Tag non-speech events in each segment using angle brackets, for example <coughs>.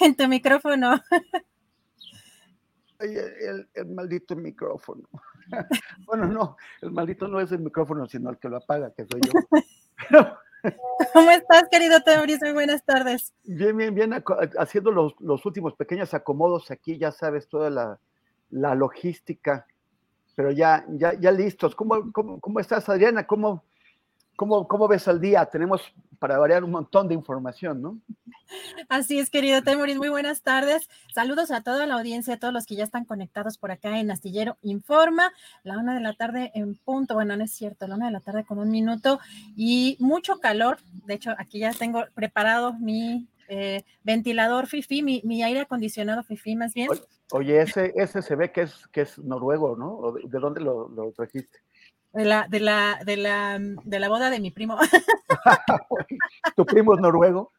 <laughs> en tu micrófono. El, el, maldito micrófono. <laughs> bueno, no, el maldito no es el micrófono, sino el que lo apaga, que soy yo. <laughs> ¿Cómo estás, querido Teoris? Muy buenas tardes. Bien, bien, bien, haciendo los, los, últimos pequeños acomodos aquí, ya sabes, toda la, la logística, pero ya, ya, ya listos. ¿Cómo, cómo, cómo estás, Adriana? ¿Cómo, ¿Cómo, ¿Cómo, ves al día? Tenemos para variar un montón de información, ¿no? Así es, querido Temoris, muy buenas tardes. Saludos a toda la audiencia, a todos los que ya están conectados por acá en Astillero Informa, la una de la tarde en punto, bueno, no es cierto, la una de la tarde con un minuto y mucho calor. De hecho, aquí ya tengo preparado mi eh, ventilador FIFI, mi, mi, aire acondicionado FIFI más bien. Oye, ese, ese se ve que es, que es noruego, ¿no? ¿De, dónde lo, lo trajiste? De la, de la, de la, de la boda de mi primo. <laughs> ¿Tu primo es noruego?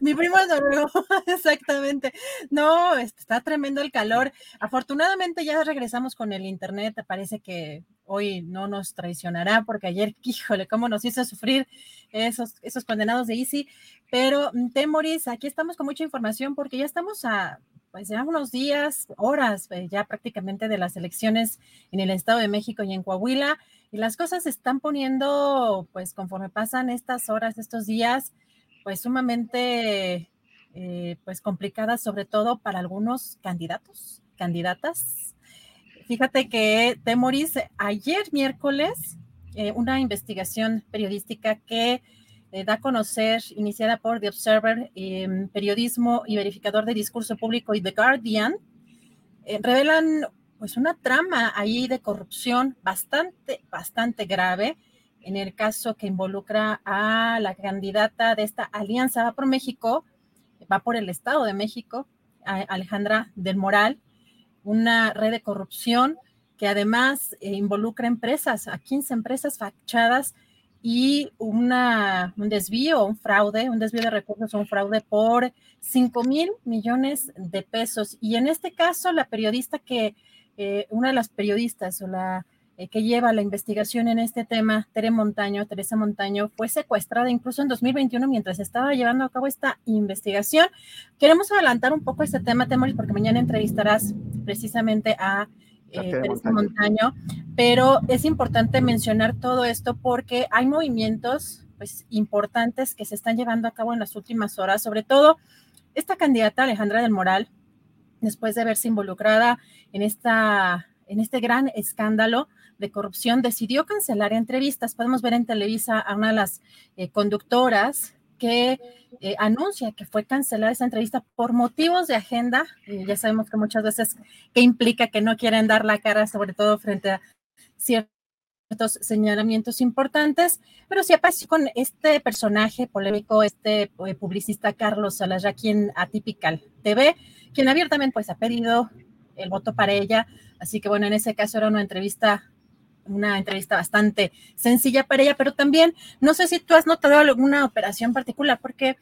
Mi primo es noruego, <laughs> exactamente. No, este, está tremendo el calor. Afortunadamente ya regresamos con el internet. Parece que hoy no nos traicionará porque ayer, <laughs> híjole, cómo nos hizo sufrir esos, esos condenados de Easy. Pero, mm, Temoris, aquí estamos con mucha información porque ya estamos a pues ya unos días, horas eh, ya prácticamente de las elecciones en el Estado de México y en Coahuila, y las cosas se están poniendo, pues conforme pasan estas horas, estos días, pues sumamente, eh, pues complicadas, sobre todo para algunos candidatos, candidatas. Fíjate que Temoris, ayer miércoles, eh, una investigación periodística que eh, da a conocer, iniciada por The Observer, em, periodismo y verificador de discurso público y The Guardian, eh, revelan pues una trama ahí de corrupción bastante, bastante grave en el caso que involucra a la candidata de esta alianza Va por México, va por el Estado de México, Alejandra del Moral, una red de corrupción que además eh, involucra empresas, a 15 empresas fachadas y un desvío, un fraude, un desvío de recursos, un fraude por 5 mil millones de pesos. Y en este caso, la periodista que, eh, una de las periodistas o la eh, que lleva la investigación en este tema, Tere Montaño, Teresa Montaño, fue secuestrada incluso en 2021 mientras estaba llevando a cabo esta investigación. Queremos adelantar un poco este tema, Temoris, porque mañana entrevistarás precisamente a eh, Montaño. pero es importante mencionar todo esto porque hay movimientos pues, importantes que se están llevando a cabo en las últimas horas, sobre todo esta candidata Alejandra del Moral, después de verse involucrada en, esta, en este gran escándalo de corrupción, decidió cancelar entrevistas. Podemos ver en Televisa a una de las eh, conductoras que eh, anuncia que fue cancelada esa entrevista por motivos de agenda. Y ya sabemos que muchas veces que implica que no quieren dar la cara, sobre todo frente a ciertos señalamientos importantes, pero sí apareció con este personaje polémico, este eh, publicista Carlos Salaya, quien Atypical TV, quien abiertamente pues ha pedido el voto para ella, así que bueno, en ese caso era una entrevista una entrevista bastante sencilla para ella, pero también no sé si tú has notado alguna operación particular, porque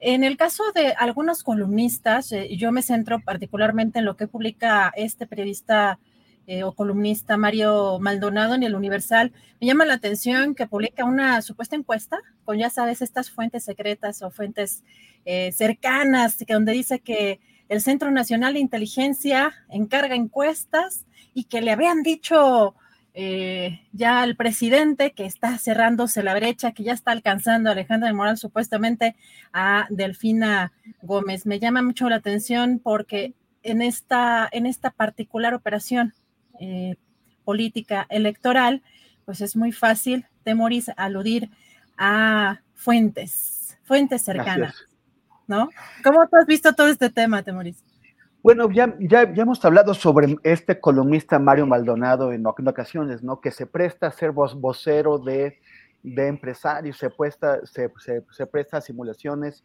en el caso de algunos columnistas, eh, yo me centro particularmente en lo que publica este periodista eh, o columnista Mario Maldonado en el Universal, me llama la atención que publica una supuesta encuesta con, ya sabes, estas fuentes secretas o fuentes eh, cercanas, donde dice que el Centro Nacional de Inteligencia encarga encuestas y que le habían dicho eh, ya al presidente que está cerrándose la brecha, que ya está alcanzando a Alejandra de Moral supuestamente a Delfina Gómez. Me llama mucho la atención porque en esta, en esta particular operación eh, política electoral, pues es muy fácil, Temoris, aludir a fuentes, fuentes cercanas, ¿no? ¿Cómo tú has visto todo este tema, Temoris? Bueno, ya, ya, ya, hemos hablado sobre este columnista Mario Maldonado en, ocasiones, ¿no? Que se presta a ser vocero de, de empresarios, se, presta, se, se presta a simulaciones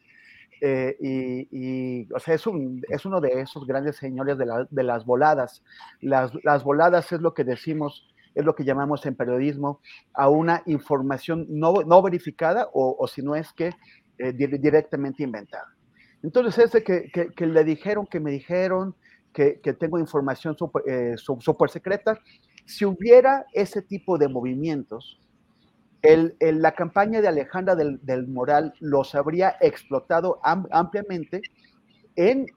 eh, y, o sea, es, un, es uno de esos grandes señores de, de las voladas. Las, las, voladas es lo que decimos, es lo que llamamos en periodismo a una información no, no verificada o, o, si no es que eh, directamente inventada. Entonces, ese que, le dijeron, que me dijeron, que, tengo información super, eh, super secreta, si hubiera ese tipo de movimientos, el, la campaña de Alejandra del, Moral los habría explotado am, ampliamente en,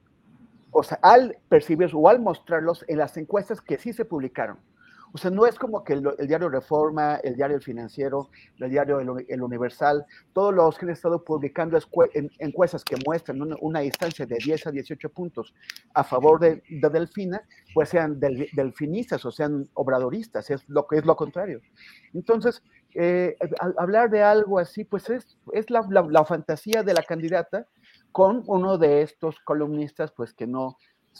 o sea, al percibirlos o al mostrarlos en las encuestas que sí se publicaron. O sea, no es como que el, diario Reforma, el diario El Financiero, el diario El, Universal, todos los que han estado publicando en, encuestas que muestran una, distancia de 10 a 18 puntos a favor de, de Delfina, pues sean del, delfinistas o sean obradoristas, es lo que es lo contrario. Entonces, eh, hablar de algo así, pues es, es la, la, la, fantasía de la candidata con uno de estos columnistas, pues que no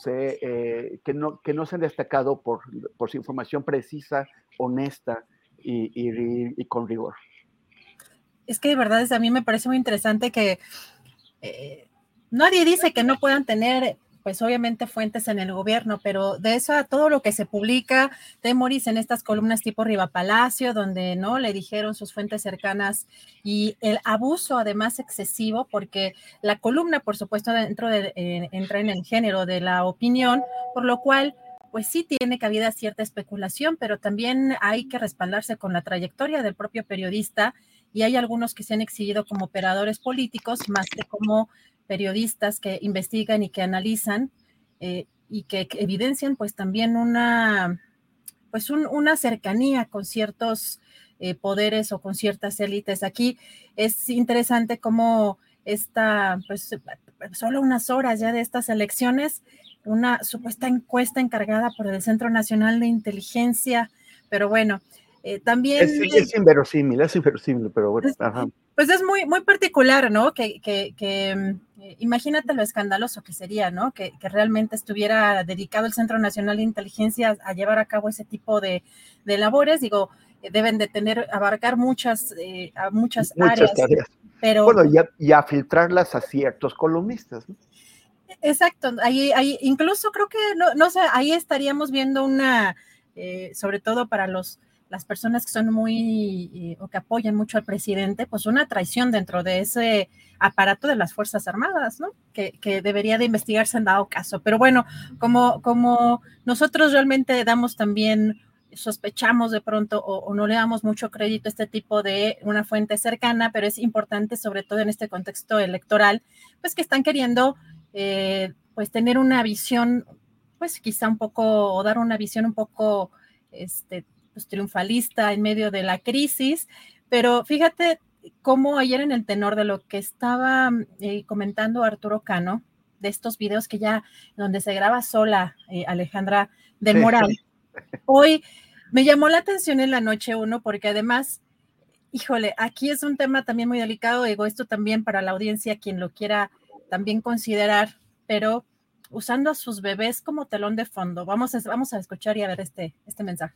eh, que no, que no se han destacado por, por su información precisa, honesta y, con rigor. Es que de verdad a mí me parece muy interesante que eh, nadie dice que no puedan tener pues obviamente fuentes en el gobierno, pero de eso a todo lo que se publica de Moris en estas columnas tipo Riva Palacio, donde no le dijeron sus fuentes cercanas y el abuso además excesivo, porque la columna, por supuesto, dentro de, eh, entra en el género de la opinión, por lo cual pues sí tiene cabida cierta especulación, pero también hay que respaldarse con la trayectoria del propio periodista y hay algunos que se han exhibido como operadores políticos más que como periodistas que investigan y que analizan eh, y que, evidencian pues también una, pues un, una cercanía con ciertos eh, poderes o con ciertas élites. Aquí es interesante cómo esta, pues solo unas horas ya de estas elecciones, una supuesta encuesta encargada por el Centro Nacional de Inteligencia, pero bueno, eh, también... Es, es, inverosímil, es inverosímil, pero bueno. Es, pues es muy, muy particular, ¿no? Que, que, que eh, imagínate lo escandaloso que sería, ¿no? Que, que, realmente estuviera dedicado el Centro Nacional de Inteligencia a llevar a cabo ese tipo de, de labores. Digo, eh, deben de tener, abarcar muchas, eh, a muchas, muchas áreas. Tareas. Pero, bueno, y a, y a, filtrarlas a ciertos columnistas, ¿no? Exacto, ahí, ahí incluso creo que, no, no sé, ahí estaríamos viendo una, sobre todo para los las personas que son muy eh, o que apoyan mucho al presidente, pues una traición dentro de ese aparato de las Fuerzas Armadas, ¿no? Que, que debería de investigarse en dado caso. Pero bueno, como, como nosotros realmente damos también sospechamos de pronto o, no le damos mucho crédito a este tipo de una fuente cercana, pero es importante, sobre todo en este contexto electoral, pues que están queriendo eh, pues tener una visión, pues quizá un poco, o dar una visión un poco este, pues, triunfalista en medio de la crisis, pero fíjate cómo ayer en el tenor de lo que estaba eh, comentando Arturo Cano, de estos videos que ya, donde se graba sola eh, Alejandra del Moral, hoy me llamó la atención en la noche uno, porque además, híjole, aquí es un tema también muy delicado, digo esto también para la audiencia, quien lo quiera también considerar, pero usando a sus bebés como telón de fondo. Vamos a, vamos a escuchar y a ver este, este mensaje.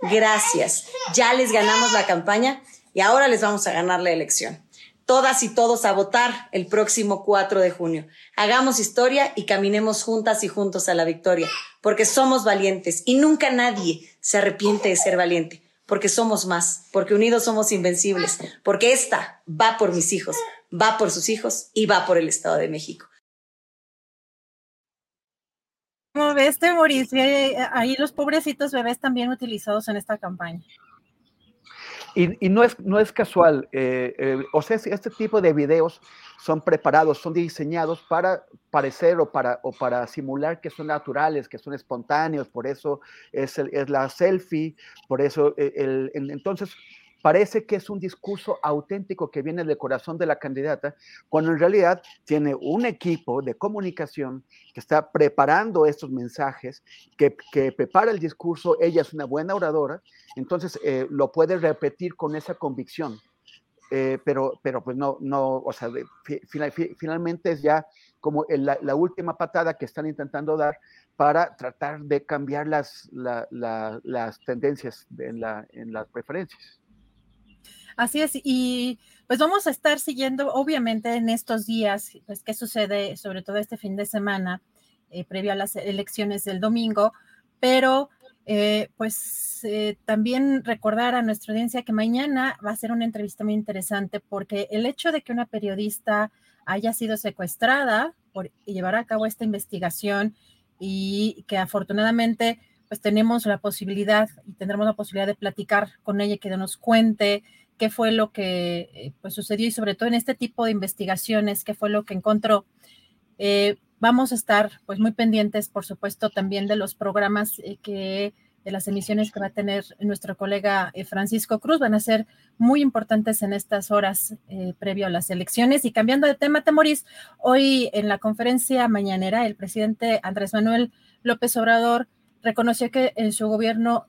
Gracias. Ya les ganamos la campaña y ahora les vamos a ganar la elección. Todas y todos a votar el próximo 4 de junio. Hagamos historia y caminemos juntas y juntos a la victoria, porque somos valientes y nunca nadie se arrepiente de ser valiente, porque somos más, porque unidos somos invencibles, porque esta va por mis hijos, va por sus hijos y va por el Estado de México. ¿Cómo ves, Temoris? Ahí los pobrecitos bebés también utilizados en esta campaña. Y, no, es, no es casual, eh, eh, o sea, este tipo de videos son preparados, son diseñados para parecer o para, o para simular que son naturales, que son espontáneos, por eso es, es la selfie, por eso eh, el, entonces parece que es un discurso auténtico que viene del corazón de la candidata, cuando en realidad tiene un equipo de comunicación que está preparando estos mensajes, que, prepara el discurso, ella es una buena oradora, entonces eh, lo puede repetir con esa convicción. Eh, pero, pero pues no, no, o sea, finalmente es ya como la, última patada que están intentando dar para tratar de cambiar las, las tendencias en, en las preferencias. Así es, y pues vamos a estar siguiendo, obviamente, en estos días, pues qué sucede, sobre todo este fin de semana, eh, previo a las elecciones del domingo, pero eh, pues eh, también recordar a nuestra audiencia que mañana va a ser una entrevista muy interesante porque el hecho de que una periodista haya sido secuestrada por llevar a cabo esta investigación y que afortunadamente pues tenemos la posibilidad y tendremos la posibilidad de platicar con ella y que nos cuente qué fue lo que eh, pues, sucedió y sobre todo en este tipo de investigaciones, qué fue lo que encontró. Eh, vamos a estar pues muy pendientes, por supuesto, también de los programas eh, que de las emisiones que va a tener nuestro colega Francisco Cruz, van a ser muy importantes en estas horas previo a las elecciones. Y cambiando de tema, Temoris, hoy en la conferencia mañanera, el presidente Andrés Manuel López Obrador reconoció que en su gobierno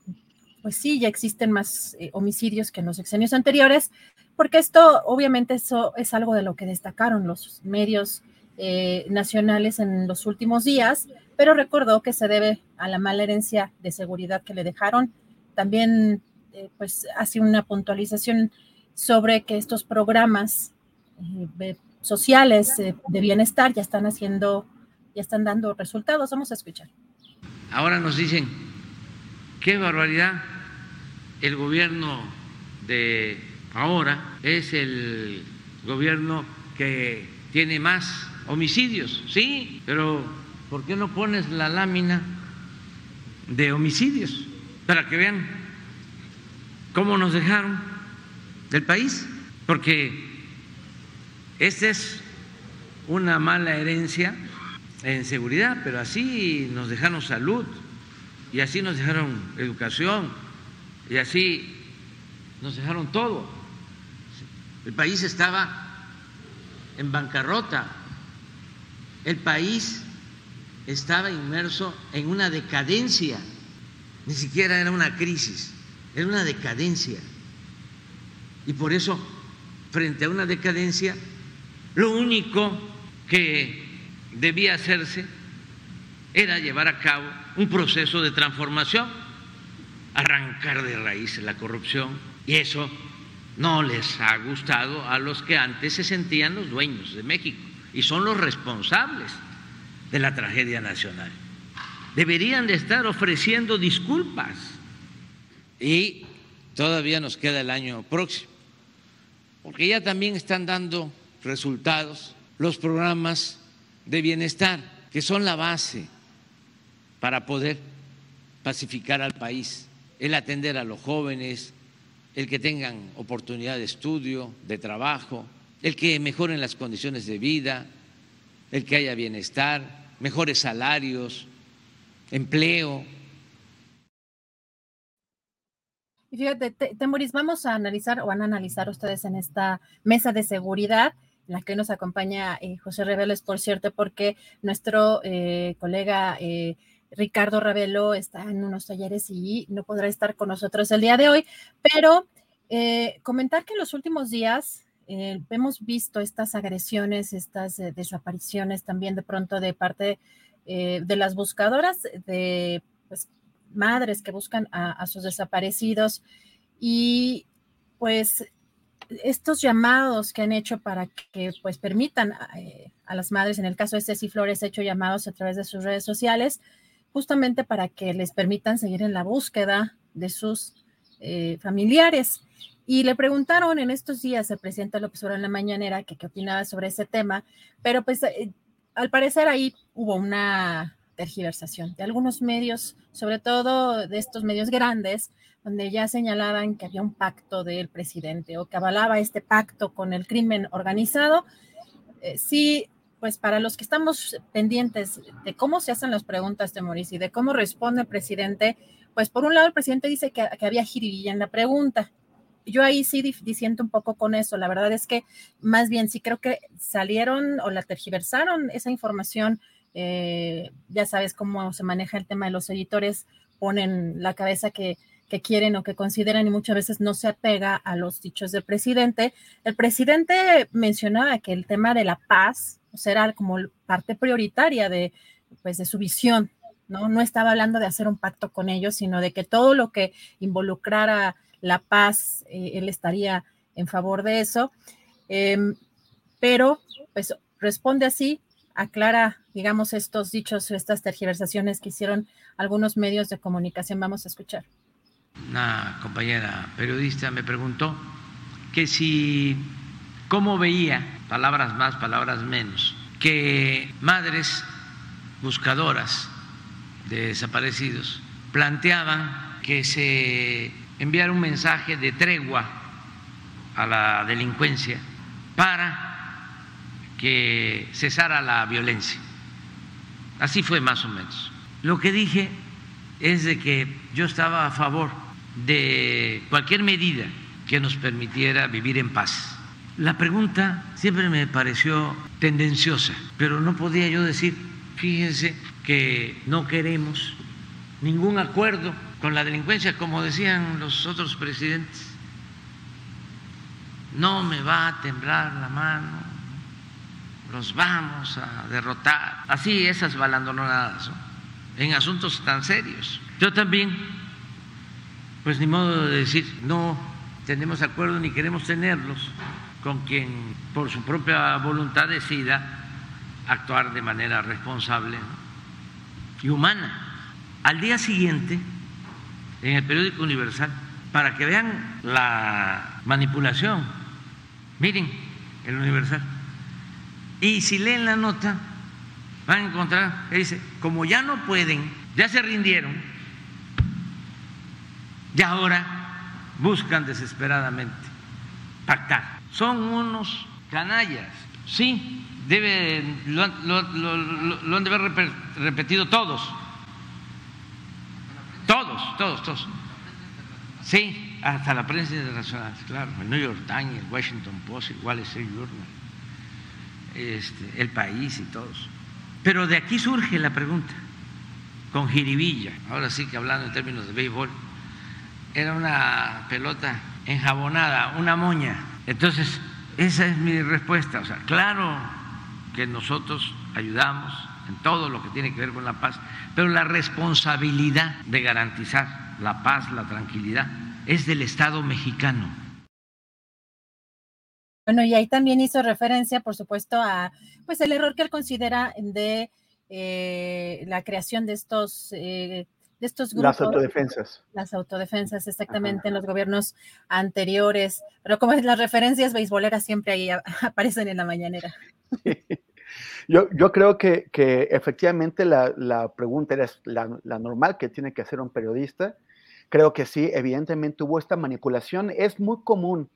pues sí, ya existen más eh, homicidios que en los sexenios anteriores, porque esto obviamente eso es algo de lo que destacaron los medios eh, nacionales en los últimos días, pero recordó que se debe a la mala herencia de seguridad que le dejaron. También eh, pues hace una puntualización sobre que estos programas sociales de bienestar ya están haciendo, ya están dando resultados. Vamos a escuchar. Ahora nos dicen qué barbaridad, el gobierno de ahora es el gobierno que tiene más homicidios, sí, pero ¿por qué no pones la lámina de homicidios para que vean cómo nos dejaron del país? Porque esta es una mala herencia en seguridad, pero así nos dejaron salud, y así nos dejaron educación, y así nos dejaron todo. El país estaba en bancarrota, el país estaba inmerso en una decadencia, ni siquiera era una crisis, era una decadencia. Y por eso, frente a una decadencia, lo único que debía hacerse era llevar a cabo un proceso de transformación, arrancar de raíz la corrupción y eso no les ha gustado a los que antes se sentían los dueños de México y son los responsables de la tragedia nacional. Deberían de estar ofreciendo disculpas y todavía nos queda el año próximo, porque ya también están dando resultados los programas de bienestar, que son la base para poder pacificar al país, el atender a los jóvenes, el que tengan oportunidad de estudio, de trabajo, el que mejoren las condiciones de vida, el que haya bienestar, mejores salarios, empleo. Y fíjate, Temoris, vamos a analizar o van a analizar ustedes en esta mesa de seguridad en la que nos acompaña eh, José Reveles, por cierto, porque nuestro eh, colega eh, Ricardo Ravelo está en unos talleres y no podrá estar con nosotros el día de hoy, pero eh, comentar que en los últimos días eh, hemos visto estas agresiones, estas eh, desapariciones también de pronto de parte de las buscadoras de pues, madres que buscan a, sus desaparecidos. Y pues estos llamados que han hecho para que pues permitan eh, a las madres, en el caso de Ceci Flores, ha hecho llamados a través de sus redes sociales, justamente para que les permitan seguir en la búsqueda de sus eh, familiares. Y le preguntaron en estos días al presidente López Obrador en la mañanera qué opinaba sobre ese tema, pero pues eh, al parecer ahí hubo una tergiversación de algunos medios, sobre todo de estos medios grandes, donde ya señalaban que había un pacto del presidente o que avalaba este pacto con el crimen organizado. Eh, sí, pues para los que estamos pendientes de cómo se hacen las preguntas de Mauricio y de cómo responde el presidente, pues por un lado el presidente dice que, había jiribilla en la pregunta. Yo ahí sí diciendo un poco con eso. La verdad es que más bien sí creo que salieron o la tergiversaron esa información. Eh, ya sabes cómo se maneja el tema de los editores, ponen la cabeza que, que quieren o que consideran y muchas veces no se apega a los dichos del presidente. El presidente mencionaba que el tema de la paz sea, era como parte prioritaria de, pues, de su visión ¿no? No estaba hablando de hacer un pacto con ellos, sino de que todo lo que involucrara la paz, eh, él estaría en favor de eso. Em, pero, pues, responde así, aclara, digamos, estos dichos, estas tergiversaciones que hicieron algunos medios de comunicación. Vamos a escuchar. Una compañera periodista me preguntó que si, ¿cómo veía, palabras más, palabras menos, que madres buscadoras de desaparecidos planteaban que se enviara un mensaje de tregua a la delincuencia para que cesara la violencia. Así fue más o menos. Lo que dije es de que yo estaba a favor de cualquier medida que nos permitiera vivir en paz. La pregunta siempre me pareció tendenciosa, pero no podía yo decir, fíjense, que no queremos ningún acuerdo con la delincuencia, como decían los otros presidentes. No me va a temblar la mano, los vamos a derrotar. Así esas balandonadas en asuntos tan serios. Yo también, pues ni modo de decir, no tenemos acuerdo ni queremos tenerlos con quien por su propia voluntad decida actuar de manera responsable y humana. Al día siguiente, en el periódico Universal, para que vean la manipulación, miren el Universal, y si leen la nota, van a encontrar dice, como ya no pueden, ya se rindieron, y ahora buscan desesperadamente pactar. Son unos canallas, sí, debe, lo, han de haber repetido todos. Todos, todos, todos. Sí, hasta la prensa internacional, claro. El New York Times, el Washington Post, el Wall Street Journal, este, el país y todos. Pero de aquí surge la pregunta, con jiribilla, ahora sí que hablando en términos de béisbol, era una pelota enjabonada, una moña. Entonces, esa es mi respuesta. O sea, claro que nosotros ayudamos en todo lo que tiene que ver con la paz, pero la responsabilidad de garantizar la paz, la tranquilidad, es del Estado mexicano. Bueno, y ahí también hizo referencia, por supuesto, a pues el error que él considera de eh, la creación de estos eh, de estos grupos. Las autodefensas. Las autodefensas, exactamente, en los gobiernos anteriores. Pero como es las referencias beisboleras siempre ahí <laughs> aparecen en la mañanera. Yo, yo creo que, que efectivamente la, la, pregunta era la, la, normal que tiene que hacer un periodista. Creo que sí, evidentemente hubo esta manipulación. Es muy común,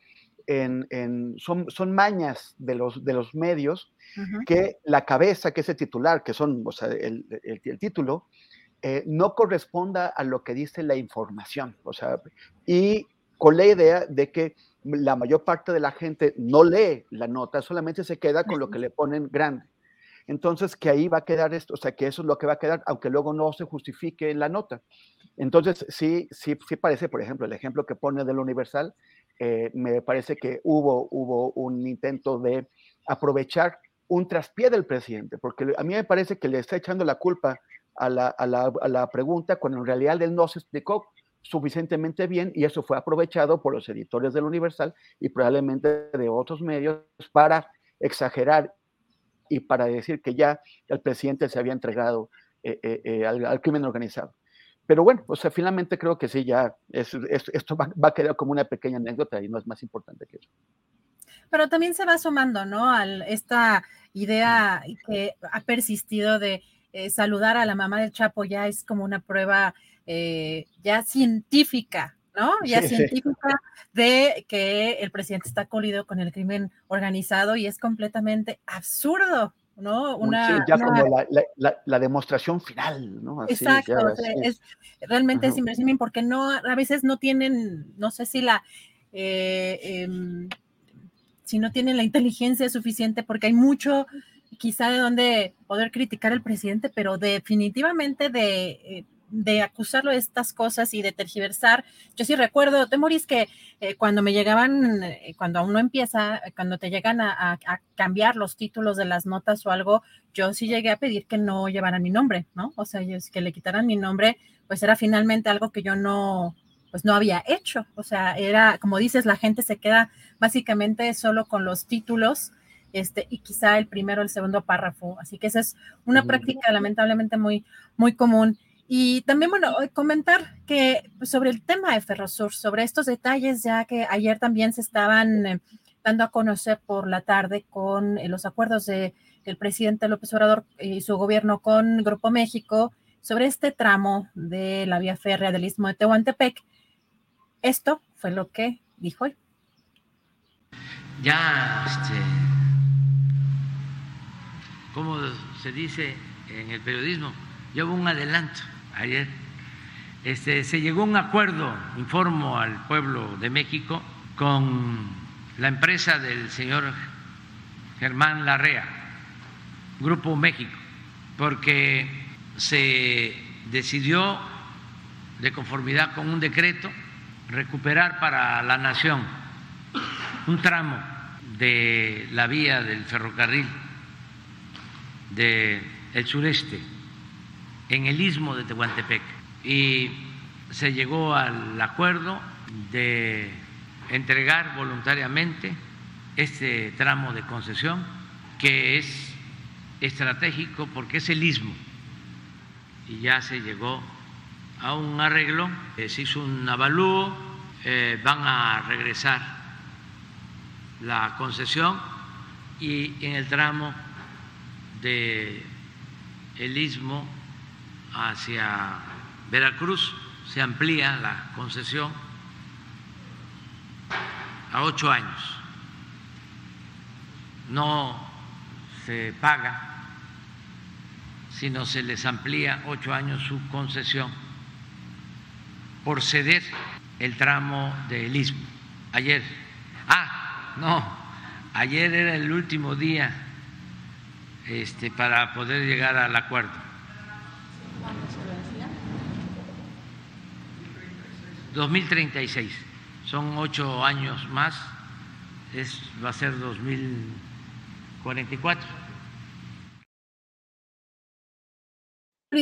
en, en son, son mañas de los, de los medios, uh -huh. que la cabeza, que es el titular, que son, o sea, el, el, el título, eh, no corresponda a lo que dice la información. O sea, y con la idea de que la mayor parte de la gente no lee la nota, solamente se queda con lo que le ponen grande. Entonces, que ahí va a quedar esto, o sea, que eso es lo que va a quedar, aunque luego no se justifique en la nota. Entonces, sí, sí, sí parece, por ejemplo, el ejemplo que pone del Universal, eh, me parece que hubo, hubo un intento de aprovechar un traspié del presidente, porque a mí me parece que le está echando la culpa a la, a la, a la pregunta cuando en realidad él no se explicó suficientemente bien y eso fue aprovechado por los editores del Universal y probablemente de otros medios para exagerar y para decir que ya el presidente se había entregado eh, eh, eh, al, al, crimen organizado. Pero bueno, o sea, finalmente creo que sí, ya es, es, esto va, va, a quedar como una pequeña anécdota y no es más importante que eso. Pero también se va sumando, ¿no? A esta idea que ha persistido de eh, saludar a la mamá del Chapo ya es como una prueba eh, ya científica, ¿no? Ya sí, científica sí. de que el presidente está colido con el crimen organizado y es completamente absurdo, ¿no? Una, sí, ya una... como la, la, la, demostración final, ¿no? Así, Exacto, ya, es, realmente Ajá. es inverosímil porque no, a veces no tienen, no sé si la, eh, eh, si no tienen la inteligencia suficiente porque hay mucho quizá de donde poder criticar al presidente, pero definitivamente de, eh, de acusarlo de estas cosas y de tergiversar. Yo sí recuerdo, Temoris, que eh, cuando me llegaban, eh, cuando aún no empieza, cuando te llegan a, cambiar los títulos de las notas o algo, yo sí llegué a pedir que no llevaran mi nombre, ¿no? O sea, que le quitaran mi nombre, pues era finalmente algo que yo no, pues no había hecho. O sea, era, como dices, la gente se queda básicamente solo con los títulos este, y quizá el primero o el segundo párrafo. Así que esa es una uh -huh. práctica lamentablemente muy, muy común. Y también, bueno, comentar que sobre el tema de Ferrosur, sobre estos detalles, ya que ayer también se estaban eh, dando a conocer por la tarde con eh, los acuerdos de, del presidente López Obrador y su gobierno con Grupo México sobre este tramo de la vía férrea del Istmo de Tehuantepec. Esto fue lo que dijo hoy. Ya, este, como se dice en el periodismo, ya hubo un adelanto ayer. Este, se llegó a un acuerdo, informo al pueblo de México, con la empresa del señor Germán Larrea, Grupo México, porque se decidió, de conformidad con un decreto, recuperar para la nación un tramo de la vía del ferrocarril del de sureste en el istmo de Tehuantepec. Y se llegó al acuerdo de entregar voluntariamente este tramo de concesión que es estratégico porque es el istmo. Y ya se llegó a un arreglo, eh, se hizo un avalúo, eh, van a regresar la concesión y en el tramo de el istmo hacia Veracruz se amplía la concesión a ocho años. No se paga, sino se les amplía ocho años su concesión por ceder el tramo del istmo. Ayer, ah, no, ayer era el último día este, para poder llegar al acuerdo. ...2036... son ocho años más, es, va a ser 2044.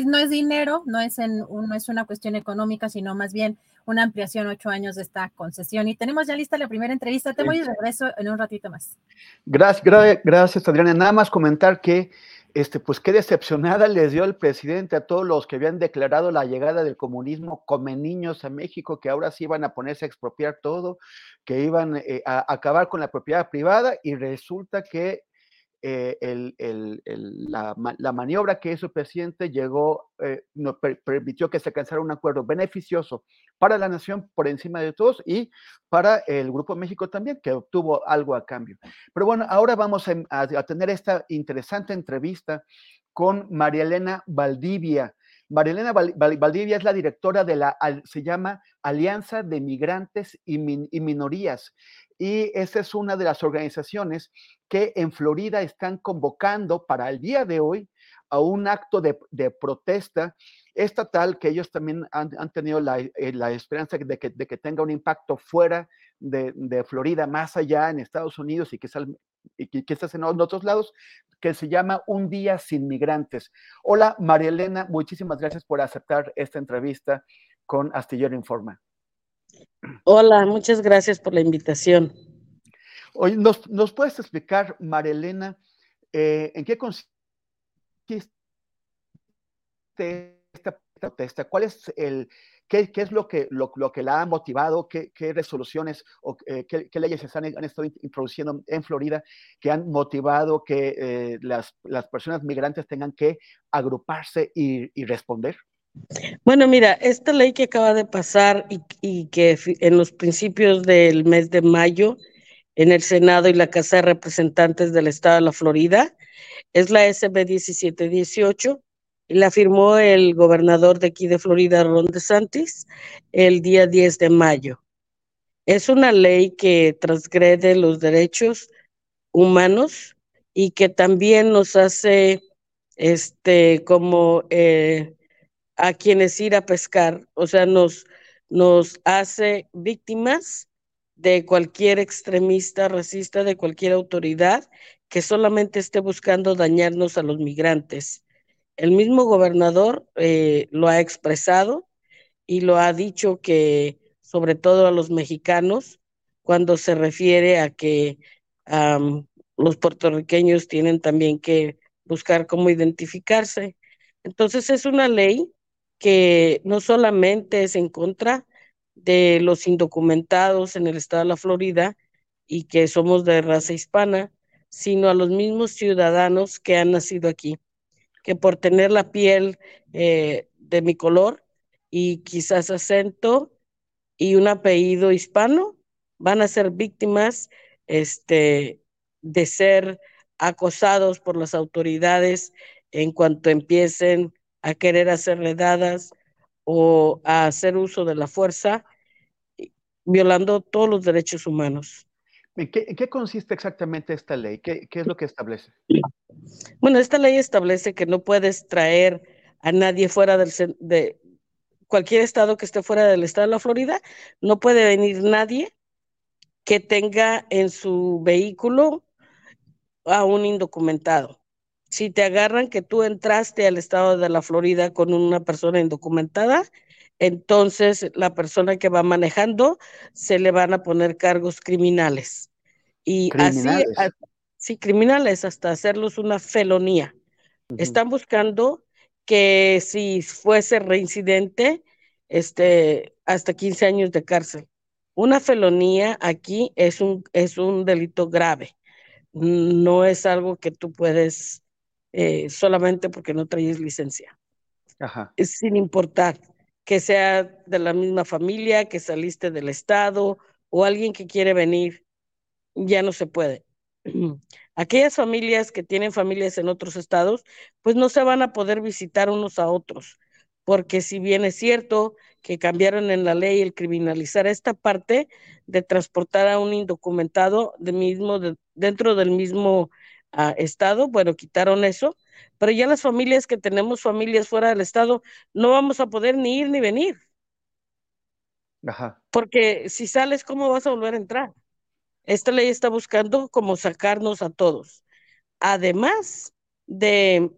No es dinero, no es, en, no es una cuestión económica, sino más bien una ampliación ocho años de esta concesión. Y tenemos ya lista la primera entrevista. Te voy a regreso en un ratito más. Gracias, gra gracias, Adriana. Nada más comentar que, este, pues qué decepcionada les dio el presidente a todos los que habían declarado la llegada del comunismo come niños a México, que ahora sí iban a ponerse a expropiar todo, que iban eh, a acabar con la propiedad privada y resulta que eh, el, el, el, la, la, maniobra que hizo el presidente llegó, eh, no, per, permitió que se alcanzara un acuerdo beneficioso para la nación por encima de todos y para el Grupo México también, que obtuvo algo a cambio. Pero bueno, ahora vamos a, a, a tener esta interesante entrevista con María Elena Valdivia. María Elena Valdivia es la directora de la, se llama Alianza de Migrantes y, Min, y Minorías y esa es una de las organizaciones que en Florida están convocando para el día de hoy a un acto de, protesta estatal que ellos también han, tenido la, eh, esperanza de que, tenga un impacto fuera de, Florida, más allá en Estados Unidos y quizás y que, estás en otros lados, que se llama Un Día Sin Migrantes. Hola, María Elena, muchísimas gracias por aceptar esta entrevista con Astillero Informa. Hola, muchas gracias por la invitación. Oye, ¿nos, puedes explicar, María Elena, eh, en qué consiste esta protesta? ¿Cuál es el, qué, es lo que, lo, que la ha motivado? ¿Qué, resoluciones o eh, qué, leyes se han, estado introduciendo en Florida que han motivado que eh, las, personas migrantes tengan que agruparse y responder? Bueno, mira, esta ley que acaba de pasar y, que en los principios del mes de mayo en el Senado y la Casa de Representantes del Estado de la Florida es la SB 1718 y la firmó el gobernador de aquí de Florida, Ron DeSantis, el día 10 de mayo. Es una ley que transgrede los derechos humanos y que también nos hace este como eh, a quienes ir a pescar, o sea, nos, nos hace víctimas de cualquier extremista racista, de cualquier autoridad que solamente esté buscando dañarnos a los migrantes. El mismo gobernador eh, lo ha expresado y lo ha dicho que, sobre todo a los mexicanos, cuando se refiere a que los puertorriqueños tienen también que buscar cómo identificarse. Entonces es una ley que no solamente es en contra de los indocumentados en el estado de la Florida y que somos de raza hispana, sino a los mismos ciudadanos que han nacido aquí, que por tener la piel eh, de mi color y quizás acento y un apellido hispano, van a ser víctimas este, de ser acosados por las autoridades en cuanto empiecen a querer hacerle dadas o a hacer uso de la fuerza, violando todos los derechos humanos. ¿En qué, consiste exactamente esta ley? ¿Qué, es lo que establece? Bueno, esta ley establece que no puedes traer a nadie fuera del, de cualquier estado que esté fuera del estado de la Florida, no puede venir nadie que tenga en su vehículo a un indocumentado si te agarran que tú entraste al estado de la Florida con una persona indocumentada, entonces la persona que va manejando se le van a poner cargos criminales. Y así, sí, criminales, hasta hacerlos una felonía. Están buscando que si fuese reincidente, este, hasta 15 años de cárcel. Una felonía aquí es un, es un delito grave. No es algo que tú puedes eh, solamente porque no traes licencia. Ajá. Sin importar que sea de la misma familia, que saliste del estado o alguien que quiere venir, ya no se puede. <clears throat> Aquellas familias que tienen familias en otros estados, pues no se van a poder visitar unos a otros, porque si bien es cierto que cambiaron en la ley el criminalizar esta parte de transportar a un indocumentado de mismo, dentro del mismo estado, bueno, quitaron eso, pero ya las familias que tenemos familias fuera del estado, no vamos a poder ni ir ni venir. Ajá. Porque si sales, ¿cómo vas a volver a entrar? Esta ley está buscando como sacarnos a todos. Además de,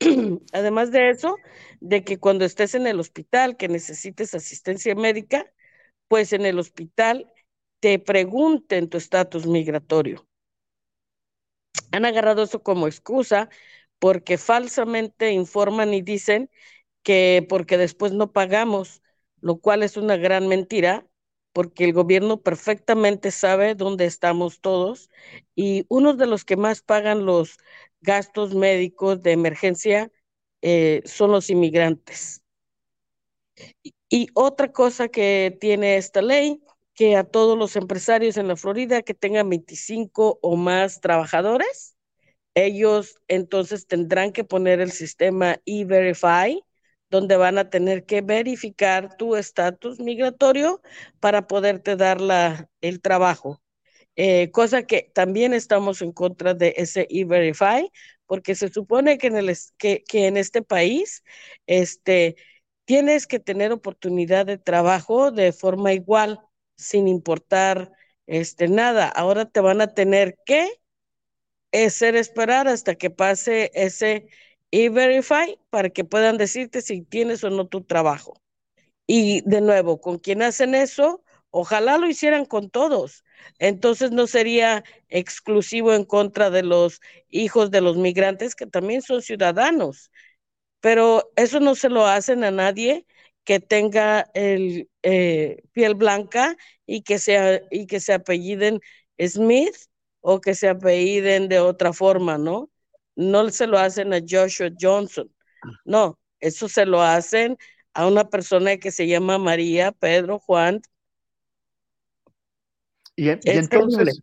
<clears throat> además de eso, de que cuando estés en el hospital, que necesites asistencia médica, pues en el hospital te pregunten tu estatus migratorio han agarrado eso como excusa porque falsamente informan y dicen que porque después no pagamos, lo cual es una gran mentira, porque el gobierno perfectamente sabe dónde estamos todos y uno de los que más pagan los gastos médicos de emergencia eh, son los inmigrantes. y otra cosa que tiene esta ley que a todos los empresarios en la Florida que tengan 25 o más trabajadores, ellos entonces tendrán que poner el sistema E-Verify, donde van a tener que verificar tu estatus migratorio para poderte dar la, el trabajo. Eh, cosa que también estamos en contra de ese E-Verify, porque se supone que en, el, que, que en este país este, tienes que tener oportunidad de trabajo de forma igual sin importar este, nada, ahora te van a tener que hacer esperar hasta que pase ese e-verify para que puedan decirte si tienes o no tu trabajo. Y de nuevo, con quien hacen eso, ojalá lo hicieran con todos. Entonces no sería exclusivo en contra de los hijos de los migrantes que también son ciudadanos. Pero eso no se lo hacen a nadie que tenga el eh, piel blanca y que, sea, y que se apelliden Smith o que se apelliden de otra forma, ¿no? No se lo hacen a Joshua Johnson, no, eso se lo hacen a una persona que se llama María, Pedro, Juan. Y, entonces,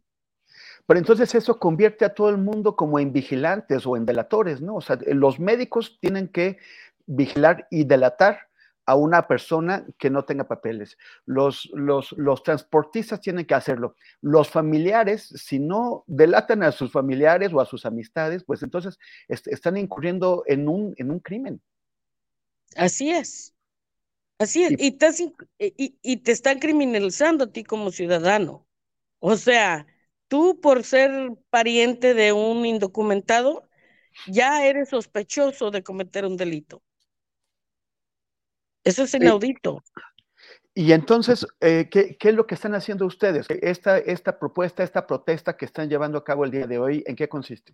pero entonces eso convierte a todo el mundo como en vigilantes o en delatores, ¿no? O sea, los médicos tienen que vigilar y delatar a una persona que no tenga papeles. Los, los, los, transportistas tienen que hacerlo. Los familiares, si no delatan a sus familiares o a sus amistades, pues entonces están incurriendo en un, en un crimen. Así es. Así es. Y, te, y, y te están criminalizando a ti como ciudadano. O sea, tú por ser pariente de un indocumentado, ya eres sospechoso de cometer un delito. Eso es inaudito. Y entonces, eh, ¿qué, es lo que están haciendo ustedes? Esta, esta propuesta, esta protesta que están llevando a cabo el día de hoy, ¿en qué consiste?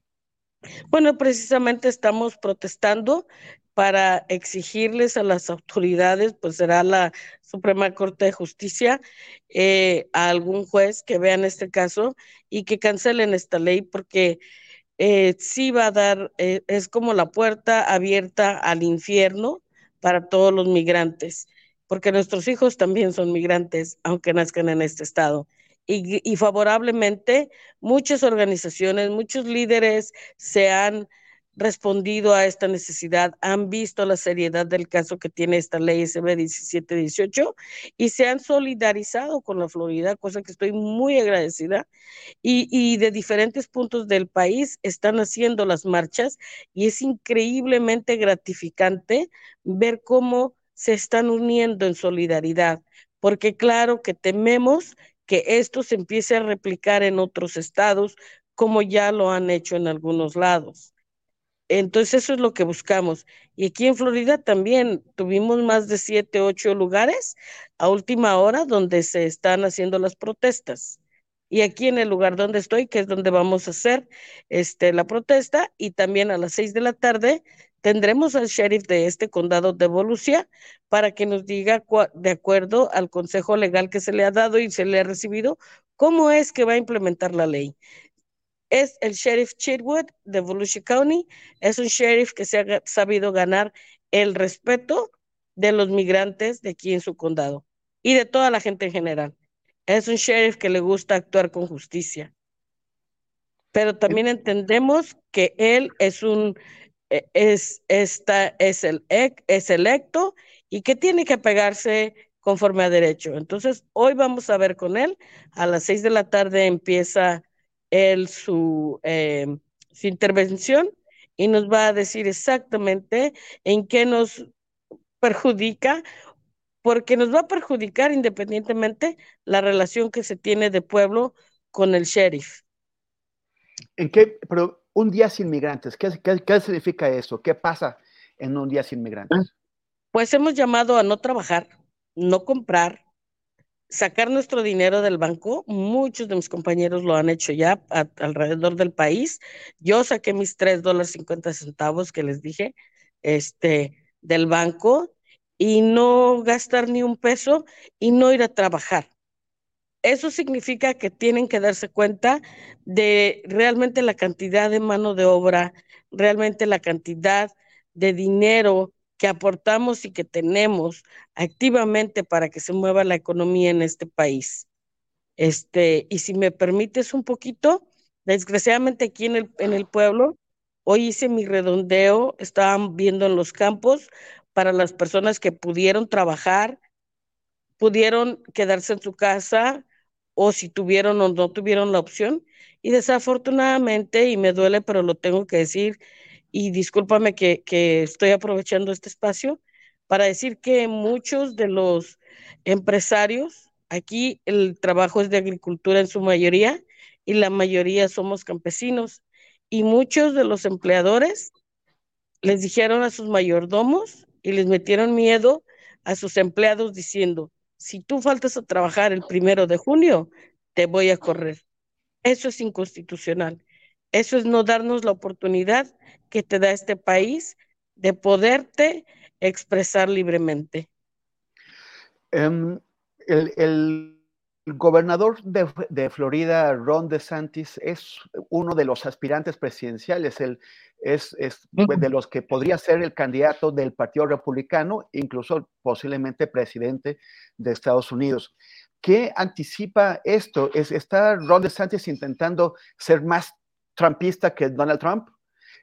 Bueno, precisamente estamos protestando para exigirles a las autoridades, pues será la Suprema Corte de Justicia, eh, a algún juez que vean este caso y que cancelen esta ley porque eh, sí va a dar, es como la puerta abierta al infierno para todos los migrantes, porque nuestros hijos también son migrantes, aunque nazcan en este estado. Y, favorablemente, muchas organizaciones, muchos líderes se han respondido a esta necesidad, han visto la seriedad del caso que tiene esta ley SB 1718 y se han solidarizado con la Florida, cosa que estoy muy agradecida. Y, y de diferentes puntos del país están haciendo las marchas y es increíblemente gratificante ver cómo se están uniendo en solidaridad, porque claro que tememos que esto se empiece a replicar en otros estados, como ya lo han hecho en algunos lados. Entonces eso es lo que buscamos. Y aquí en Florida también tuvimos más de siete, ocho lugares a última hora donde se están haciendo las protestas. Y aquí en el lugar donde estoy, que es donde vamos a hacer este, la protesta, y también a las seis de la tarde tendremos al sheriff de este condado de Volusia para que nos diga, de acuerdo al consejo legal que se le ha dado y se le ha recibido, cómo es que va a implementar la ley es el sheriff Chitwood de Volusia County. Es un sheriff que se ha sabido ganar el respeto de los migrantes de aquí en su condado y de toda la gente en general. Es un sheriff que le gusta actuar con justicia. Pero también entendemos que él es un e, es, esta, es, el, es electo y que tiene que pegarse conforme a derecho. Entonces, hoy vamos a ver con él. A las seis de la tarde empieza él su, eh, su intervención y nos va a decir exactamente en qué nos perjudica, porque nos va a perjudicar independientemente la relación que se tiene de pueblo con el sheriff. ¿En qué? Pero un día sin migrantes, ¿qué, qué, qué significa eso? ¿Qué pasa en un día sin migrantes? Pues hemos llamado a no trabajar, no comprar, sacar nuestro dinero del banco. Muchos de mis compañeros lo han hecho ya alrededor del país. Yo saqué mis tres dólares 50 centavos que les dije este, del banco y no gastar ni un peso y no ir a trabajar. Eso significa que tienen que darse cuenta de realmente la cantidad de mano de obra, realmente la cantidad de dinero que aportamos y que tenemos activamente para que se mueva la economía en este país. Este, y si me permites un poquito, desgraciadamente aquí en el, en el pueblo, hoy hice mi redondeo, estaban viendo en los campos para las personas que pudieron trabajar, pudieron quedarse en su casa o si tuvieron o no tuvieron la opción. Y desafortunadamente, y me duele, pero lo tengo que decir, y discúlpame que, estoy aprovechando este espacio para decir que muchos de los empresarios Aquí el trabajo es de agricultura en su mayoría y la mayoría somos campesinos. Y muchos de los empleadores les dijeron a sus mayordomos y les metieron miedo a sus empleados diciendo, si tú faltas a trabajar el primero de junio, te voy a correr. Eso es inconstitucional. Eso es no darnos la oportunidad que te da este país de poderte expresar libremente. Em, el, gobernador de, Florida, Ron DeSantis, es uno de los aspirantes presidenciales. Él es, de los que podría ser el candidato del Partido Republicano, incluso posiblemente presidente de Estados Unidos. ¿Qué anticipa esto? ¿Es, ¿Está Ron DeSantis intentando ser más trumpista que Donald Trump?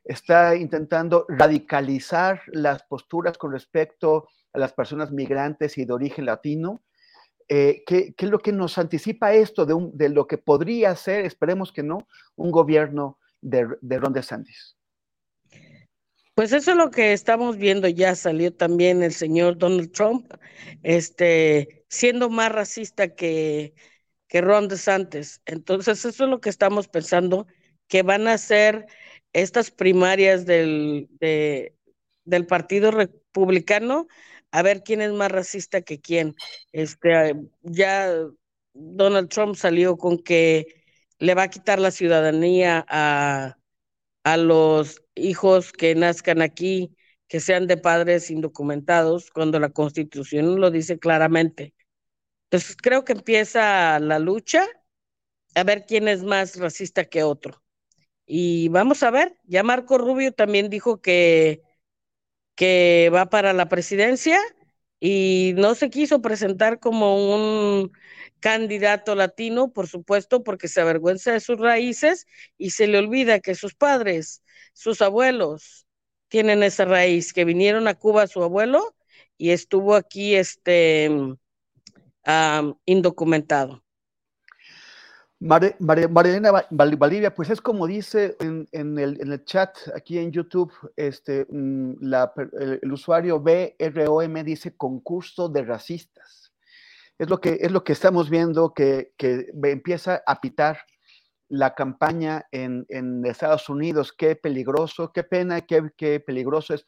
¿Está intentando radicalizar las posturas con respecto a las personas migrantes y de origen latino? Eh, ¿qué, es lo que nos anticipa esto de, lo que podría ser, esperemos que no, un gobierno de, de Ron DeSantis? Pues eso es lo que estamos viendo, ya salió también el señor Donald Trump, este, siendo más racista que, que Ron DeSantis. Entonces, eso es lo que estamos pensando, que van a ser estas primarias del, del Partido Republicano, a ver quién es más racista que quién. Este, ya Donald Trump salió con que le va a quitar la ciudadanía a, a los hijos que nazcan aquí, que sean de padres indocumentados, cuando la Constitución lo dice claramente. Entonces creo que empieza la lucha a ver quién es más racista que otro. Y vamos a ver, ya Marco Rubio también dijo que, que va para la presidencia y no se quiso presentar como un candidato latino, por supuesto, porque se avergüenza de sus raíces y se le olvida que sus padres, sus abuelos, tienen esa raíz, que vinieron a Cuba su abuelo y estuvo aquí este indocumentado. Marilena Valdivia, pues es como dice en, el, chat aquí en YouTube, este, mm, el, usuario BROM dice concurso de racistas. Es lo que, es lo que estamos viendo que, empieza a pitar la campaña en, Estados Unidos. Qué peligroso, qué pena, qué, qué peligroso es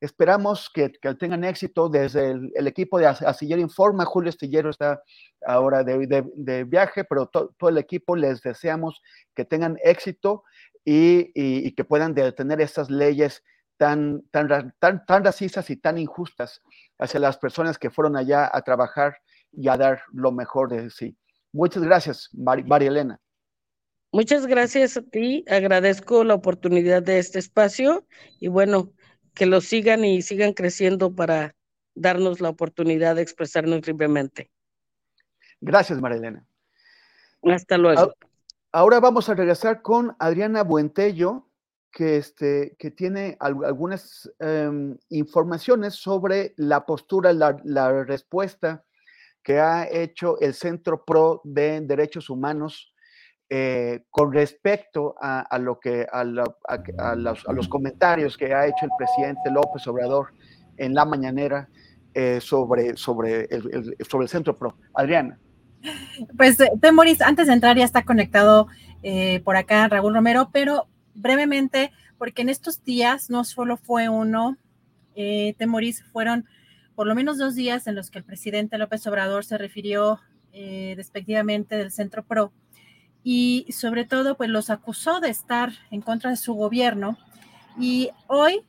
Esperamos que, tengan éxito desde el, equipo de Astillero Informa. Julio Astillero está ahora de, viaje, pero todo el equipo les deseamos que tengan éxito y, que puedan detener estas leyes tan, tan, tan, tan racistas y tan injustas hacia las personas que fueron allá a trabajar y a dar lo mejor de sí. Muchas gracias, María Elena. Muchas gracias a ti, agradezco la oportunidad de este espacio y bueno, que lo sigan y sigan creciendo para darnos la oportunidad de expresarnos libremente. Gracias, Marilena. Hasta luego. Ahora vamos a regresar con Adriana Buentello, que, este, que tiene algunas em, informaciones sobre la postura, la, la respuesta que ha hecho el Centro PRO de Derechos Humanos eh, con respecto a, lo que a, los, comentarios que ha hecho el presidente López Obrador en la mañanera eh, sobre, sobre, el, sobre el Centro PRO. Adriana. Pues, eh, Temoris, antes de entrar ya está conectado por acá Raúl Romero, pero brevemente, porque en estos días no solo fue uno, Temoris, fueron por lo menos dos días en los que el presidente López Obrador se refirió despectivamente del Centro PRO y sobre todo pues los acusó de estar en contra de su gobierno y hoy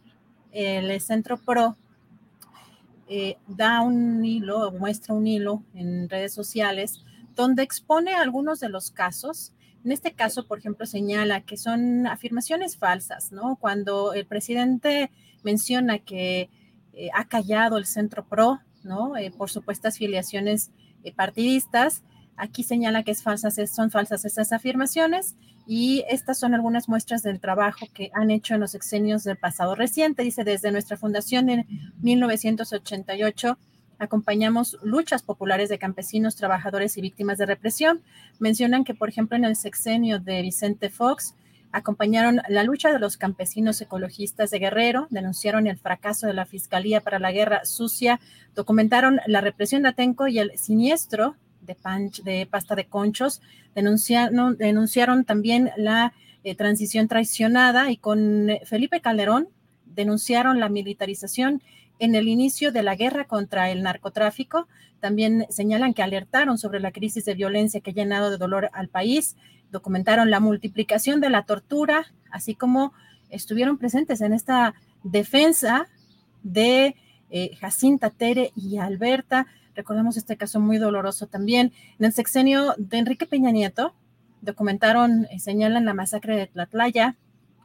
el Centro Pro eh, da un hilo, muestra un hilo en redes sociales donde expone algunos de los casos. En este caso, por ejemplo, señala que son afirmaciones falsas, ¿no? Cuando el presidente menciona que eh, ha callado el Centro Pro, ¿no? Eh, por supuestas filiaciones partidistas, Aquí señala que son falsas estas afirmaciones y estas son algunas muestras del trabajo que han hecho en los exenios del pasado reciente. Dice, desde nuestra fundación en 1988 acompañamos luchas populares de campesinos, trabajadores y víctimas de represión. Mencionan que, por ejemplo, en el sexenio de Vicente Fox, acompañaron la lucha de los campesinos ecologistas de Guerrero, denunciaron el fracaso de la Fiscalía para la Guerra Sucia, documentaron la represión de Atenco y el siniestro de, pasta de conchos. Denunciaron, también la eh, transición traicionada y con Felipe Calderón denunciaron la militarización en el inicio de la guerra contra el narcotráfico. También señalan que alertaron sobre la crisis de violencia que ha llenado de dolor al país, documentaron la multiplicación de la tortura, así como estuvieron presentes en esta defensa de eh, Jacinta Tere y Alberta. Recordemos este caso muy doloroso también. En el sexenio de Enrique Peña Nieto, documentaron, y señalan la masacre de Tlatlaya,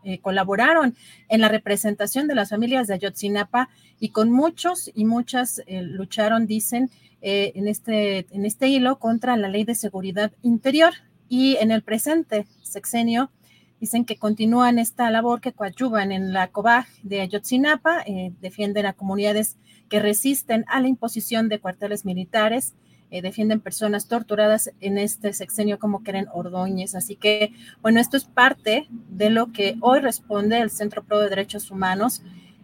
eh, colaboraron en la representación de las familias de Ayotzinapa y con muchos y muchas eh, lucharon, dicen, en, este, en este hilo contra la ley de seguridad interior. Y en el presente sexenio, dicen que continúan esta labor, que coadyuvan en la COBAG de Ayotzinapa, eh, defienden a comunidades que resisten a la imposición de cuarteles militares, eh, defienden personas torturadas en este sexenio como Keren Ordóñez. Así que, bueno, esto es parte de lo que hoy responde el Centro Pro de Derechos Humanos,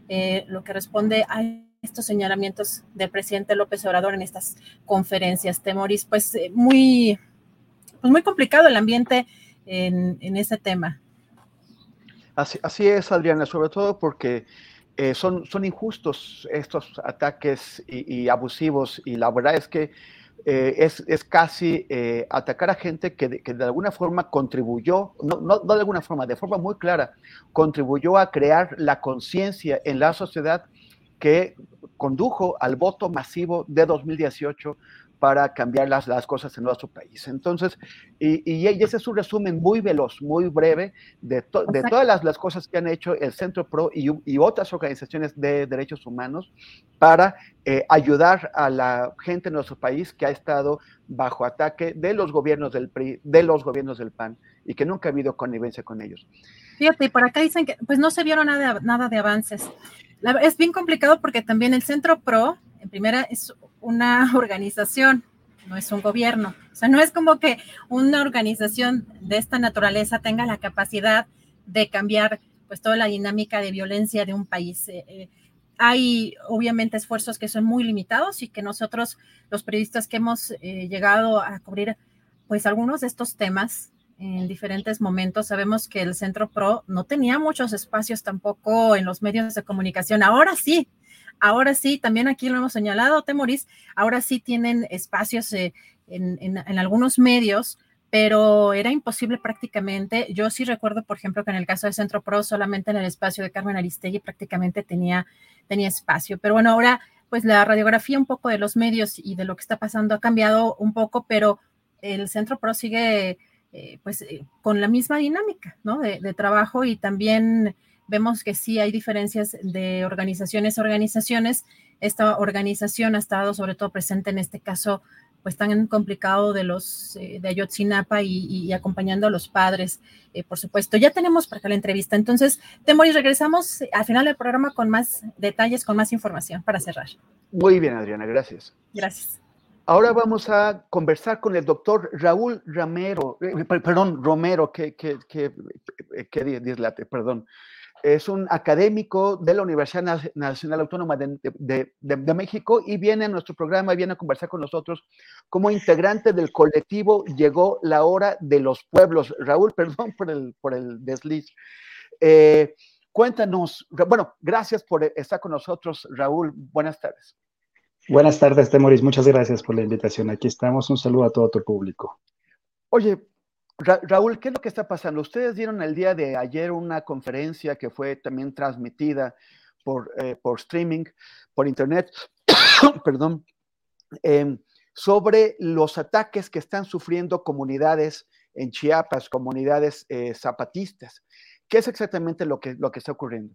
eh, lo que responde a estos señalamientos del presidente López Obrador en estas conferencias. Temoris, pues muy, pues muy complicado el ambiente en, en ese tema. Así, es, Adriana, sobre todo porque eh, son, son injustos estos ataques y, abusivos. Y la verdad es que eh, es, es, casi eh, atacar a gente que de, que de, alguna forma contribuyó, no, no, no, de alguna forma, de forma muy clara, contribuyó a crear la conciencia en la sociedad que condujo al voto masivo de 2018 para cambiar las, las cosas en nuestro país. Entonces, y, y, ese es un resumen muy veloz, muy breve de, de todas las, las, cosas que han hecho el Centro PRO y, y otras organizaciones de derechos humanos para eh, ayudar a la gente en nuestro país que ha estado bajo ataque de los gobiernos del PRI, de los gobiernos del PAN y que nunca ha habido connivencia con ellos. Fíjate, y por acá dicen que pues no se vieron nada, nada de avances. La, es bien complicado porque también el Centro PRO, en primera, es una <laughs> organización, no es un gobierno. O sea, no es como que una organización de esta naturaleza tenga la capacidad de cambiar pues toda la dinámica de violencia de un país. Eh, eh, hay obviamente esfuerzos que son muy limitados y que nosotros, los periodistas que hemos eh, llegado a cubrir pues algunos de estos temas en diferentes momentos, sabemos que el Centro PRO no tenía muchos espacios tampoco en los medios de comunicación. Ahora sí, ahora sí, también aquí lo hemos señalado, Temoris, ahora sí tienen espacios eh, en, algunos medios, pero era imposible prácticamente. Yo sí recuerdo, por ejemplo, que en el caso de Centro Pro, solamente en el espacio de Carmen Aristegui prácticamente tenía, tenía espacio. Pero bueno, ahora pues la radiografía un poco de los medios y de lo que está pasando ha cambiado un poco, pero el Centro Pro sigue eh, pues eh, con la misma dinámica, ¿no? de trabajo y también vemos que sí hay diferencias de organizaciones a organizaciones. Esta organización ha estado sobre todo presente en este caso, pues tan complicado de los eh, de Ayotzinapa y, acompañando a los padres, eh, por supuesto. Ya tenemos para acá la entrevista. Entonces, Temoris, regresamos al final del programa con más detalles, con más información para cerrar. Muy bien, Adriana, gracias. Gracias. Ahora vamos a conversar con el doctor Raúl Ramero, eh, perdón, Romero, que, que, que, que dislate, perdón es un académico de la Universidad Nacional Autónoma de, México y viene a nuestro programa, viene a conversar con nosotros como integrante del colectivo Llegó la hora de los pueblos. Raúl, <laughs> perdón por el, por el desliz. Eh, cuéntanos, bueno, gracias por estar con nosotros, Raúl. Buenas tardes. Buenas tardes, Temoris. Muchas gracias por la invitación. Aquí estamos. Un saludo a todo tu público. Oye, Raúl, ¿qué es lo que está pasando? Ustedes dieron el día de ayer una conferencia que fue también transmitida por, eh, por streaming, por internet, <coughs> perdón, em, sobre los ataques que están sufriendo comunidades en Chiapas, comunidades eh, zapatistas. ¿Qué es exactamente lo que, lo que está ocurriendo?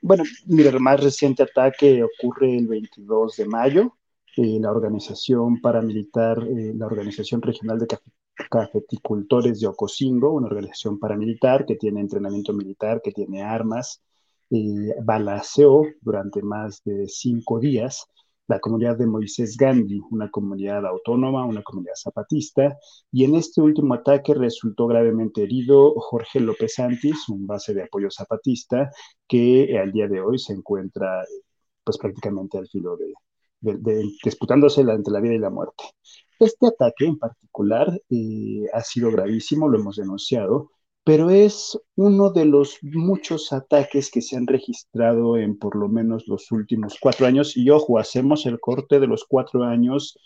Bueno, mira, el más reciente ataque ocurre el 22 de mayo. Eh, la organización paramilitar, la Organización Regional de Cafeticultores de Ocosingo, una organización paramilitar que tiene entrenamiento militar, que tiene armas, y balaceó durante más de cinco días la comunidad de Moisés Gandhi, una comunidad autónoma, una comunidad zapatista, y en este último ataque resultó gravemente herido Jorge López Santis, un base de apoyo zapatista, que al día de hoy se encuentra pues prácticamente al filo de, disputándose entre la vida y la muerte. Este ataque en particular eh, ha sido gravísimo, lo hemos denunciado, pero es uno de los muchos ataques que se han registrado en por lo menos los últimos cuatro años. Y ojo, hacemos el corte de los cuatro años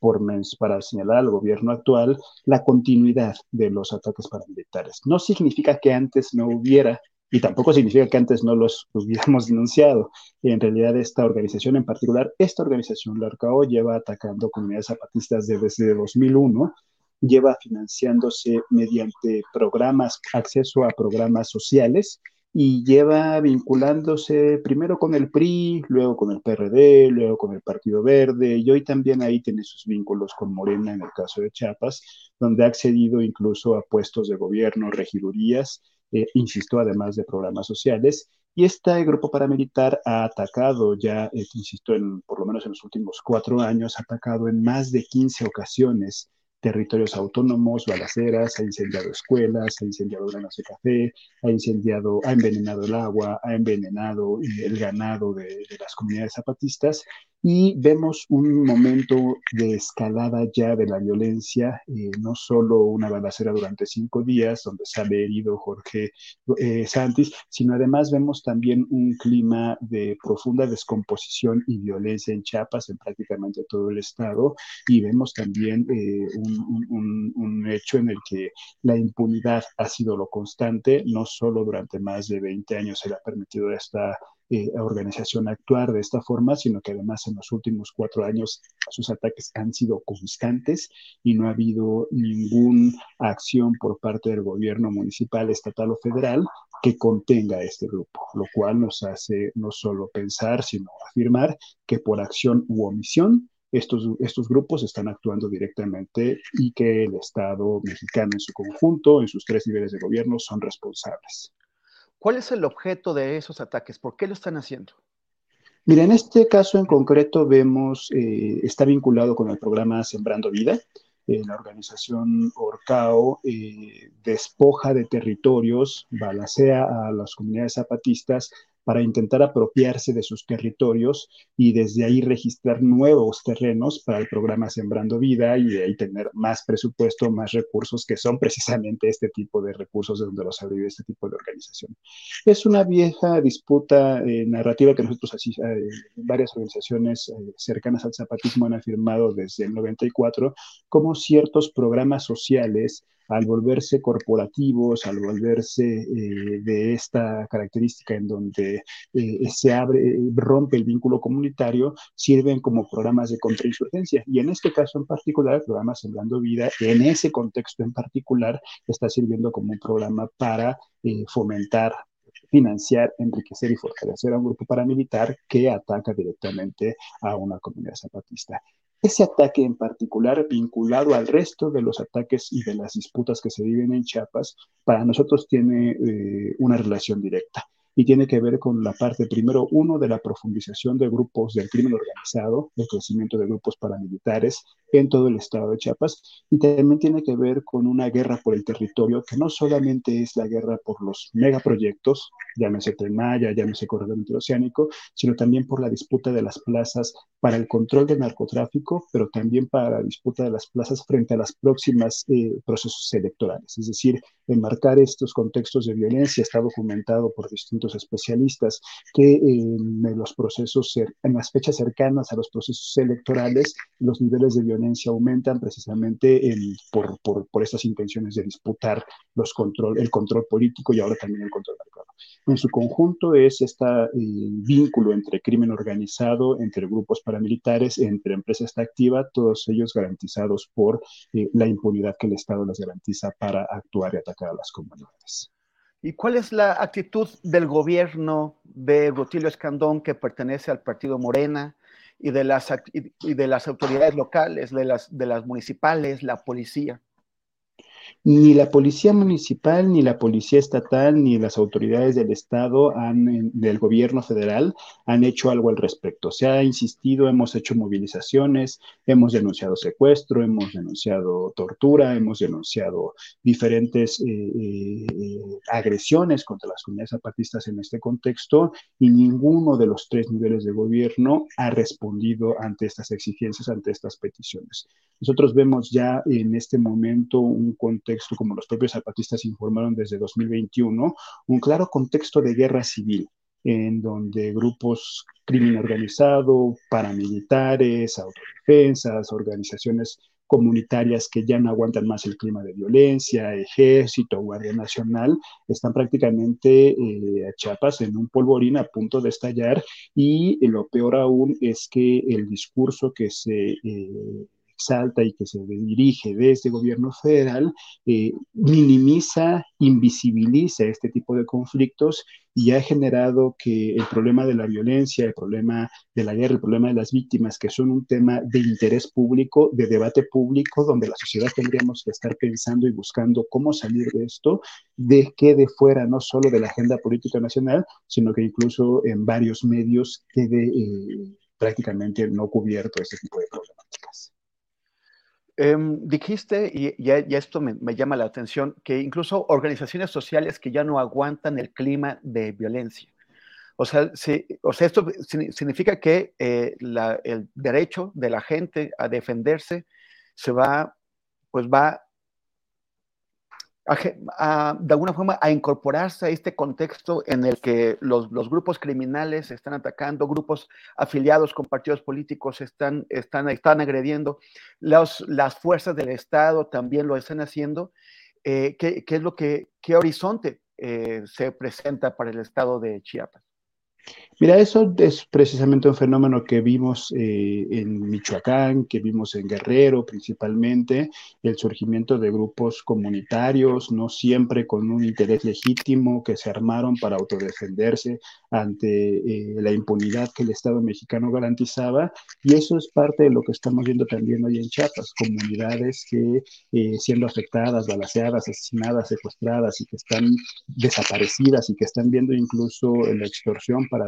por mes para señalar al gobierno actual la continuidad de los ataques paramilitares. No significa que antes no hubiera y tampoco significa que antes no los <laughs> hubiéramos denunciado. En realidad, esta organización en particular, esta organización, la ARCAO, lleva atacando comunidades zapatistas desde 2001 lleva financiándose mediante programas, acceso a programas sociales y lleva vinculándose primero con el PRI, luego con el PRD, luego con el Partido Verde y hoy también ahí tiene sus vínculos con Morena en el caso de Chiapas, donde ha accedido incluso a puestos de gobierno, regidurías, eh, insisto, además de programas sociales. Y este grupo paramilitar ha atacado ya, eh, insisto, en, por lo menos en los últimos cuatro años, ha atacado en más de 15 ocasiones territorios autónomos, balaceras, ha incendiado escuelas, ha incendiado granos de café, ha incendiado, ha envenenado el agua, ha envenenado el ganado de las comunidades zapatistas y vemos un momento de escalada ya de la violencia, eh, no solo una balacera durante cinco días donde sale herido Jorge eh, Santis, sino además vemos también un clima de profunda descomposición y violencia en Chiapas, en prácticamente todo el estado, y vemos también eh, un, hecho en el que la impunidad ha sido lo constante, no solo durante más de 20 años se le ha permitido esta eh, organización actuar de esta forma, sino que además en los últimos cuatro años sus ataques han sido constantes y no ha habido ninguna acción por parte del gobierno municipal, estatal o federal que contenga a este grupo, lo cual nos hace no solo pensar, sino afirmar que por acción u omisión estos, estos grupos están actuando directamente y que el Estado mexicano en su conjunto, en sus tres niveles de gobierno, son responsables. ¿Cuál es el objeto de esos ataques? ¿Por qué lo están haciendo? Mira, en este caso en concreto vemos, eh, está vinculado con el programa Sembrando Vida. Eh, la organización Orcao eh, despoja de territorios, balacea a las comunidades zapatistas para intentar apropiarse de sus territorios y desde ahí registrar nuevos terrenos para el programa Sembrando Vida y de ahí tener más presupuesto, más recursos, que son precisamente este tipo de recursos de donde los ha este tipo de organización. Es una vieja disputa eh, narrativa que nosotros, así, eh, varias organizaciones eh, cercanas al zapatismo han afirmado desde el 94, como ciertos programas sociales al volverse corporativos, al volverse eh, de esta característica en donde eh, se abre, rompe el vínculo comunitario, sirven como programas de contrainsurgencia. Y en este caso en particular, el programa Sembrando Vida, en ese contexto en particular, está sirviendo como un programa para eh, fomentar financiar, enriquecer y fortalecer a un grupo paramilitar que ataca directamente a una comunidad zapatista. Ese ataque en particular, vinculado al resto de los ataques y de las disputas que se viven en Chiapas, para nosotros tiene eh, una relación directa y tiene que ver con la parte, primero, uno, de la profundización de grupos del crimen organizado, el crecimiento de grupos paramilitares en todo el estado de Chiapas, y también tiene que ver con una guerra por el territorio, que no solamente es la guerra por los megaproyectos, llámese Tren Maya, llámese Corredor Interoceánico, sino también por la disputa de las plazas para el control del narcotráfico, pero también para la disputa de las plazas frente a las próximas eh, procesos electorales. Es decir, enmarcar estos contextos de violencia está documentado por distintos especialistas que en los procesos, en las fechas cercanas a los procesos electorales, los niveles de violencia aumentan precisamente por, por, estas intenciones de disputar los control, el control político y ahora también el control mercado. En su conjunto es este vínculo entre crimen organizado, entre grupos paramilitares, entre empresas activa, todos ellos garantizados por eh, la impunidad que el Estado les garantiza para actuar y atacar a las comunidades. ¿Y cuál es la actitud del gobierno de Rutilio Escandón, que pertenece al partido Morena, y de las, y de las autoridades locales, de las, de las municipales, la policía? Ni la policía municipal, ni la policía estatal, ni las autoridades del Estado, del gobierno federal, han hecho algo al respecto. Se ha insistido, hemos hecho movilizaciones, hemos denunciado secuestro, hemos denunciado tortura, hemos denunciado diferentes eh, eh, eh, agresiones contra las comunidades zapatistas en este contexto y ninguno de los tres niveles de gobierno ha respondido ante estas exigencias, ante estas peticiones. Nosotros vemos ya en este momento un contexto, como los propios zapatistas informaron desde 2021, un claro contexto de guerra civil en donde grupos crimen organizado, paramilitares, autodefensas, organizaciones comunitarias que ya no aguantan más el clima de violencia, ejército, Guardia Nacional, están prácticamente eh, a Chiapas en un polvorín a punto de estallar. Y lo peor aún es que el discurso que se... Eh, exalta y que se dirige desde el gobierno federal, eh, minimiza, invisibiliza este tipo de conflictos y ha generado que el problema de la violencia, el problema de la guerra, el problema de las víctimas, que son un tema de interés público, de debate público, donde la sociedad tendríamos que estar pensando y buscando cómo salir de esto, de que de fuera no solo de la agenda política nacional, sino que incluso en varios medios quede eh, prácticamente no cubierto este tipo de problemáticas. Em, dijiste, y, esto me, llama la atención, que incluso organizaciones sociales que ya no aguantan el clima de violencia. O sea, o sea esto significa que eh, el derecho de la gente a defenderse se va, pues va de alguna forma a incorporarse a este contexto en el que los, grupos criminales están atacando, grupos afiliados con partidos políticos están, están, están agrediendo, las fuerzas del Estado también lo están haciendo. Eh, ¿qué, es lo que, qué horizonte eh, se presenta para el Estado de Chiapas? Mira, eso es precisamente un fenómeno que vimos eh, en Michoacán, que vimos en Guerrero principalmente, el surgimiento de grupos comunitarios, no siempre con un interés legítimo, que se armaron para autodefenderse ante eh, la impunidad que el Estado mexicano garantizaba. Y eso es parte de lo que estamos viendo también hoy en Chiapas, comunidades que eh, siendo afectadas, balaceadas, asesinadas, secuestradas y que están desaparecidas y que están viendo incluso la extorsión para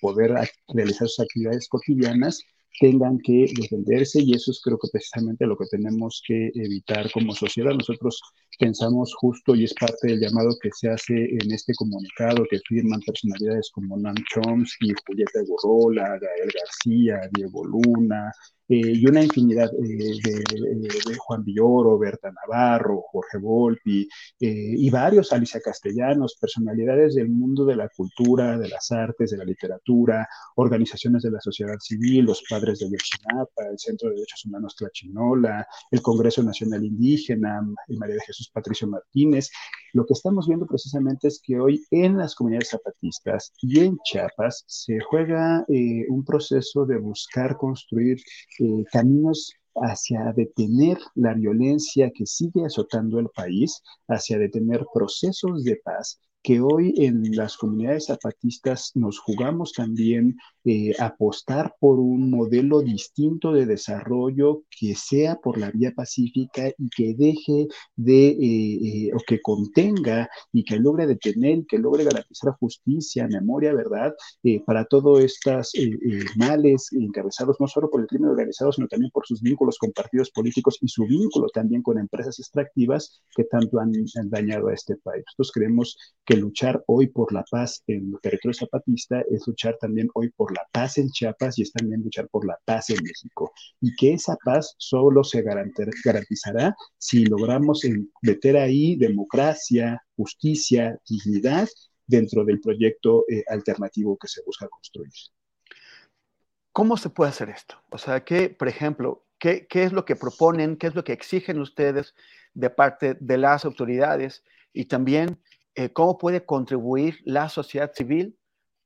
poder realizar sus actividades cotidianas tengan que defenderse y eso es creo que precisamente lo que tenemos que evitar como sociedad. Nosotros pensamos justo y es parte del llamado que se hace en este comunicado que firman personalidades como Nam Chomsky, Julieta Gorrola, Gael García, Diego Luna, eh, y una infinidad eh, de, Juan Villoro, Berta Navarro, Jorge Volpi eh, y varios, Alicia Castellanos, personalidades del mundo de la cultura, de las artes, de la literatura, organizaciones de la sociedad civil, los padres de Yochinapa, el Centro de Derechos Humanos Tlachinola, el Congreso Nacional Indígena, María de Jesús Patricio Martínez. Lo que estamos viendo precisamente es que hoy en las comunidades zapatistas y en Chiapas se juega un proceso de buscar construir eh, caminos hacia detener la violencia que sigue azotando el país, hacia detener procesos de paz que hoy en las comunidades zapatistas nos jugamos también eh, apostar por un modelo distinto de desarrollo que sea por la vía pacífica y que deje de, eh, eh, o que contenga y que logre detener, que logre garantizar justicia, memoria, verdad, para todos estos males encabezados no solo por el crimen organizado, sino también por sus vínculos con partidos políticos y su vínculo también con empresas extractivas que tanto han, han dañado a este país. Nosotros creemos que luchar hoy por la paz en el territorio zapatista es luchar también hoy por la paz en Chiapas y es también luchar por la paz en México. Y que esa paz solo se garantizará si logramos meter ahí democracia, justicia, dignidad dentro del proyecto eh, alternativo que se busca construir. ¿Cómo se puede hacer esto? O sea, que, por ejemplo, ¿qué, ¿qué, es lo que proponen, qué es lo que exigen ustedes de parte de las autoridades y también eh, cómo puede contribuir la sociedad civil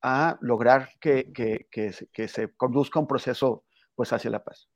a lograr que, que, que, se conduzca un proceso pues, hacia la paz.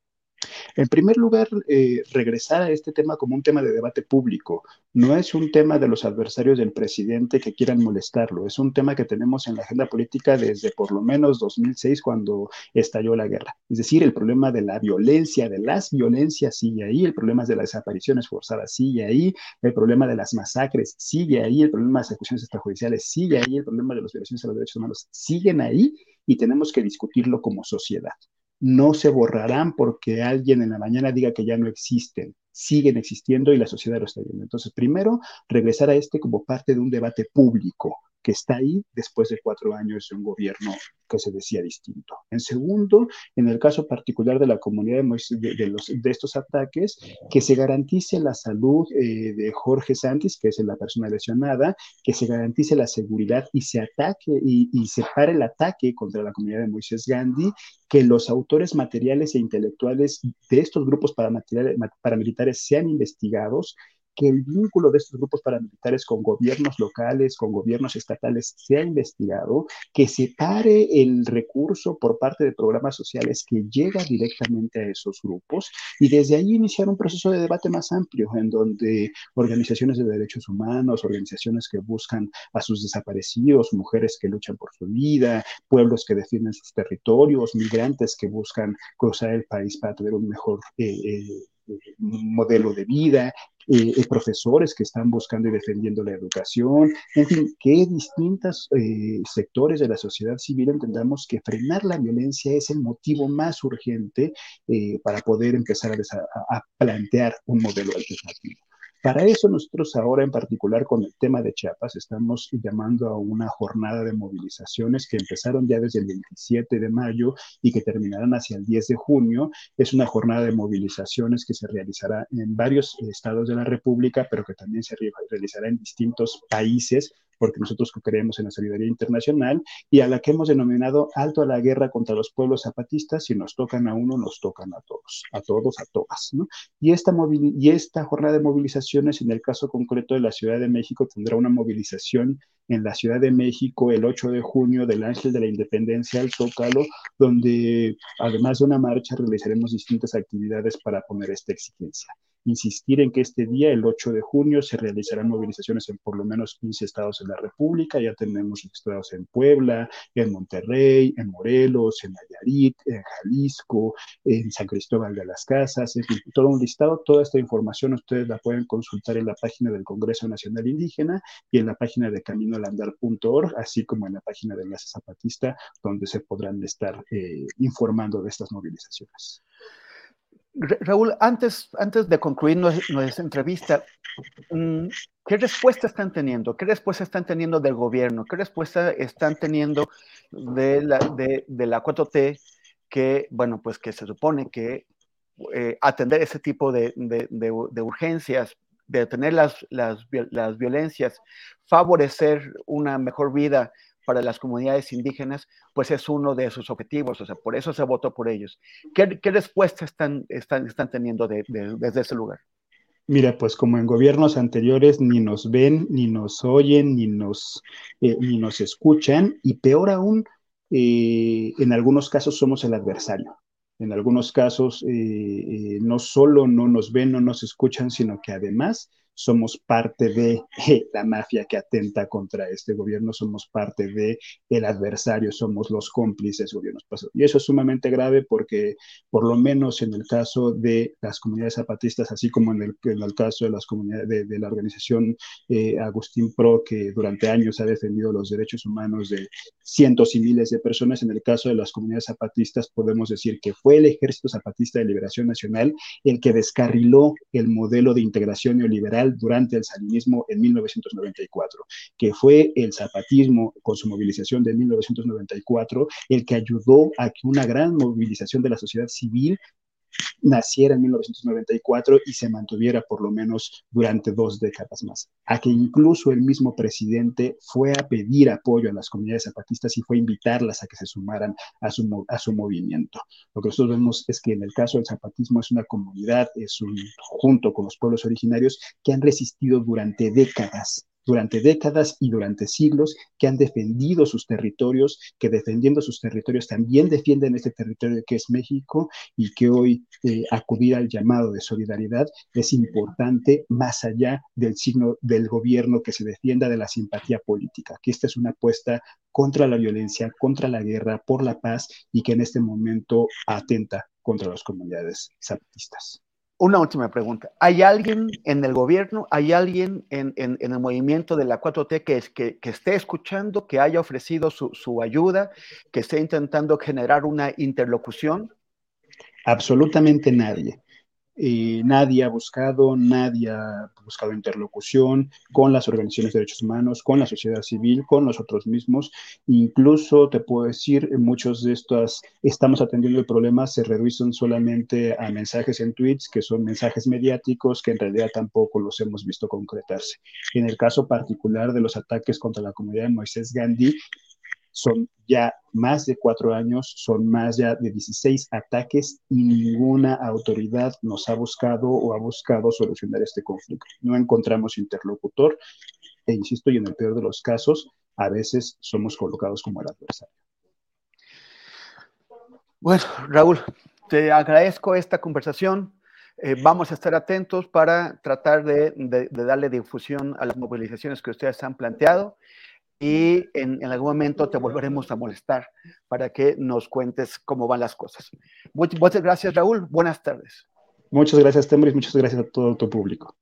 En primer lugar, eh, regresar a este tema como un tema de debate público. No es un tema de los adversarios del presidente que quieran molestarlo, es un tema que tenemos en la agenda política desde por lo menos 2006 cuando estalló la guerra. Es decir, el problema de la violencia, de las violencias sigue ahí, el problema de las desapariciones forzadas sigue ahí, el problema de las masacres sigue ahí, el problema de las ejecuciones extrajudiciales sigue ahí, el problema de las violaciones a los derechos humanos siguen ahí y tenemos que discutirlo como sociedad no se borrarán porque alguien en la mañana diga que ya no existen, siguen existiendo y la sociedad lo está viendo. Entonces, primero, regresar a este como parte de un debate público que está ahí después de cuatro años de un gobierno que se decía distinto. En segundo, en el caso particular de la comunidad de, de, de estos ataques, que se garantice la salud eh, de Jorge Santis, que es la persona lesionada, que se garantice la seguridad y se ataque y, y se pare el ataque contra la comunidad de Moisés Gandhi, que los autores materiales e intelectuales de estos grupos paramilitares sean investigados que el vínculo de estos grupos paramilitares con gobiernos locales, con gobiernos estatales, sea investigado, que se pare el recurso por parte de programas sociales que llega directamente a esos grupos y desde ahí iniciar un proceso de debate más amplio en donde organizaciones de derechos humanos, organizaciones que buscan a sus desaparecidos, mujeres que luchan por su vida, pueblos que defienden sus territorios, migrantes que buscan cruzar el país para tener un mejor eh, eh, modelo de vida, eh, eh, profesores que están buscando y defendiendo la educación, en fin, que distintos eh, sectores de la sociedad civil entendamos que frenar la violencia es el motivo más urgente para poder empezar a, a plantear un modelo alternativo. Para eso nosotros ahora en particular con el tema de Chiapas estamos llamando a una jornada de movilizaciones que empezaron ya desde el 27 de mayo y que terminarán hacia el 10 de junio. Es una jornada de movilizaciones que se realizará en varios estados de la República, pero que también se realizará en distintos países porque nosotros creemos en la solidaridad internacional y a la que hemos denominado alto a la guerra contra los pueblos zapatistas, si nos tocan a uno, nos tocan a todos, a todos, a todas. Y, esta y esta jornada de movilizaciones, en el caso concreto de la Ciudad de México, tendrá una movilización en la Ciudad de México el 8 de junio del Ángel de la Independencia al Zócalo, donde además de una marcha realizaremos distintas actividades para poner esta exigencia insistir en que este día, el 8 de junio, se realizarán movilizaciones en por lo menos 15 estados de la República. Ya tenemos estados en Puebla, en Monterrey, en Morelos, en Nayarit, en Jalisco, en San Cristóbal de las Casas, en fin, todo un listado. Toda esta información ustedes la pueden consultar en la página del Congreso Nacional Indígena y en la página de caminoalandar.org, así como en la página de Enlace Zapatista, donde se podrán estar eh, informando de estas movilizaciones. Raúl, antes, antes de concluir nuestra, entrevista, mm, ¿qué respuesta están teniendo? ¿Qué respuesta están teniendo del gobierno? ¿Qué respuesta están teniendo de la, de, la 4T que, bueno, pues que se supone que eh, atender ese tipo de, de, urgencias, detener las, las, las violencias, favorecer una mejor vida para las comunidades indígenas, pues es uno de sus objetivos, o sea, por eso se votó por ellos. ¿Qué, qué respuesta están, están, están teniendo desde ese lugar? Mira, pues como en gobiernos anteriores ni nos ven, ni nos oyen, ni nos, eh, ni nos escuchan, y peor aún, eh, en algunos casos somos el adversario. En algunos casos eh, no solo no nos ven, no nos escuchan, sino que además somos parte de <laughs> la mafia que atenta contra este gobierno, somos parte de adversario, somos los cómplices gobiernos. Y eso es sumamente grave porque, por lo menos en el caso de las comunidades zapatistas, así como en el, en caso de las comunidades de, la organización eh, Agustín Pro, que durante años ha defendido los derechos humanos de cientos y miles de personas, en el caso de las comunidades zapatistas, podemos decir que fue el Ejército Zapatista de Liberación Nacional el que descarriló el modelo de integración neoliberal durante el salinismo en 1994, que fue el zapatismo con su movilización de 1994 el que ayudó a que una gran movilización de la sociedad civil naciera en 1994 y se mantuviera por lo menos durante dos décadas más. A que incluso el mismo presidente fue a pedir apoyo a las comunidades zapatistas y fue a invitarlas a que se sumaran a su, a su movimiento. Lo que nosotros vemos es que en el caso del zapatismo es una comunidad, es un junto con los pueblos originarios que han resistido durante décadas durante décadas y durante siglos, que han defendido sus territorios, que defendiendo sus territorios también defienden este territorio que es México y que hoy eh, acudir al llamado de solidaridad es importante más allá del signo del gobierno que se defienda de la simpatía política, que esta es una apuesta contra la violencia, contra la guerra, por la paz y que en este momento atenta contra las comunidades zapatistas. Una última pregunta. ¿Hay alguien en el gobierno, hay alguien en, el movimiento de la 4T que, esté escuchando, que haya ofrecido su, ayuda, que esté intentando generar una interlocución? Absolutamente nadie. Eh, nadie ha buscado, nadie ha buscado interlocución con las organizaciones de derechos humanos, con la sociedad civil, con nosotros mismos. Incluso te puedo decir, muchos de estos estamos atendiendo el problema se reducen solamente a mensajes en tweets, que son mensajes mediáticos que en realidad tampoco los hemos visto concretarse. En el caso particular de los ataques contra la comunidad de Moisés Gandhi, son ya más de cuatro años, son más ya de 16 ataques y ninguna autoridad nos ha buscado o ha buscado solucionar este conflicto. No encontramos interlocutor e insisto, y en el peor de los casos, a veces somos colocados como el adversario. Bueno, Raúl, te agradezco esta conversación. Eh, vamos a estar atentos para tratar de, de, darle difusión a las movilizaciones que ustedes han planteado y en, algún momento te volveremos a molestar para que nos cuentes cómo van las cosas. Muchas gracias, Raúl. Buenas tardes. Muchas gracias, Tembris. Muchas gracias a todo tu público.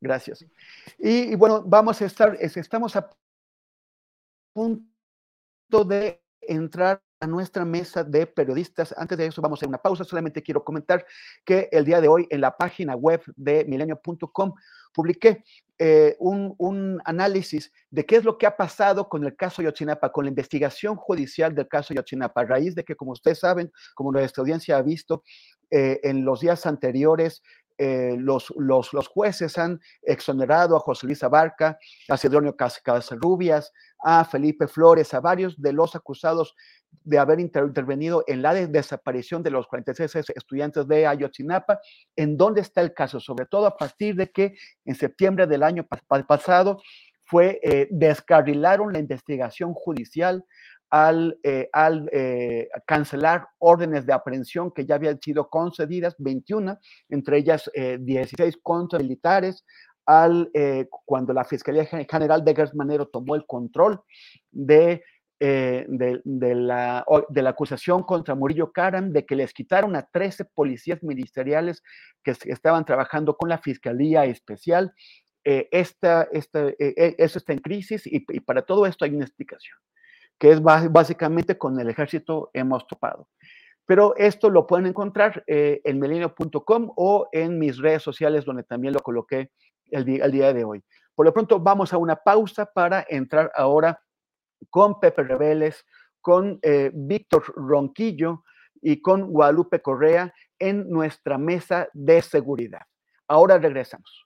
Gracias. Y, bueno, vamos a estar, estamos a punto de entrar a nuestra mesa de periodistas. Antes de eso, vamos a hacer una pausa. Solamente quiero comentar que el día de hoy en la página web de milenio.com publiqué eh, un, análisis de qué es lo que ha pasado con el caso Yotzinapa, con la investigación judicial del caso Yotzinapa, a raíz de que, como ustedes saben, como nuestra audiencia ha visto, eh, en los días anteriores eh, los, los, los, jueces han exonerado a José Luis Abarca, a Cedronio Casarrubias, a Felipe Flores, a varios de los acusados de haber intervenido en la desaparición de los 46 estudiantes de Ayotzinapa. ¿En dónde está el caso? Sobre todo a partir de que en septiembre del año pasado fue, eh, descarrilaron la investigación judicial al, eh, eh, cancelar órdenes de aprehensión que ya habían sido concedidas, 21, entre ellas 16 contra militares, al, cuando la Fiscalía General de Gersmanero tomó el control de eh, de, la, de, la, acusación contra Murillo Karam de que les quitaron a 13 policías ministeriales que estaban trabajando con la Fiscalía Especial. Eh, esta, esta, eh, eso está en crisis y, para todo esto hay una explicación, que es básicamente con el ejército hemos topado. Pero esto lo pueden encontrar en melinio.com o en mis redes sociales donde también lo coloqué el el día de hoy. Por lo pronto vamos a una pausa para entrar ahora con Pepe Rebeles, con eh, Víctor Ronquillo y con Guadalupe Correa en nuestra mesa de seguridad. Ahora regresamos.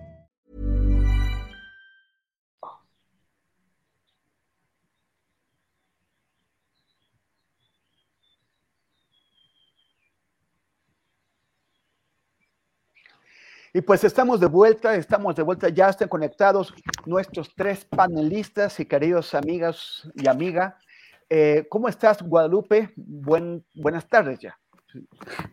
Y pues estamos de vuelta, estamos de vuelta, ya están conectados nuestros tres panelistas y queridos amigas y amiga. Eh, ¿Cómo estás, Guadalupe? Buen, buenas tardes ya.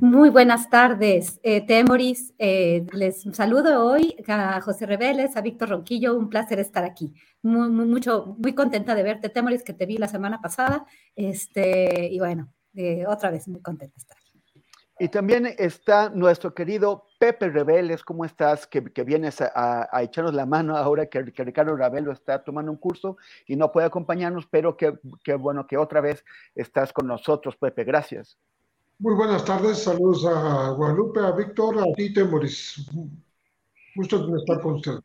Muy buenas tardes, eh, Temoris. Eh, les saludo hoy a José Reveles, a Víctor Ronquillo. Un placer estar aquí. Muy, muy, mucho, muy contenta de verte, Temoris, que te vi la semana pasada. Este, y bueno, eh, otra vez muy contenta de estar. Y también está nuestro querido Pepe Reveles, ¿cómo estás? Que, que vienes a, a, echarnos la mano ahora que, que, Ricardo Ravelo está tomando un curso y no puede acompañarnos, pero que, que bueno que otra vez estás con nosotros, Pepe. Gracias. Muy buenas tardes, saludos a Guadalupe, a Víctor, a ti, Temoris. Gusto de estar con ustedes.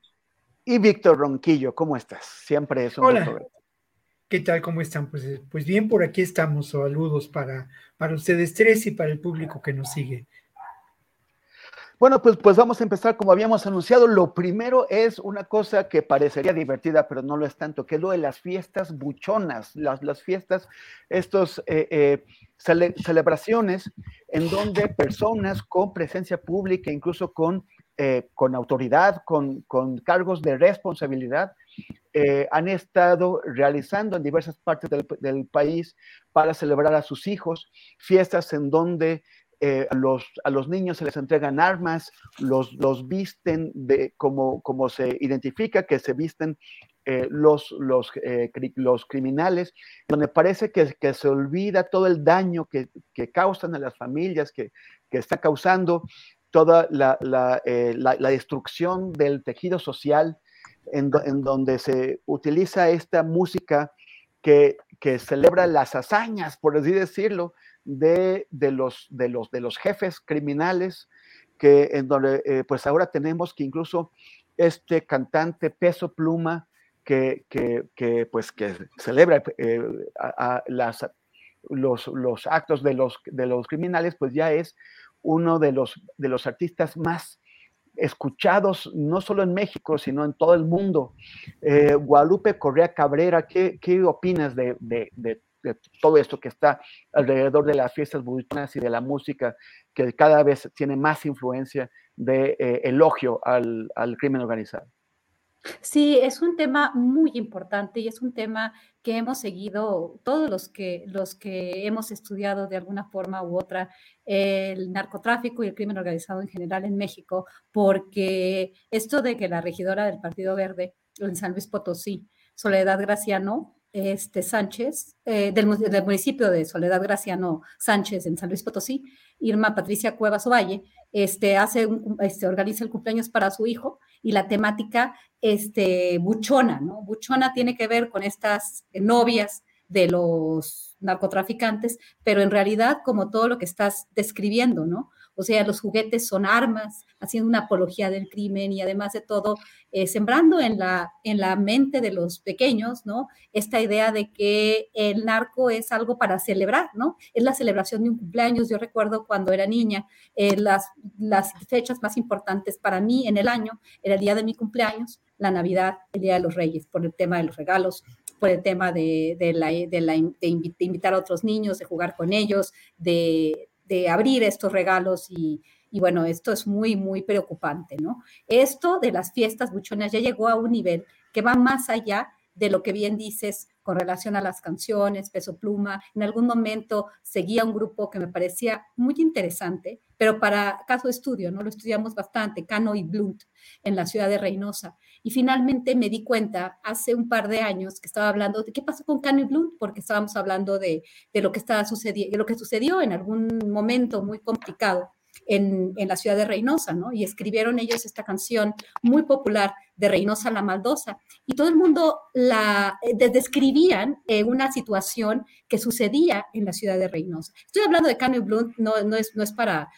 Y Víctor Ronquillo, ¿cómo estás? Siempre es un Hola. gusto verte. ¿Qué tal? ¿Cómo están? Pues, pues bien, por aquí estamos. Saludos para, para ustedes tres y para el público que nos sigue. Bueno, pues, pues vamos a empezar como habíamos anunciado. Lo primero es una cosa que parecería divertida, pero no lo es tanto, que es lo de las fiestas buchonas, las, las fiestas, estos eh, eh, cele celebraciones en donde personas con presencia pública, incluso con, eh, con autoridad, con, con, cargos de responsabilidad, han estado realizando en diversas partes del, país para celebrar a sus hijos, fiestas en donde eh, a, los, a, los, niños se les entregan armas, los, los visten de, como, como, se identifica que se visten eh, los, los, eh, los, criminales, donde parece que, que, se olvida todo el daño que, que causan a las familias, que, que está causando toda la, la, eh, la, la, destrucción del tejido social, en, en, donde se utiliza esta música que, que celebra las hazañas, por así decirlo, de, de, los, de, los, de los jefes criminales, que en donde eh, pues ahora tenemos que incluso este cantante Peso Pluma, que, que, que pues que celebra eh, a, las, los, los, actos de los, de los criminales, pues ya es uno de los, de los artistas más escuchados no solo en México, sino en todo el mundo. Eh, Guadalupe Correa Cabrera, ¿qué, qué opinas de, de, todo esto que está alrededor de las fiestas budistas y de la música, que cada vez tiene más influencia de eh, elogio al, al crimen organizado? Sí, es un tema muy importante y es un tema que hemos seguido todos los que, los que hemos estudiado de alguna forma u otra el narcotráfico y el crimen organizado en general en México, porque esto de que la regidora del Partido Verde en San Luis Potosí, Soledad Graciano, este, Sánchez, eh, del, municipio de Soledad Graciano Sánchez en San Luis Potosí, Irma Patricia Cuevas Ovalle, este, hace este, organiza el cumpleaños para su hijo y la temática este, buchona, ¿no? Buchona tiene que ver con estas novias de los narcotraficantes, pero en realidad como todo lo que estás describiendo, ¿no? O sea, los juguetes son armas, haciendo una apología del crimen y además de todo, eh, sembrando en la, en la mente de los pequeños, ¿no? Esta idea de que el narco es algo para celebrar, ¿no? Es la celebración de un cumpleaños. Yo recuerdo cuando era niña, eh, las, las fechas más importantes para mí en el año era el día de mi cumpleaños, la Navidad, el Día de los Reyes, por el tema de los regalos, por el tema de, de, de, invitar a otros niños, de jugar con ellos, de, de abrir estos regalos y, y, bueno, esto es muy, muy preocupante, ¿no? Esto de las fiestas buchonas ya llegó a un nivel que va más allá de lo que bien dices con relación a las canciones, Peso Pluma. En algún momento seguía un grupo que me parecía muy interesante, pero para caso estudio, ¿no? Lo estudiamos bastante, Cano y Blunt, en la ciudad de Reynosa. Y finalmente me di cuenta hace un par de años que estaba hablando de qué pasó con Cano y Blunt, porque estábamos hablando de, de lo que estaba sucediendo, lo que sucedió en algún momento muy complicado en, en, la ciudad de Reynosa, ¿no? Y escribieron ellos esta canción muy popular de Reynosa la Maldosa. Y todo el mundo la eh, describían eh, una situación que sucedía en la ciudad de Reynosa. Estoy hablando de Cano y Blunt, no, no, es, no es para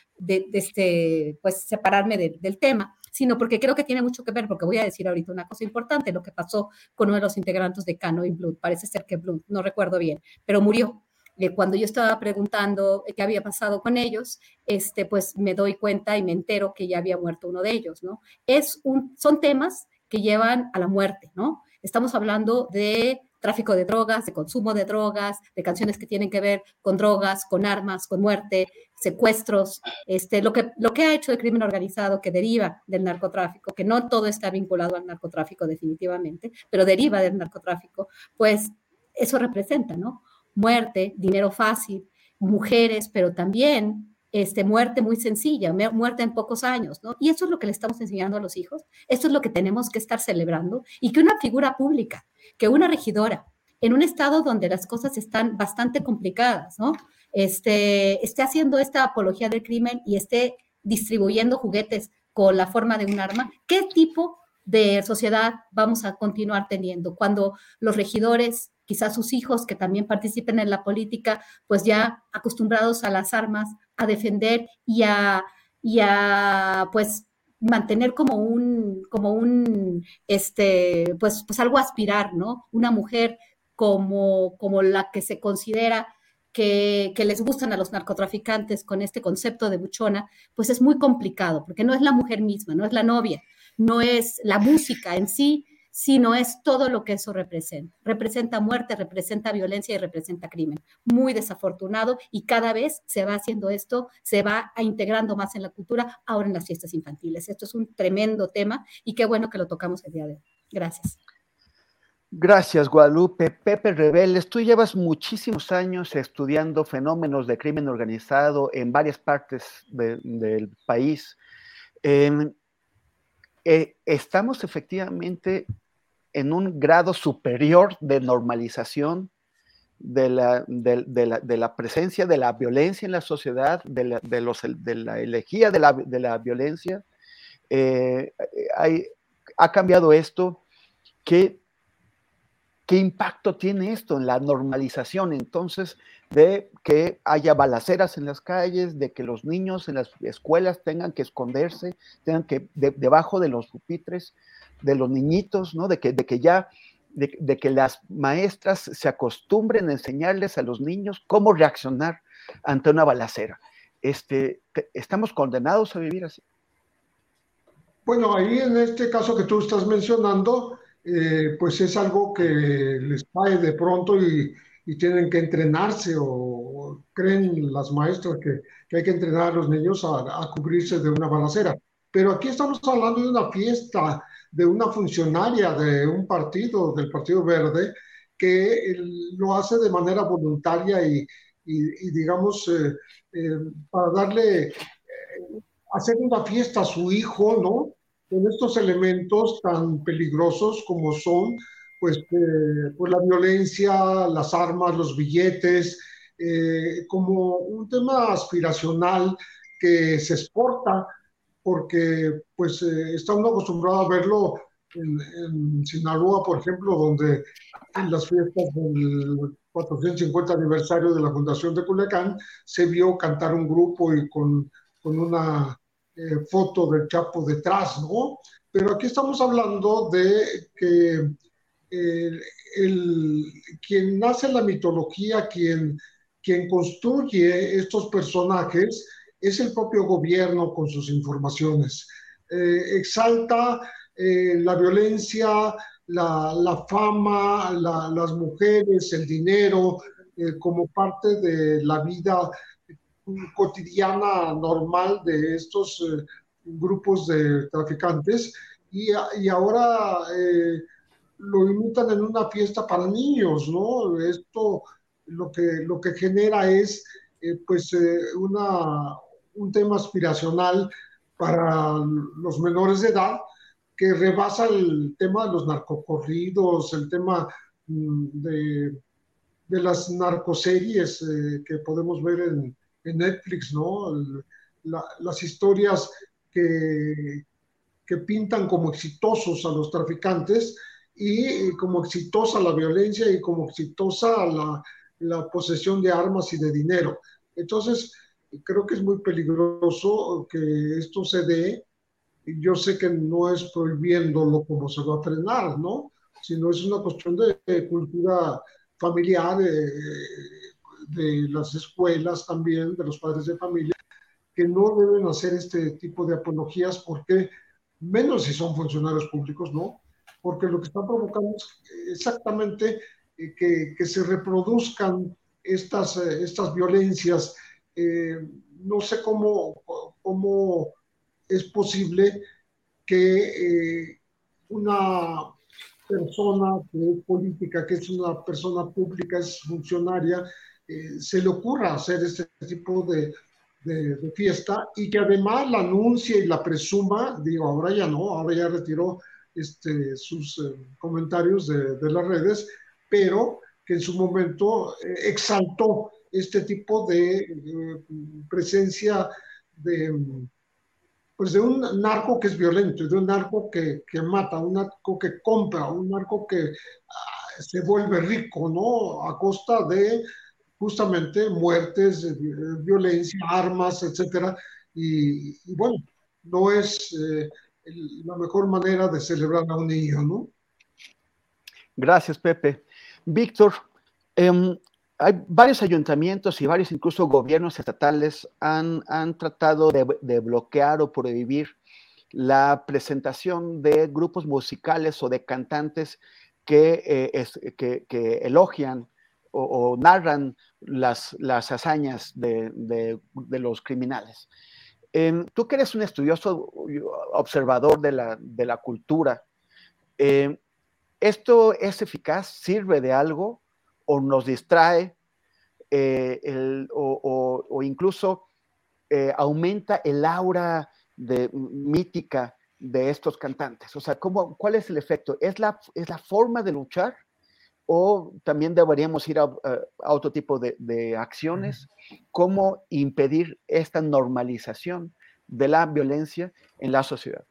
este, pues, separarme de, del tema, sino porque creo que tiene mucho que ver, porque voy a decir ahorita una cosa importante, lo que pasó con uno de los integrantes de Cano y Blunt. Parece ser que Blunt, no recuerdo bien, pero murió eh, cuando yo estaba preguntando qué había pasado con ellos, este, pues me doy cuenta y me entero que ya había muerto uno de ellos, ¿no? Es un, son temas que llevan a la muerte, ¿no? Estamos hablando de tráfico de drogas, de consumo de drogas, de canciones que tienen que ver con drogas, con armas, con muerte, secuestros, este, lo, que, lo que ha hecho el crimen organizado que deriva del narcotráfico, que no todo está vinculado al narcotráfico definitivamente, pero deriva del narcotráfico, pues eso representa, ¿no? Muerte, dinero fácil, mujeres, pero también este, muerte muy sencilla, muerte en pocos años, ¿no? Y eso es lo que le estamos enseñando a los hijos, esto es lo que tenemos que estar celebrando y que una figura pública, que una regidora, en un estado donde las cosas están bastante complicadas, ¿no? Este, esté haciendo esta apología del crimen y esté distribuyendo juguetes con la forma de un arma, ¿qué tipo de sociedad vamos a continuar teniendo cuando los regidores quizás sus hijos que también participen en la política, pues ya acostumbrados a las armas, a defender y a, y a pues mantener como un, como un, este, pues, pues algo aspirar, ¿no? Una mujer como, como la que se considera que, que, les gustan a los narcotraficantes con este concepto de buchona, pues es muy complicado, porque no es la mujer misma, no es la novia, no es la música en sí, sino es todo lo que eso representa. Representa muerte, representa violencia y representa crimen. Muy desafortunado y cada vez se va haciendo esto, se va integrando más en la cultura, ahora en las fiestas infantiles. Esto es un tremendo tema y qué bueno que lo tocamos el día de hoy. Gracias. Gracias, Guadalupe. Pepe Rebeles, tú llevas muchísimos años estudiando fenómenos de crimen organizado en varias partes del país. Eh, estamos efectivamente en un grado superior de normalización de la, de, la, presencia de la violencia en la sociedad, de la, los, de la elegía de la, violencia. Eh, ha cambiado esto. ¿Qué, ¿Qué impacto tiene esto en la normalización entonces de que haya balaceras en las calles, de que los niños en las escuelas tengan que esconderse, tengan que debajo de los pupitres? De los niñitos, ¿no? De que, de que ya, de, que las maestras se acostumbren a enseñarles a los niños cómo reaccionar ante una balacera. Este, ¿Estamos condenados a vivir así? Bueno, ahí en este caso que tú estás mencionando, eh, pues es algo que les cae de pronto y, tienen que entrenarse o, creen las maestras que, hay que entrenar a los niños a, cubrirse de una balacera. Pero aquí estamos hablando de una fiesta de una funcionaria de un partido, del Partido Verde, que lo hace de manera voluntaria y, digamos, eh, eh, para darle, eh, hacer una fiesta a su hijo, ¿no? Con estos elementos tan peligrosos como son, pues, pues la violencia, las armas, los billetes, como un tema aspiracional que se exporta porque pues eh, está uno acostumbrado a verlo en, Sinaloa, por ejemplo, donde en las fiestas del 450 aniversario de la fundación de Culiacán se vio cantar un grupo y con, con una eh, foto del Chapo detrás, ¿no? Pero aquí estamos hablando de que eh, el, quien nace la mitología, quien, quien construye estos personajes, es el propio gobierno con sus informaciones. Eh, exalta eh, la violencia, la, fama, las mujeres, el dinero, eh, como parte de la vida cotidiana normal de estos grupos de traficantes y, y ahora lo imitan en una fiesta para niños, ¿no? Esto lo que, lo que genera es pues una, un tema aspiracional para los menores de edad que rebasa el tema de los narcocorridos, el tema mm, de, las narcoseries eh, que podemos ver en, Netflix, ¿no? las historias que, que pintan como exitosos a los traficantes y como exitosa la violencia y como exitosa la, la posesión de armas y de dinero. Entonces, creo que es muy peligroso que esto se dé. Yo sé que no es prohibiéndolo como se va a frenar, ¿no? Sino es una cuestión de, cultura familiar, de, de las escuelas también, de los padres de familia, que no deben hacer este tipo de apologías porque, menos si son funcionarios públicos, ¿no? Porque lo que están provocando es exactamente que, se reproduzcan estas, estas violencias. No sé cómo, cómo es posible que una persona política, que es una persona pública, es funcionaria, eh, se le ocurra hacer este tipo de, de, fiesta y que además la anuncie y la presuma, digo, ahora ya no, ahora ya retiró este, sus eh, comentarios de, de, las redes, pero que en su momento eh, exaltó este tipo de presencia de pues de un narco que es violento, de un narco que, que mata, un narco que compra, un narco que ah, se vuelve rico, ¿no? A costa de justamente muertes, violencia, armas, etcétera. Y, bueno, no es eh, la mejor manera de celebrar a un niño, ¿no? Gracias, Pepe. Víctor, eh, hay varios ayuntamientos y varios incluso gobiernos estatales han, han tratado de, bloquear o prohibir la presentación de grupos musicales o de cantantes que, eh, que, elogian o, narran las, las hazañas de, de, los criminales. Tú que eres un estudioso observador de la, de la cultura, em, ¿esto es eficaz? ¿Sirve de algo? O nos distrae eh, o, incluso eh, aumenta el aura de, mítica de estos cantantes. O sea, ¿cómo, ¿cuál es el efecto? ¿Es la, ¿Es la forma de luchar? ¿O también deberíamos ir a, otro tipo de, de, acciones? ¿Cómo impedir esta normalización de la violencia en la sociedad?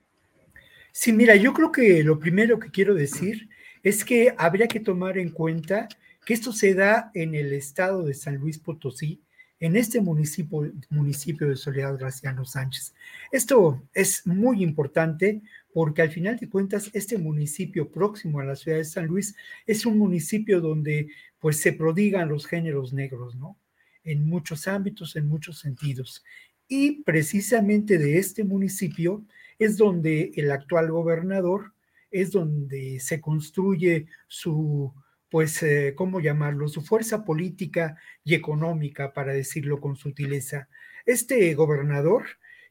Sí, mira, yo creo que lo primero que quiero decir es que habría que tomar en cuenta que esto se da en el estado de San Luis Potosí, en este municipio, municipio de Soledad Graciano Sánchez. Esto es muy importante porque al final de cuentas este municipio próximo a la ciudad de San Luis es un municipio donde pues se prodigan los géneros negros, ¿no? En muchos ámbitos, en muchos sentidos. Y precisamente de este municipio es donde el actual gobernador, es donde se construye su pues, eh, ¿cómo llamarlo? Su fuerza política y económica, para decirlo con sutileza. Este gobernador,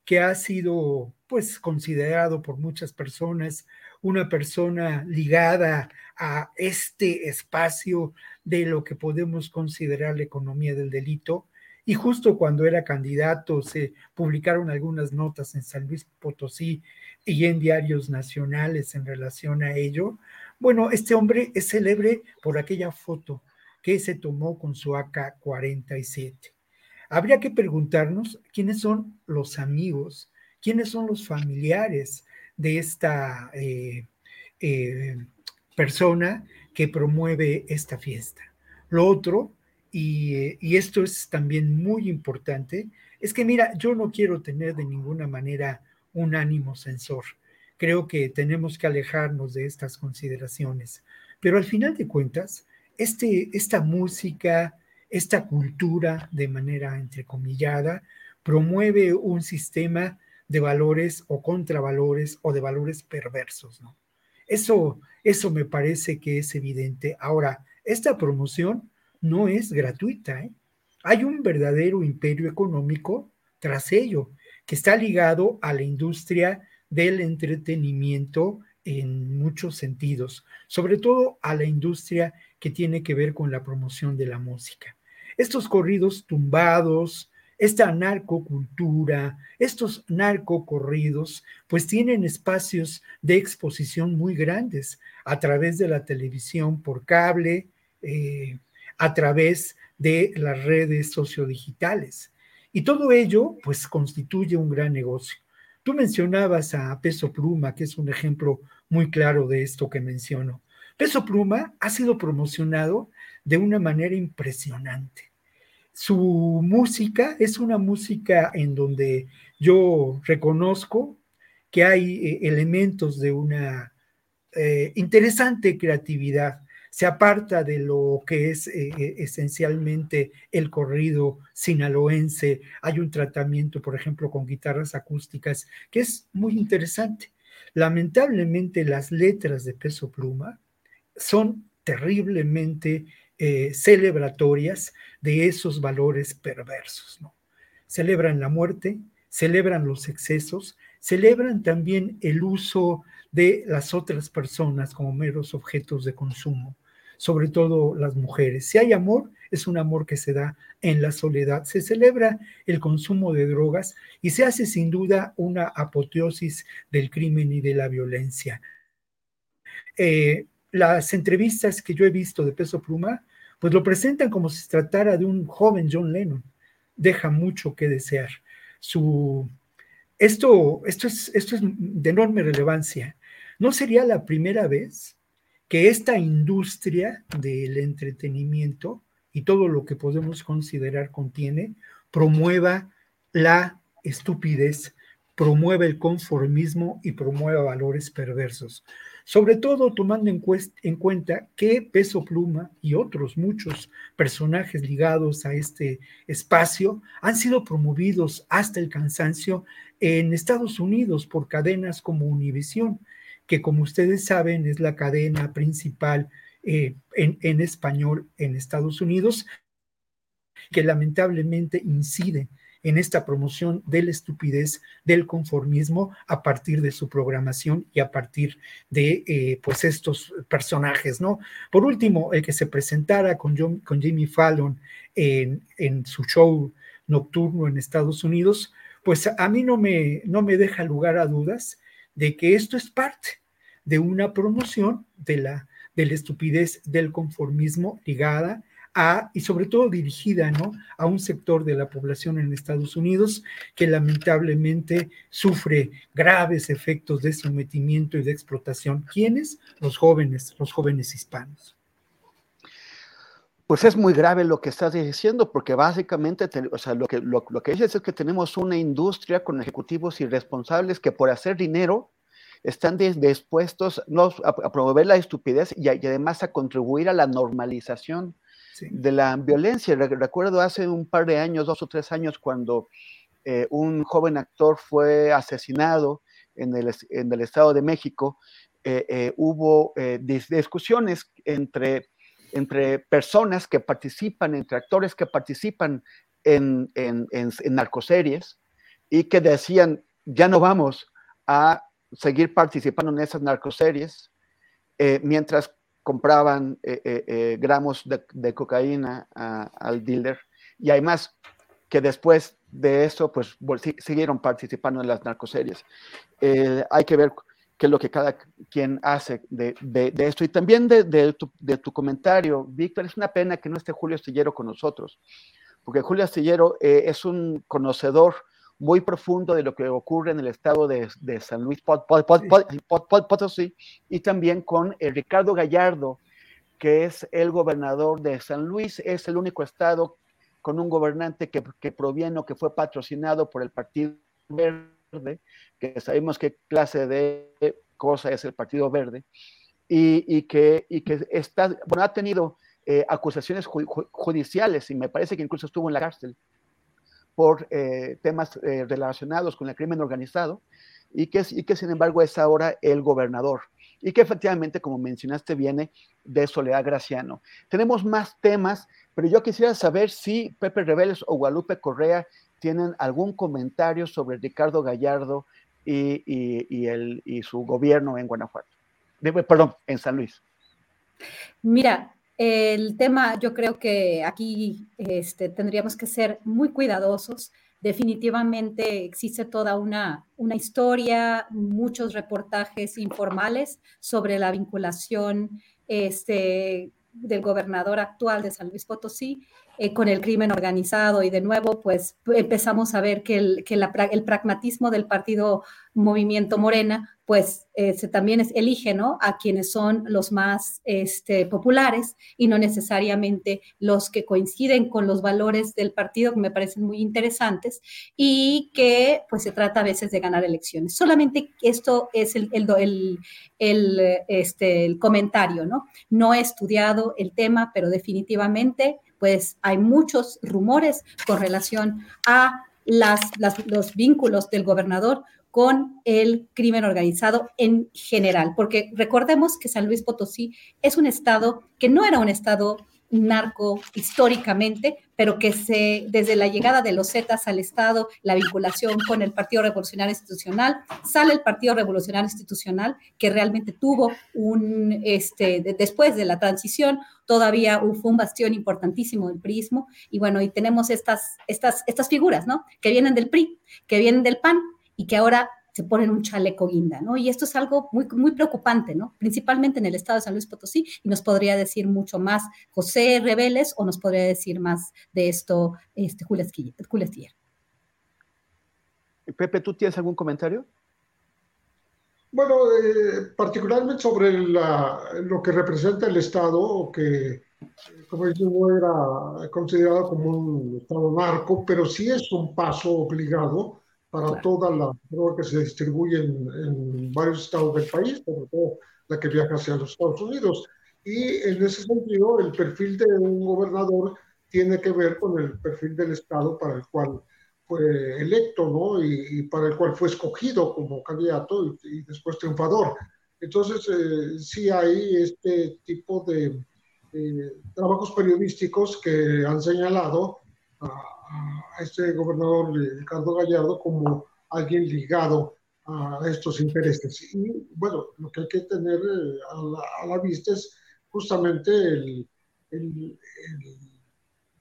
que ha sido, pues, considerado por muchas personas una persona ligada a este espacio de lo que podemos considerar la economía del delito, y justo cuando era candidato se publicaron algunas notas en San Luis Potosí y en diarios nacionales en relación a ello, bueno, este hombre es célebre por aquella foto que se tomó con su AK-47. Habría que preguntarnos quiénes son los amigos, quiénes son los familiares de esta eh, eh, persona que promueve esta fiesta. Lo otro, y, y, esto es también muy importante, es que mira, yo no quiero tener de ninguna manera un ánimo censor creo que tenemos que alejarnos de estas consideraciones. Pero al final de cuentas, este, esta música, esta cultura de manera entrecomillada, promueve un sistema de valores o contravalores o de valores perversos. Eso, eso me parece que es evidente. Ahora, esta promoción no es gratuita, ¿eh? Hay un verdadero imperio económico tras ello, que está ligado a la industria del entretenimiento en muchos sentidos, sobre todo a la industria que tiene que ver con la promoción de la música. Estos corridos tumbados, esta narcocultura, estos narcocorridos, pues tienen espacios de exposición muy grandes a través de la televisión por cable, eh, a través de las redes sociodigitales. Y todo ello, pues, constituye un gran negocio. Tú mencionabas a Peso Pluma, que es un ejemplo muy claro de esto que menciono. Peso Pluma ha sido promocionado de una manera impresionante. Su música es una música en donde yo reconozco que hay eh, elementos de una eh, interesante creatividad se aparta de lo que es eh, eh, esencialmente el corrido sinaloense. Hay un tratamiento, por ejemplo, con guitarras acústicas que es muy interesante. Lamentablemente las letras de peso pluma son terriblemente eh, celebratorias de esos valores perversos. Celebran la muerte, celebran los excesos, celebran también el uso de las otras personas como meros objetos de consumo, sobre todo las mujeres. Si hay amor, es un amor que se da en la soledad. Se celebra el consumo de drogas y se hace sin duda una apoteosis del crimen y de la violencia. Eh, las entrevistas que yo he visto de Peso Pluma, pues lo presentan como si se tratara de un joven John Lennon. Deja mucho que desear. Su, esto, esto, es, esto es de enorme relevancia. No sería la primera vez que esta industria del entretenimiento y todo lo que podemos considerar contiene promueva la estupidez, promueva el conformismo y promueva valores perversos. Sobre todo tomando en, cuenta que Peso Pluma y otros muchos personajes ligados a este espacio han sido promovidos hasta el cansancio en Estados Unidos por cadenas como Univision, que como ustedes saben es la cadena principal eh, en español en Estados Unidos, que lamentablemente incide en esta promoción de la estupidez, del conformismo a partir de su programación y a partir de eh, pues estos personajes, ¿no? Por último, el que se presentara con, con Jimmy Fallon en, en, su show nocturno en Estados Unidos, pues a mí no me, no me deja lugar a dudas de que esto es parte de una promoción de la, de la estupidez del conformismo ligada y sobre todo dirigida ¿no? a un sector de la población en Estados Unidos que lamentablemente sufre graves efectos de sometimiento y de explotación. ¿Quiénes? Los jóvenes, los jóvenes hispanos. Pues es muy grave lo que estás diciendo, porque básicamente, o sea, lo que, lo, que dices es que tenemos una industria con ejecutivos irresponsables que por hacer dinero están dispuestos no, a, promover la estupidez y, además a contribuir a la normalización de la violencia. Recuerdo hace un par de años, dos o tres años, cuando eh, un joven actor fue asesinado en el, en el Estado de México, eh, eh, hubo discusiones entre, entre personas que participan, entre actores que participan en, narcoseries y que decían, ya no vamos a seguir participando en esas narcoseries, mientras compraban eh, eh, eh, gramos de, cocaína al dealer y además que después de eso pues siguieron participando en las narcoseries. hay que ver qué es lo que cada quien hace de, esto. Y también de, tu, comentario, Víctor, es una pena que no esté Julio Astillero con nosotros, porque Julio Astillero es un conocedor muy profundo de lo que ocurre en el estado de, San Luis Potosí y también con eh, Ricardo Gallardo, que es el gobernador de San Luis, es el único estado con un gobernante que, proviene o que fue patrocinado por el Partido Verde, que sabemos qué clase de cosa es el Partido Verde, y, que, y que está, bueno, ha tenido eh, acusaciones judiciales y me parece que incluso estuvo en la cárcel por eh, temas eh, relacionados con el crimen organizado y que, y que sin embargo es ahora el gobernador y que efectivamente, como mencionaste, viene de Soledad Graciano. Tenemos más temas, pero yo quisiera saber si Pepe Rebeles o Guadalupe Correa tienen algún comentario sobre Ricardo Gallardo y, y, el, y su gobierno en Guanajuato. Perdón, en San Luis. Mira, el tema, yo creo que aquí este, tendríamos que ser muy cuidadosos. Definitivamente existe toda una, una historia, muchos reportajes informales sobre la vinculación este, del gobernador actual de San Luis Potosí eh, con el crimen organizado y de nuevo pues empezamos a ver que el, que el pragmatismo del partido Movimiento Morena pues eh, se también es, elige ¿no? a quienes son los más este, populares y no necesariamente los que coinciden con los valores del partido que me parecen muy interesantes y que pues se trata a veces de ganar elecciones. Solamente esto es el, el, el, este, el comentario, ¿no? No he estudiado el tema, pero definitivamente pues hay muchos rumores con relación a las, los vínculos del gobernador con el crimen organizado en general, porque recordemos que San Luis Potosí es un estado que no era un estado narco históricamente, pero que se, desde la llegada de los Zetas al Estado, la vinculación con el Partido Revolucionario Institucional, sale el Partido Revolucionario Institucional, que realmente tuvo un, este, después de la transición, todavía fue un bastión importantísimo del prismo, y bueno, y tenemos estas, estas, estas figuras, ¿no? Que vienen del PRI, que vienen del PAN, y que ahora se ponen un chaleco guinda, ¿no? Y esto es algo muy, muy preocupante, ¿no? Principalmente en el estado de San Luis Potosí, y nos podría decir mucho más José Reveles o nos podría decir más de esto este, Julio Estiller. Pepe, ¿tú tienes algún comentario? Bueno, eh, particularmente sobre lo que representa el Estado, que, como dice, no era considerado como un Estado narco, pero sí es un paso obligado para toda la droga que se distribuye en, varios estados del país, sobre todo la que viaja hacia los Estados Unidos. Y en ese sentido, el perfil de un gobernador tiene que ver con el perfil del estado para el cual fue electo, ¿no? Y, para el cual fue escogido como candidato y, después triunfador. Entonces, eh, sí hay este tipo de trabajos periodísticos que han señalado a, a este gobernador Ricardo Gallardo como alguien ligado a estos intereses. Y bueno, lo que hay que tener eh, a la, vista es justamente el,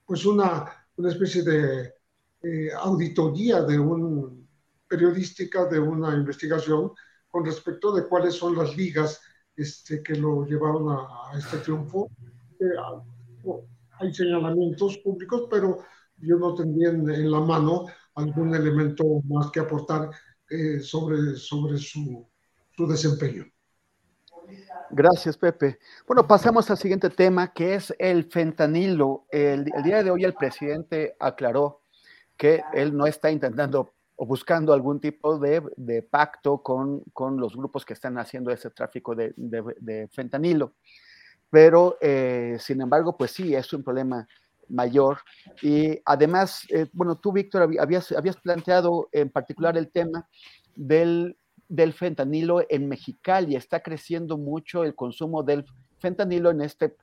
pues una, una, especie de eh, auditoría de un periodística de una investigación con respecto de cuáles son las ligas este, que lo llevaron a, este triunfo. Eh, hay señalamientos públicos, pero yo no tendría en, la mano algún elemento más que aportar eh, sobre, sobre su, su desempeño. Gracias, Pepe. Bueno, pasamos al siguiente tema, que es el fentanilo. El, el, día de hoy el presidente aclaró que él no está intentando o buscando algún tipo de, de pacto con, con, los grupos que están haciendo ese tráfico de, de fentanilo. Pero, eh, sin embargo, pues sí, es un problema mayor. Y además, eh, bueno, tú, Víctor, habías, habías planteado en particular el tema del, del fentanilo en Mexicali. Está creciendo mucho el consumo del fentanilo en este,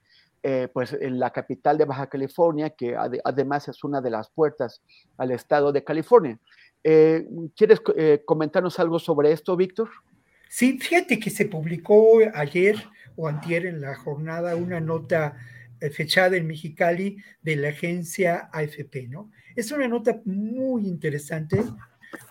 eh, pues en la capital de Baja California, que además es una de las puertas al estado de California. Eh, ¿Quieres comentarnos algo sobre esto, Víctor? Sí, fíjate que se publicó ayer o antier en la jornada una nota eh, fechada en Mexicali de la agencia AFP, ¿no? Es una nota muy interesante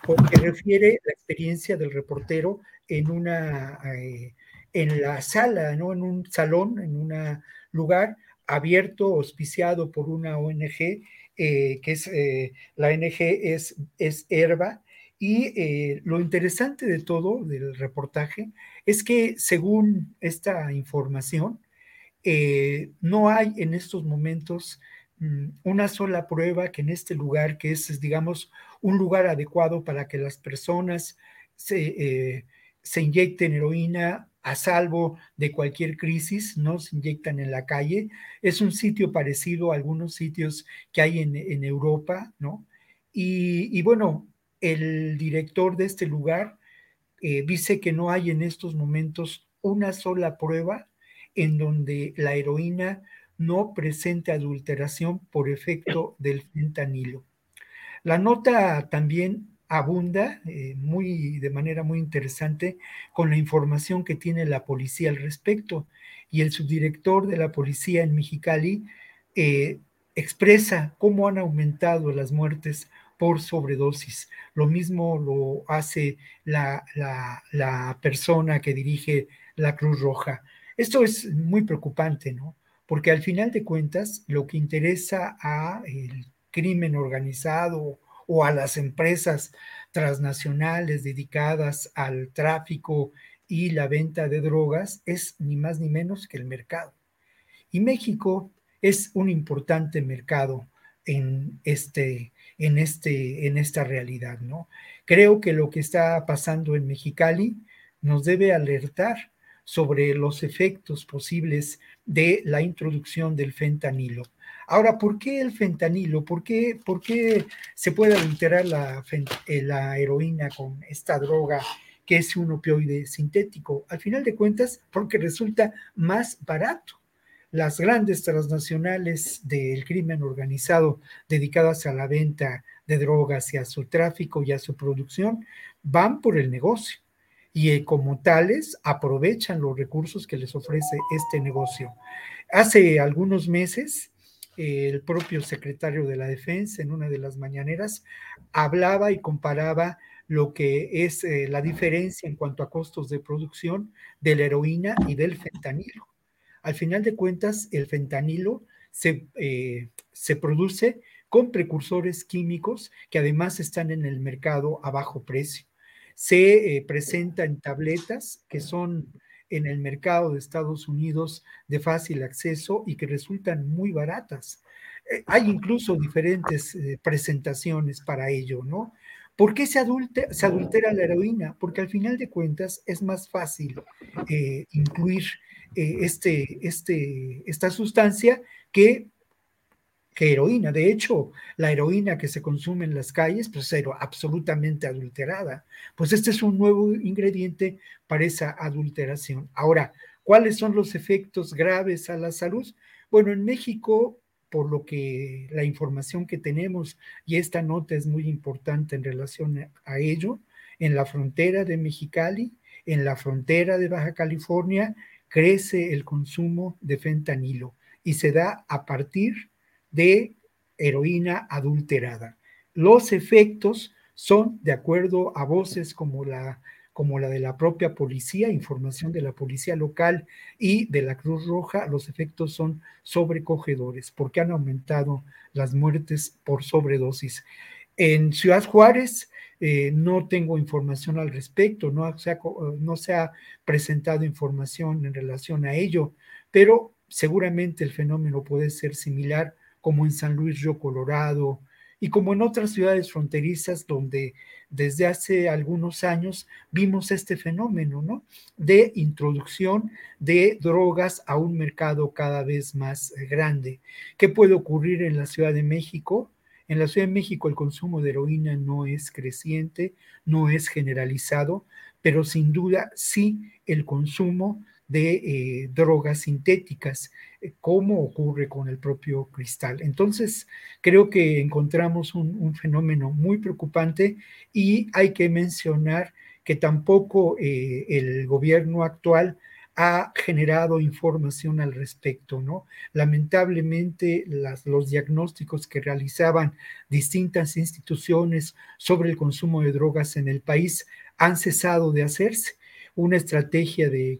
porque refiere la experiencia del reportero en una, eh, en la sala, ¿no? En un salón, en un lugar abierto, auspiciado por una ONG, eh, que es, la ONG es, es Herba, y lo interesante de todo del reportaje es que según esta información, eh, no hay en estos momentos mm, una sola prueba que en este lugar, que es, digamos, un lugar adecuado para que las personas se, eh, se inyecten heroína a salvo de cualquier crisis, no se inyectan en la calle. Es un sitio parecido a algunos sitios que hay en, Europa, ¿no? Y, bueno, el director de este lugar eh, dice que no hay en estos momentos una sola prueba en donde la heroína no presente adulteración por efecto del fentanilo. La nota también abunda eh, muy, de manera muy interesante con la información que tiene la policía al respecto y el subdirector de la policía en Mexicali eh, expresa cómo han aumentado las muertes por sobredosis. Lo mismo lo hace la persona que dirige la Cruz Roja. Esto es muy preocupante, ¿no? Porque al final de cuentas, lo que interesa a el crimen organizado o a las empresas transnacionales dedicadas al tráfico y la venta de drogas es ni más ni menos que el mercado. Y México es un importante mercado en, este, en, este, en esta realidad, ¿no? Creo que lo que está pasando en Mexicali nos debe alertar sobre los efectos posibles de la introducción del fentanilo. Ahora, ¿por qué el fentanilo? ¿Por qué, por qué se puede adulterar la, eh, la heroína con esta droga que es un opioide sintético? Al final de cuentas, porque resulta más barato las grandes transnacionales del crimen organizado dedicadas a la venta de drogas y a su tráfico y a su producción van por el negocio y eh, como tales aprovechan los recursos que les ofrece este negocio. Hace algunos meses, el propio secretario de la Defensa en una de las mañaneras hablaba y comparaba lo que es eh, la diferencia en cuanto a costos de producción de la heroína y del fentanilo. Al final de cuentas, el fentanilo se, eh, se produce con precursores químicos que además están en el mercado a bajo precio. Se eh, presenta en tabletas que son en el mercado de Estados Unidos de fácil acceso y que resultan muy baratas. Eh, hay incluso diferentes presentaciones para ello, ¿no? ¿Por qué se, adultera la heroína? Porque al final de cuentas es más fácil incluir eh, este, este, esta sustancia que, que, heroína. De hecho, la heroína que se consume en las calles, pues es absolutamente adulterada. Pues este es un nuevo ingrediente para esa adulteración. Ahora, ¿cuáles son los efectos graves a la salud? Bueno, en México por lo que la información que tenemos, y esta nota es muy importante en relación a ello, en la frontera de Mexicali, en la frontera de Baja California crece el consumo de fentanilo y se da a partir de heroína adulterada. Los efectos son, de acuerdo a voces como la, como la de la propia policía, información de la policía local y de la Cruz Roja, los efectos son sobrecogedores porque han aumentado las muertes por sobredosis. En Ciudad Juárez eh, no tengo información al respecto, no se, ha, no se ha presentado información en relación a ello, pero seguramente el fenómeno puede ser similar como en San Luis Río Colorado y como en otras ciudades fronterizas donde desde hace algunos años vimos este fenómeno, ¿no? De introducción de drogas a un mercado cada vez más grande. ¿Qué puede ocurrir en la Ciudad de México? En la Ciudad de México el consumo de heroína no es creciente, no es generalizado, pero sin duda sí el consumo de eh, drogas sintéticas, eh, como ocurre con el propio cristal. Entonces, creo que encontramos un, fenómeno muy preocupante y hay que mencionar que tampoco eh, el gobierno actual ha generado información al respecto, ¿no? Lamentablemente, los diagnósticos que realizaban distintas instituciones sobre el consumo de drogas en el país han cesado de hacerse. Una estrategia de,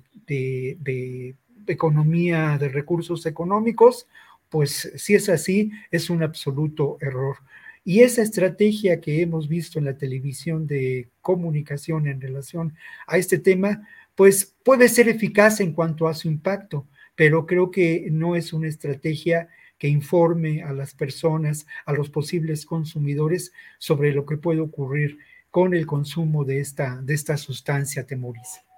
economía de recursos económicos, pues si es así, es un absoluto error. Y esa estrategia que hemos visto en la televisión de comunicación en relación a este tema, pues puede ser eficaz en cuanto a su impacto, pero creo que no es una estrategia que informe a las personas, a los posibles consumidores sobre lo que puede ocurrir con el consumo de esta, de esta sustancia temoriza.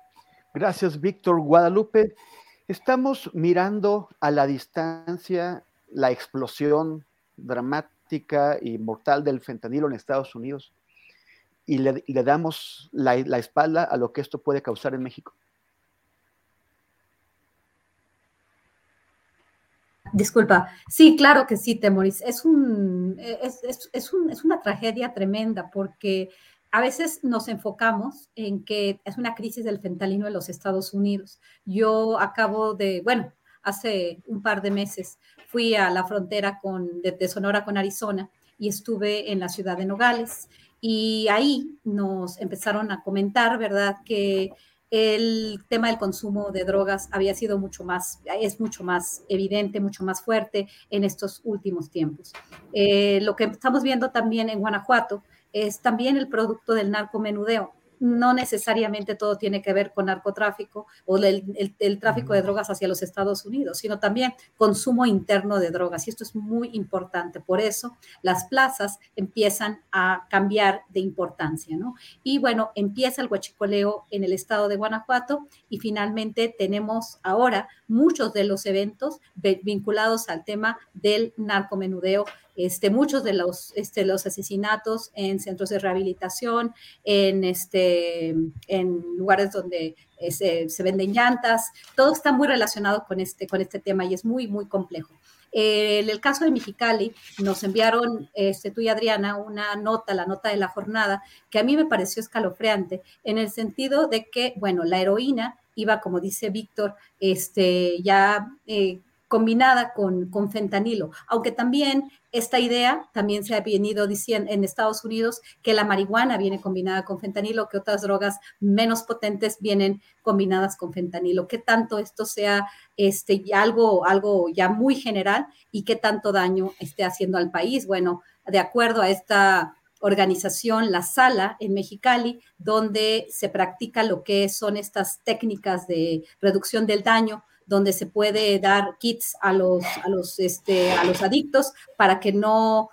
Gracias, Víctor Guadalupe. Estamos mirando a la distancia la explosión dramática y mortal del fentanilo en Estados Unidos y le, damos la, espalda a lo que esto puede causar en México? Disculpa, sí, claro que sí, Temoris. Es, un, es, es, un, es, una tragedia tremenda porque a veces nos enfocamos en que es una crisis del fentanilo en los Estados Unidos. Yo acabo de, bueno, hace un par de meses fui a la frontera con, de Sonora con Arizona y estuve en la ciudad de Nogales y ahí nos empezaron a comentar, ¿verdad?, que el tema del consumo de drogas había sido mucho más, es mucho más evidente, mucho más fuerte en estos últimos tiempos. Eh, lo que estamos viendo también en Guanajuato es también el producto del narcomenudeo. no necesariamente todo tiene que ver con narcotráfico o el, el, tráfico de drogas hacia los Estados Unidos, sino también consumo interno de drogas. Y esto es muy importante. Por eso las plazas empiezan a cambiar de importancia, ¿no? Y bueno, empieza el huachicoleo en el estado de Guanajuato y finalmente tenemos ahora muchos de los eventos vinculados al tema del narcomenudeo este, muchos de los, este, los asesinatos en centros de rehabilitación, en, este, en lugares donde eh, se, venden llantas, todo está muy relacionado con este, con este tema y es muy, muy complejo. en el caso de Mexicali, nos enviaron, este, tú y Adriana, una nota, la nota de la jornada, que a mí me pareció escalofriante, en el sentido de que, bueno, la heroína iba, como dice Víctor, este, ya eh, combinada con, con fentanilo, aunque también esta idea también se ha venido diciendo en Estados Unidos que la marihuana viene combinada con fentanilo, que otras drogas menos potentes vienen combinadas con fentanilo. ¿Qué tanto esto sea este, algo, algo ya muy general y qué tanto daño esté haciendo al país? Bueno, de acuerdo a esta organización La Sala en Mexicali, donde se practica lo que son estas técnicas de reducción del daño donde se puede dar kits a los, a los, este, a los adictos para que no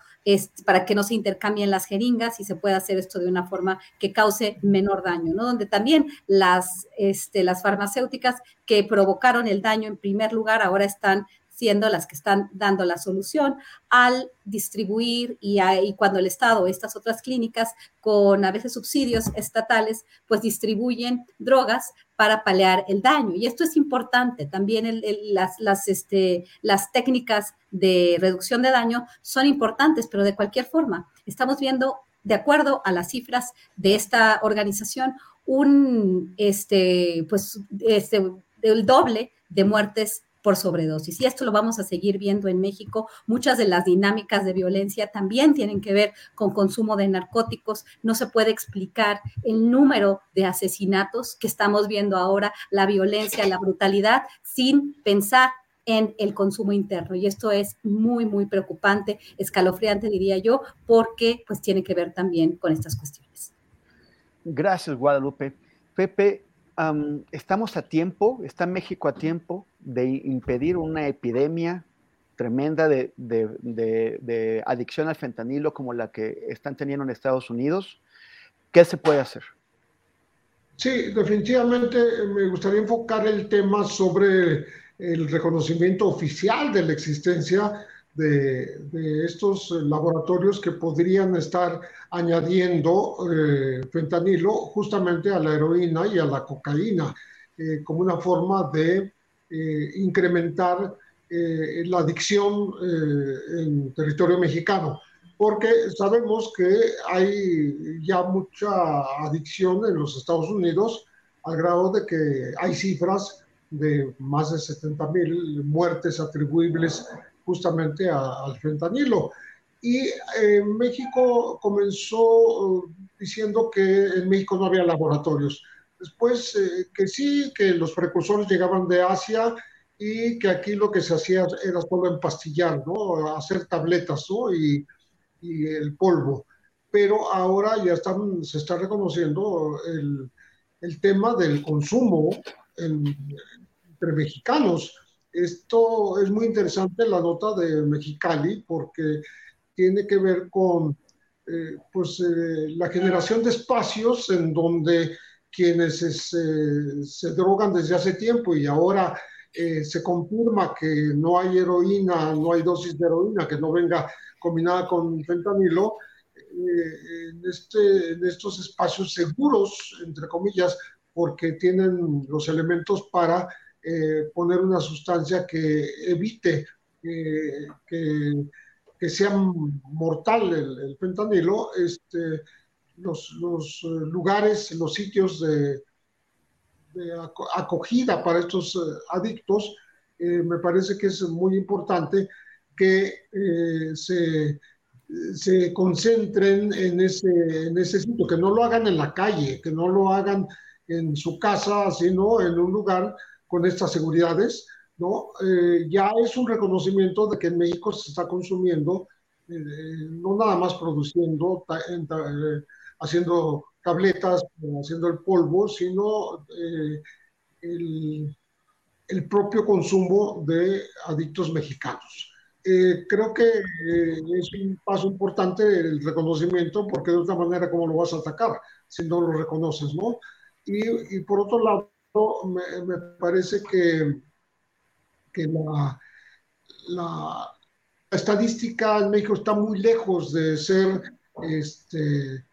para que no se intercambien las jeringas y se pueda hacer esto de una forma que cause menor daño, ¿no? Donde también las, este, las farmacéuticas que provocaron el daño en primer lugar ahora están siendo las que están dando la solución al distribuir y, cuando el Estado, estas otras clínicas con a veces subsidios estatales, pues distribuyen drogas para paliar el daño. Y esto es importante. También las, las, este, las técnicas de reducción de daño son importantes, pero de cualquier forma, estamos viendo, de acuerdo a las cifras de esta organización, un, este, pues, este, el doble de muertes por sobredosis. Y esto lo vamos a seguir viendo en México. Muchas de las dinámicas de violencia también tienen que ver con consumo de narcóticos. No se puede explicar el número de asesinatos que estamos viendo ahora, la violencia, la brutalidad, sin pensar en el consumo interno. Y esto es muy, muy preocupante, escalofriante, diría yo, porque pues tiene que ver también con estas cuestiones. Gracias, Guadalupe. Pepe, estamos a tiempo, está México a tiempo de impedir una epidemia tremenda de, adicción al fentanilo como la que están teniendo en Estados Unidos. ¿Qué se puede hacer? Sí, definitivamente me gustaría enfocar el tema sobre el reconocimiento oficial de la existencia de, estos laboratorios que podrían estar añadiendo eh, fentanilo justamente a la heroína y a la cocaína eh, como una forma de eh, incrementar la adicción en territorio mexicano. Porque sabemos que hay ya mucha adicción en los Estados Unidos al grado de que hay cifras de más de 70 mil muertes atribuibles justamente al fentanilo. Y eh, México comenzó uh, diciendo que en México no había laboratorios. Después eh, que sí, que los precursores llegaban de Asia y que aquí lo que se hacía era solo empastillar, ¿no? Hacer tabletas, ¿no? Y, y el polvo. Pero ahora ya están, se está reconociendo el, el tema del consumo entre mexicanos esto es muy interesante, la nota de Mexicali, porque tiene que ver con eh, pues, eh, la generación de espacios en donde quienes se drogan desde hace tiempo y ahora eh, se confirma que no hay heroína, no hay dosis de heroína que no venga combinada con fentanilo, en, este, en estos espacios seguros, entre comillas, porque tienen los elementos para eh, poner una sustancia que evite que, que, sea mortal el, fentanilo, este, los, los, lugares, los sitios de, acogida para estos eh, adictos, eh, me parece que es muy importante que se, se, concentren en ese, en ese sitio, que no lo hagan en la calle, que no lo hagan en su casa, sino en un lugar con estas seguridades, ¿no? Eh, ya es un reconocimiento de que en México se está consumiendo, eh, no nada más produciendo, eh, haciendo tabletas haciendo el polvo, sino eh, el, el, propio consumo de adictos mexicanos. Eh, creo que eh, es un paso importante el reconocimiento, porque de otra manera, ¿cómo lo vas a atacar si no lo reconoces, no? Y, y por otro lado, me, parece que, que la, la, estadística en México está muy lejos de ser este,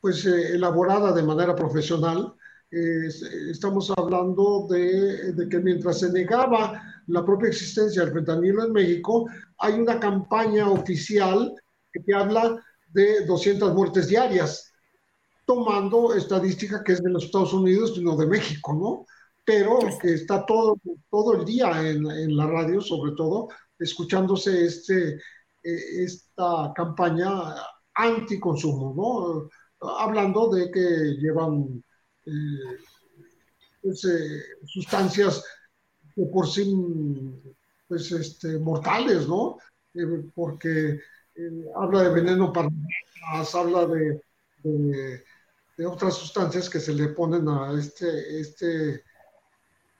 pues, eh, elaborada de manera profesional. estamos hablando de, de, que mientras se negaba la propia existencia del fentanilo en México, hay una campaña oficial que habla de 200 muertes diarias, tomando estadística que es de los Estados Unidos y no de México, ¿no? Pero que está todo, todo el día en, en la radio, sobre todo, escuchándose este, eh, esta campaña anticonsumo, ¿no? Hablando de que llevan eh, pues, eh, sustancias que por sí pues, este, mortales, ¿no? porque habla de veneno para habla de, de, otras sustancias que se le ponen a este, este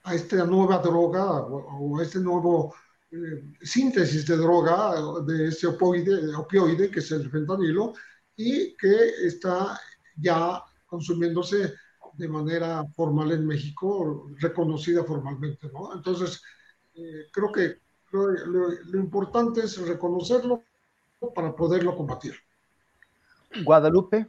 a esta nueva droga o a este nuevo eh, síntesis de droga, de ese opioide, opioide, que es el fentanilo, y que está ya consumiéndose de manera formal en México, reconocida formalmente. ¿no? Entonces, eh, creo que lo, lo, importante es reconocerlo para poderlo combatir. Guadalupe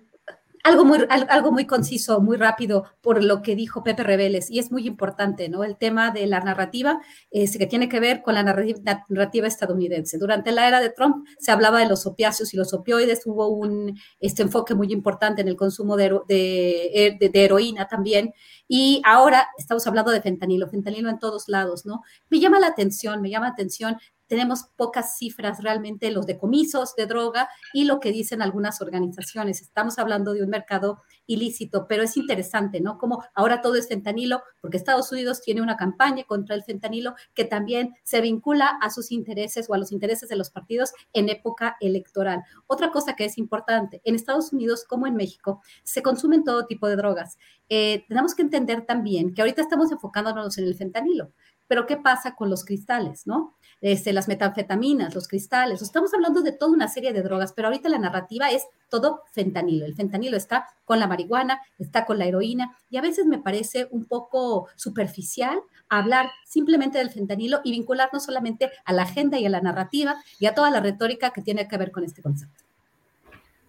algo muy, algo muy conciso, muy rápido por lo que dijo Pepe Rebeles, y es muy importante, ¿no? El tema de la narrativa es, que tiene que ver con la narrativa, estadounidense. Durante la era de Trump se hablaba de los opiáceos y los opioides, hubo un este enfoque muy importante en el consumo de, de, de, de heroína también, y ahora estamos hablando de fentanilo, fentanilo en todos lados, ¿no? Me llama la atención, me llama la atención tenemos pocas cifras realmente, los decomisos de droga y lo que dicen algunas organizaciones. Estamos hablando de un mercado ilícito, pero es interesante, ¿no? Como ahora todo es fentanilo, porque Estados Unidos tiene una campaña contra el fentanilo que también se vincula a sus intereses o a los intereses de los partidos en época electoral. Otra cosa que es importante, en Estados Unidos como en México, se consumen todo tipo de drogas. Eh, tenemos que entender también que ahorita estamos enfocándonos en el fentanilo, pero ¿qué pasa con los cristales, no? Este, las metanfetaminas, los cristales. Estamos hablando de toda una serie de drogas, pero ahorita la narrativa es todo fentanilo. El fentanilo está con la marihuana, está con la heroína, y a veces me parece un poco superficial hablar simplemente del fentanilo y vincularnos solamente a la agenda y a la narrativa y a toda la retórica que tiene que ver con este concepto.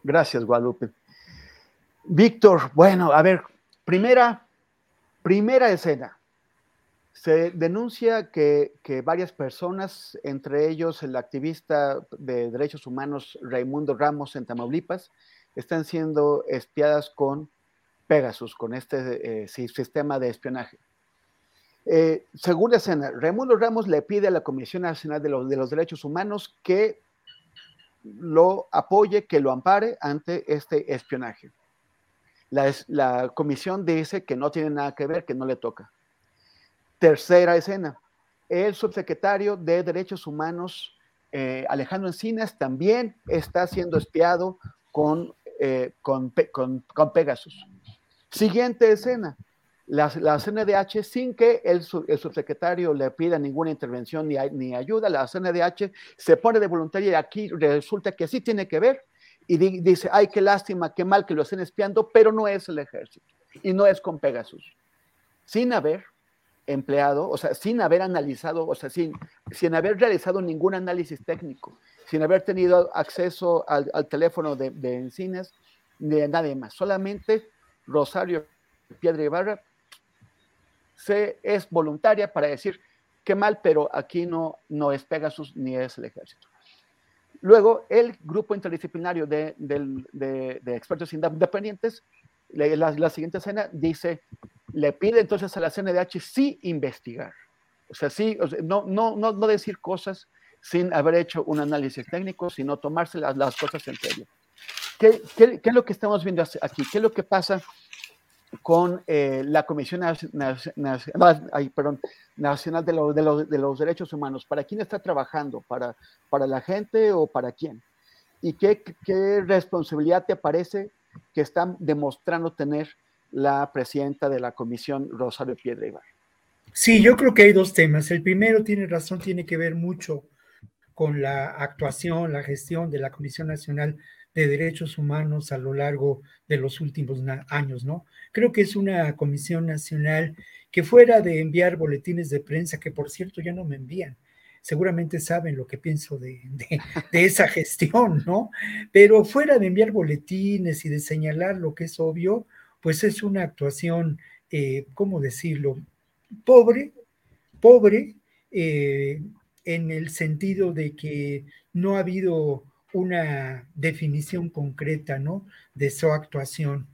Gracias, Guadalupe. Víctor, bueno, a ver, primera, primera escena. Se denuncia que, varias personas, entre ellos el activista de derechos humanos Raimundo Ramos en Tamaulipas, están siendo espiadas con Pegasus, con este eh, sistema de espionaje. Eh, segunda escena, Raimundo Ramos le pide a la Comisión Nacional de los, de los Derechos Humanos que lo apoye, que lo ampare ante este espionaje. La, la comisión dice que no tiene nada que ver, que no le toca. Tercera escena. El subsecretario de Derechos Humanos, eh, Alejandro Encinas, también está siendo espiado con, eh, con, Pegasus. Siguiente escena. La, la, CNDH, sin que el, subsecretario le pida ninguna intervención ni, ni, ayuda, la CNDH se pone de voluntaria y aquí resulta que sí tiene que ver y dice, ay, qué lástima, qué mal que lo estén espiando, pero no es el ejército y no es con Pegasus. Sin haber empleado, o sea, sin haber analizado, o sea, sin, sin haber realizado ningún análisis técnico, sin haber tenido acceso al, teléfono de, de Encinas, ni de nadie más. Solamente Rosario Piedra Ibarra se, es voluntaria para decir qué mal, pero aquí no, no es Pegasus ni es el ejército. Luego, el grupo interdisciplinario de, de, de expertos independientes, la, la, siguiente escena dice le pide entonces a la CNDH sí investigar. O sea, sí, no, no, no, no, decir cosas sin haber hecho un análisis técnico, sino tomarse las, las cosas en serio. ¿Qué, ¿Qué, qué, es lo que estamos viendo aquí? ¿Qué es lo que pasa con eh, la Comisión Nacional de, lo, de, los, de, los Derechos Humanos? ¿Para quién está trabajando? ¿Para, para la gente o para quién? ¿Y qué, qué responsabilidad te parece que están demostrando tener la presidenta de la comisión, Rosario Piedra Ibar. Sí, yo creo que hay dos temas. El primero tiene razón, tiene que ver mucho con la actuación, la gestión de la Comisión Nacional de Derechos Humanos a lo largo de los últimos años, ¿no? Creo que es una comisión nacional que fuera de enviar boletines de prensa, que por cierto ya no me envían, seguramente saben lo que pienso de, esa <laughs> gestión, ¿no? Pero fuera de enviar boletines y de señalar lo que es obvio, pues es una actuación, eh, ¿cómo decirlo? Pobre, pobre, eh, en el sentido de que no ha habido una definición concreta, ¿no? De su actuación.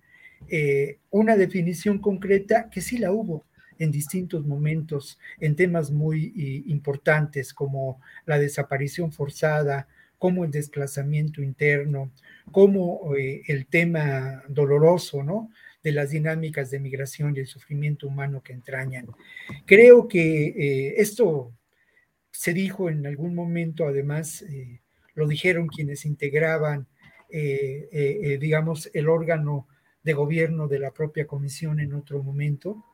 Eh, una definición concreta que sí la hubo en distintos momentos, en temas muy eh, importantes como la desaparición forzada, como el desplazamiento interno, como eh, el tema doloroso, ¿no? de las dinámicas de migración y el sufrimiento humano que entrañan. Creo que esto se dijo en algún momento, además, lo dijeron quienes integraban, eh, eh, eh, digamos, el órgano de gobierno de la propia comisión en otro momento,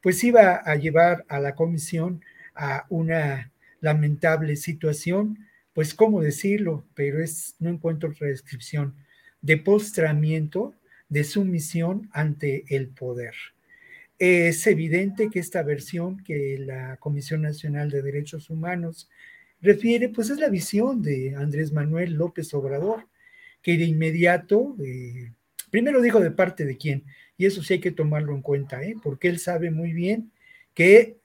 pues iba a llevar a la comisión a una lamentable situación, pues cómo decirlo, pero es, no encuentro otra descripción, de postramiento de sumisión ante el poder. Es evidente que esta versión que la Comisión Nacional de Derechos Humanos refiere, pues es la visión de Andrés Manuel López Obrador, que de inmediato, eh, primero dijo de parte de quién, y eso sí hay que tomarlo en cuenta, ¿eh? porque él sabe muy bien que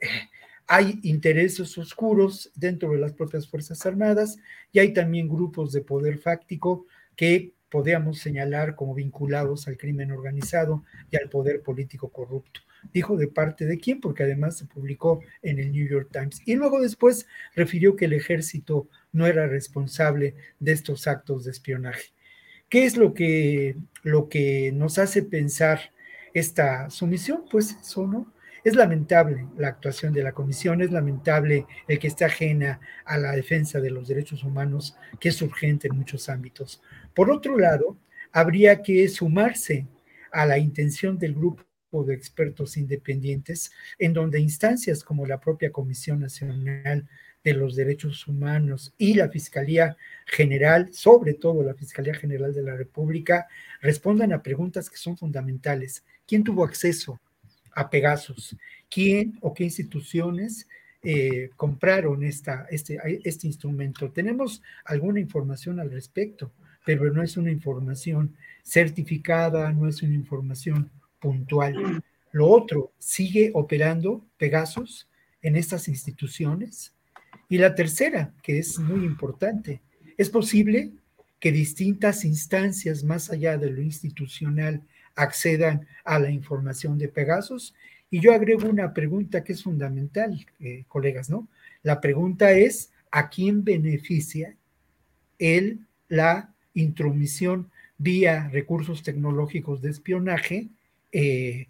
hay intereses oscuros dentro de las propias Fuerzas Armadas y hay también grupos de poder fáctico que podríamos señalar como vinculados al crimen organizado y al poder político corrupto dijo de parte de quién, porque además se publicó en el New York Times. Y luego después refirió que el ejército no era responsable de estos actos de espionaje. ¿Qué es lo que, lo que nos hace pensar esta sumisión? Pues eso, ¿no? Es lamentable la actuación de la comisión, es lamentable el que esté ajena a la defensa de los derechos humanos, que es urgente en muchos ámbitos. Por otro lado, habría que sumarse a la intención del grupo de expertos independientes, en donde instancias como la propia Comisión Nacional de los Derechos Humanos y la Fiscalía General, sobre todo la Fiscalía General de la República, respondan a preguntas que son fundamentales. ¿Quién tuvo acceso a Pegasus? ¿Quién o qué instituciones eh, compraron este, este instrumento? Tenemos alguna información al respecto, pero no es una información certificada, no es una información puntual. Lo otro, sigue operando Pegasus en estas instituciones. Y la tercera, que es muy importante, es posible que distintas instancias más allá de lo institucional accedan a la información de Pegasus. Y yo agrego una pregunta que es fundamental, eh, colegas, ¿no? La pregunta es, ¿a quién beneficia el, la intromisión vía recursos tecnológicos de espionaje eh,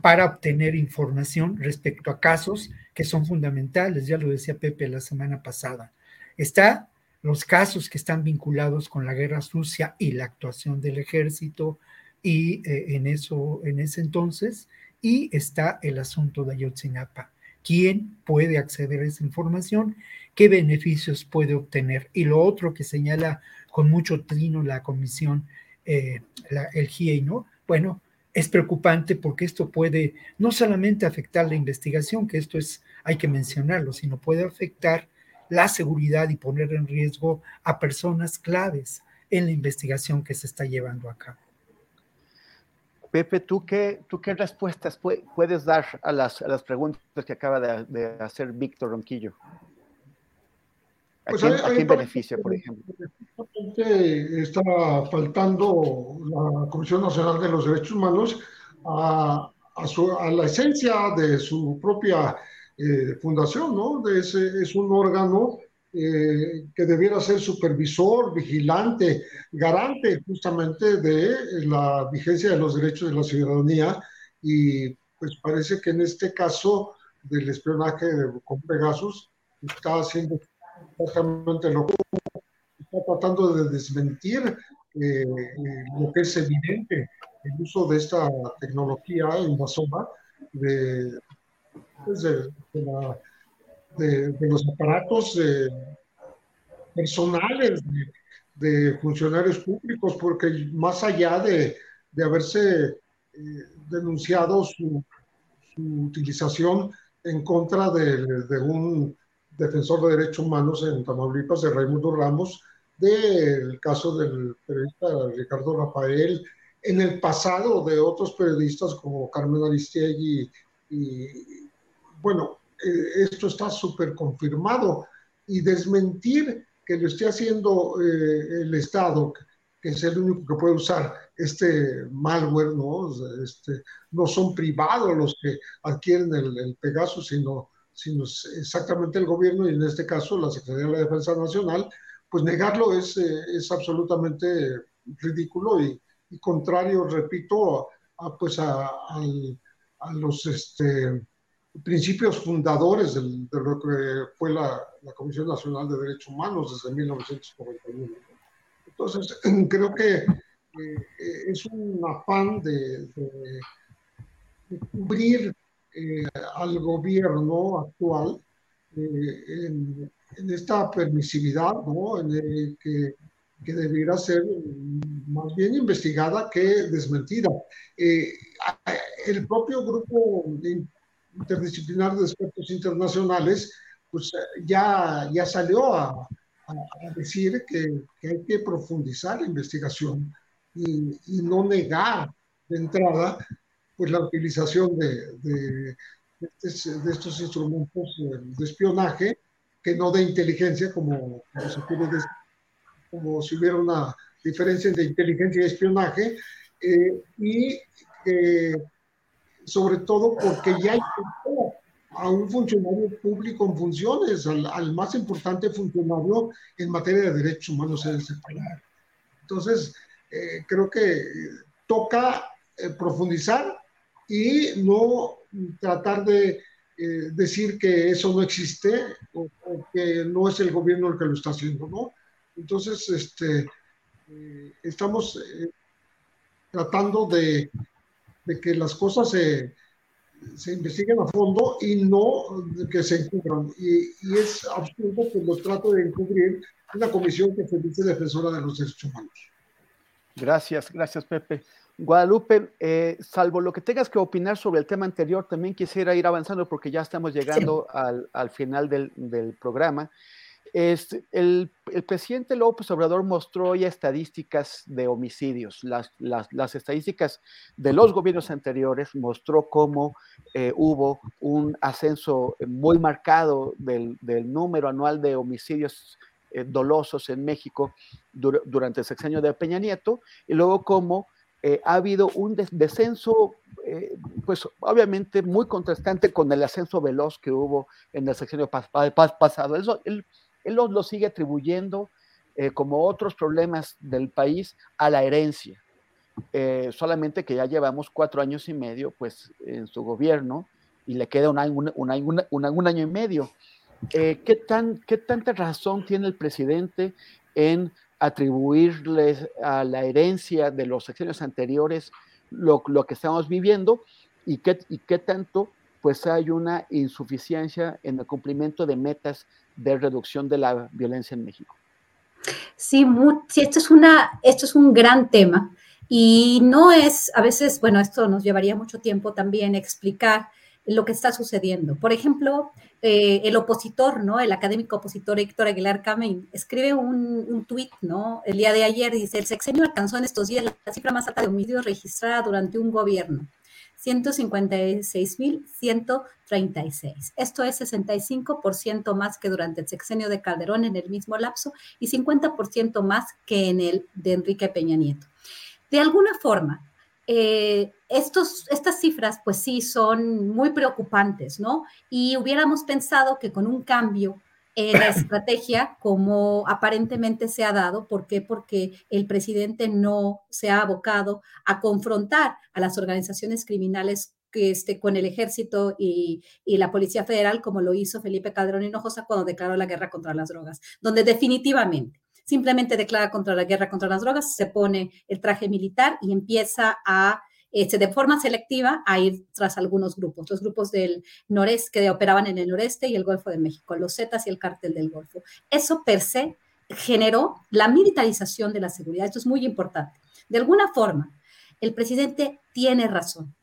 para obtener información respecto a casos que son fundamentales, ya lo decía Pepe la semana pasada. Está los casos que están vinculados con la guerra sucia y la actuación del ejército y eh, en eso en ese entonces y está el asunto de Ayotzinapa. ¿Quién puede acceder a esa información? ¿Qué beneficios puede obtener? Y lo otro que señala con mucho trino la comisión, eh, el GIEI, ¿no? Bueno, es preocupante porque esto puede no solamente afectar la investigación, que esto es, hay que mencionarlo, sino puede afectar la seguridad y poner en riesgo a personas claves en la investigación que se está llevando a cabo. Pepe, ¿tú qué, tú qué respuestas puedes dar a las, a las preguntas que acaba de, hacer Víctor Ronquillo? ¿A, pues quién, beneficia, por ejemplo? Está faltando la Comisión Nacional de los Derechos Humanos a, a, la esencia de su propia eh, fundación, ¿no? Es, es un órgano eh, que debiera ser supervisor, vigilante, garante justamente de la vigencia de los derechos de la ciudadanía y pues parece que en este caso del espionaje con Pegasus está haciendo exactamente lo está tratando de desmentir eh, lo que es evidente, el uso de esta tecnología invasora de, pues de, de, los aparatos personales de, funcionarios públicos, porque más allá de, haberse eh, denunciado su, utilización en contra de, un defensor de derechos humanos en Tamaulipas, de Raimundo Ramos, del caso del periodista Ricardo Rafael, en el pasado de otros periodistas como Carmen Aristegui y, bueno, eh, esto está súper confirmado y desmentir que lo esté haciendo eh, el Estado, que es el único que puede usar este malware, ¿no? Este, no son privados los que adquieren el, el Pegasus, sino, sino exactamente el gobierno y en este caso la Secretaría de la Defensa Nacional, pues negarlo es, eh, es absolutamente ridículo y, contrario, repito, a, pues a, los este, principios fundadores de lo que fue la, Comisión Nacional de Derechos Humanos desde 1941. Entonces, <clears throat> creo que eh, es un afán de, cubrir eh, al gobierno actual en, en esta permisividad, ¿no? En que, que, debiera ser más bien investigada que desmentida. Eh, el propio grupo interdisciplinar de expertos internacionales, pues ya, ya salió a, a decir que, que, hay que profundizar la investigación y, y, no negar de entrada pues la utilización de, de, de, estos, instrumentos de espionaje que no de inteligencia, como, como, si hubiera una diferencia entre inteligencia y espionaje, eh, y sobre todo porque ya hay a un funcionario público en funciones, al, más importante funcionario en materia de derechos humanos en el separar. Entonces, eh, creo que toca eh, profundizar y no tratar de eh, decir que eso no existe o, que no es el gobierno el que lo está haciendo, ¿no? Entonces, este, eh, estamos eh, tratando de, que las cosas se, se, investiguen a fondo y no que se encubran. Y, y es absurdo que los trate de encubrir una comisión que se dice defensora de los derechos humanos. Gracias, gracias Pepe. Guadalupe, eh, salvo lo que tengas que opinar sobre el tema anterior, también quisiera ir avanzando porque ya estamos llegando al, al, final del, del programa. Es, el, el, presidente López Obrador mostró ya estadísticas de homicidios. Las, las, las estadísticas de los gobiernos anteriores mostró cómo eh, hubo un ascenso muy marcado del, del número anual de homicidios eh, dolosos en México dur durante el sexenio de Peña Nieto y luego cómo eh, ha habido un descenso, eh, pues obviamente muy contrastante con el ascenso veloz que hubo en el sexenio pasado. Eso, él, él lo, sigue atribuyendo, eh, como otros problemas del país, a la herencia. solamente que ya llevamos cuatro años y medio pues, en su gobierno y le queda un año, un año y medio. ¿qué, tan, ¿Qué tanta razón tiene el presidente en atribuirles a la herencia de los sexenios anteriores lo, lo que estamos viviendo y qué, y qué tanto pues hay una insuficiencia en el cumplimiento de metas de reducción de la violencia en México. Sí, sí esto, es una, esto es un gran tema y no es, a veces, bueno, esto nos llevaría mucho tiempo también explicar lo que está sucediendo. Por ejemplo, eh, el opositor, ¿no? El académico opositor Héctor Aguilar Camín escribe un, un tuit, ¿no? El día de ayer dice, el sexenio alcanzó en estos días la cifra más alta de homicidios registrada durante un gobierno. 156.136. Esto es 65% más que durante el sexenio de Calderón en el mismo lapso y 50% más que en el de Enrique Peña Nieto. De alguna forma, eh, estos, estas cifras pues sí son muy preocupantes, ¿no? Y hubiéramos pensado que con un cambio en la <coughs> estrategia, como aparentemente se ha dado, ¿por qué? Porque el presidente no se ha abocado a confrontar a las organizaciones criminales que esté con el ejército y, y, la Policía Federal, como lo hizo Felipe Calderón Hinojosa cuando declaró la guerra contra las drogas, donde definitivamente simplemente declara contra la guerra contra las drogas, se pone el traje militar y empieza a este, de forma selectiva a ir tras algunos grupos, los grupos del noreste que operaban en el noreste y el Golfo de México, los Zetas y el cártel del Golfo. Eso per se generó la militarización de la seguridad. Esto es muy importante. De alguna forma, el presidente tiene razón,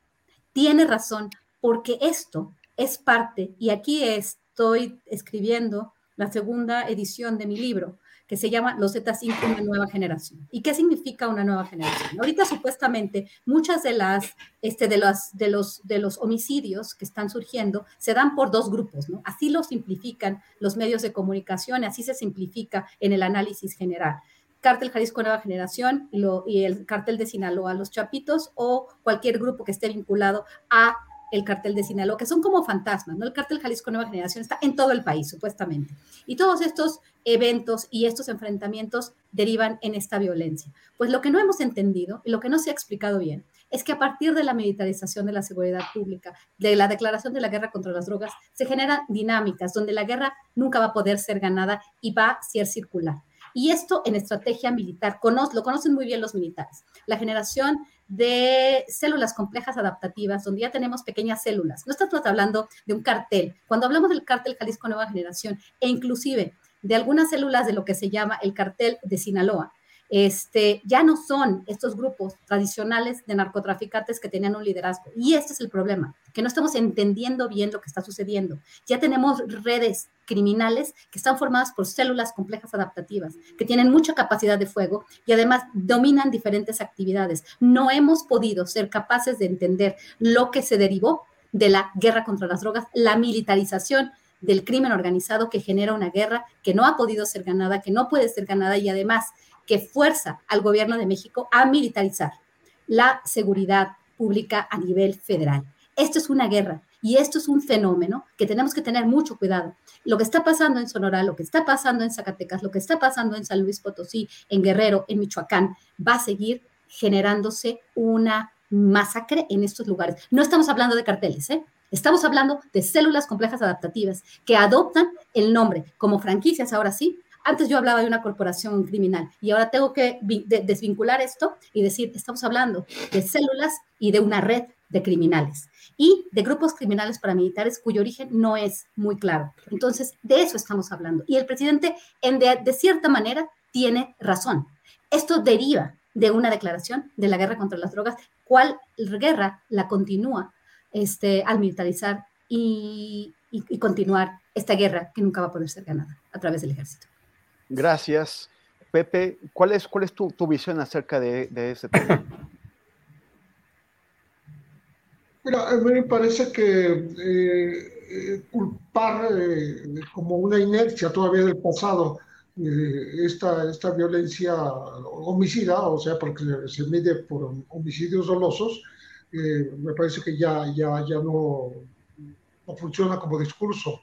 tiene razón porque esto es parte, y aquí estoy escribiendo la segunda edición de mi libro, que se llama Los Z5, una nueva generación. ¿Y qué significa una nueva generación? Ahorita supuestamente muchas de las, este, de los, de los, de los homicidios que están surgiendo se dan por dos grupos, ¿no? Así lo simplifican los medios de comunicación, así se simplifica en el análisis general. Cártel Jalisco Nueva Generación y, lo, y el Cártel de Sinaloa, los Chapitos o cualquier grupo que esté vinculado a el cartel de Sinaloa, que son como fantasmas, ¿no? El cartel Jalisco Nueva Generación está en todo el país, supuestamente. Y todos estos eventos y estos enfrentamientos derivan en esta violencia. Pues lo que no hemos entendido y lo que no se ha explicado bien es que a partir de la militarización de la seguridad pública, de la declaración de la guerra contra las drogas, se generan dinámicas donde la guerra nunca va a poder ser ganada y va a ser circular. Y esto en estrategia militar, lo conocen muy bien los militares. La generación de células complejas adaptativas, donde ya tenemos pequeñas células. No estamos hablando de un cartel. Cuando hablamos del cartel Jalisco Nueva Generación e inclusive de algunas células de lo que se llama el cartel de Sinaloa, este, ya no son estos grupos tradicionales de narcotraficantes que tenían un liderazgo. Y este es el problema, que no estamos entendiendo bien lo que está sucediendo. Ya tenemos redes criminales que están formadas por células complejas adaptativas, que tienen mucha capacidad de fuego y además dominan diferentes actividades. No hemos podido ser capaces de entender lo que se derivó de la guerra contra las drogas, la militarización del crimen organizado que genera una guerra que no ha podido ser ganada, que no puede ser ganada y además que fuerza al gobierno de México a militarizar la seguridad pública a nivel federal. Esto es una guerra y esto es un fenómeno que tenemos que tener mucho cuidado. Lo que está pasando en Sonora, lo que está pasando en Zacatecas, lo que está pasando en San Luis Potosí, en Guerrero, en Michoacán, va a seguir generándose una masacre en estos lugares. No estamos hablando de carteles, ¿eh? Estamos hablando de células complejas adaptativas que adoptan el nombre como franquicias, ahora sí, antes yo hablaba de una corporación criminal y ahora tengo que desvincular esto y decir, estamos hablando de células y de una red de criminales y de grupos criminales paramilitares cuyo origen no es muy claro. Entonces, de eso estamos hablando. Y el presidente, en de, cierta manera, tiene razón. Esto deriva de una declaración de la guerra contra las drogas, cuál guerra la continúa este, al militarizar y, continuar esta guerra que nunca va a poder ser ganada a través del ejército. Gracias. Pepe, ¿cuál es, cuál es tu, visión acerca de, ese tema? Mira, a mí me parece que eh, eh, culpar eh, como una inercia todavía del pasado esta, esta violencia homicida, o sea, porque se mide por homicidios dolosos, me parece que ya, ya, ya no, no funciona como discurso.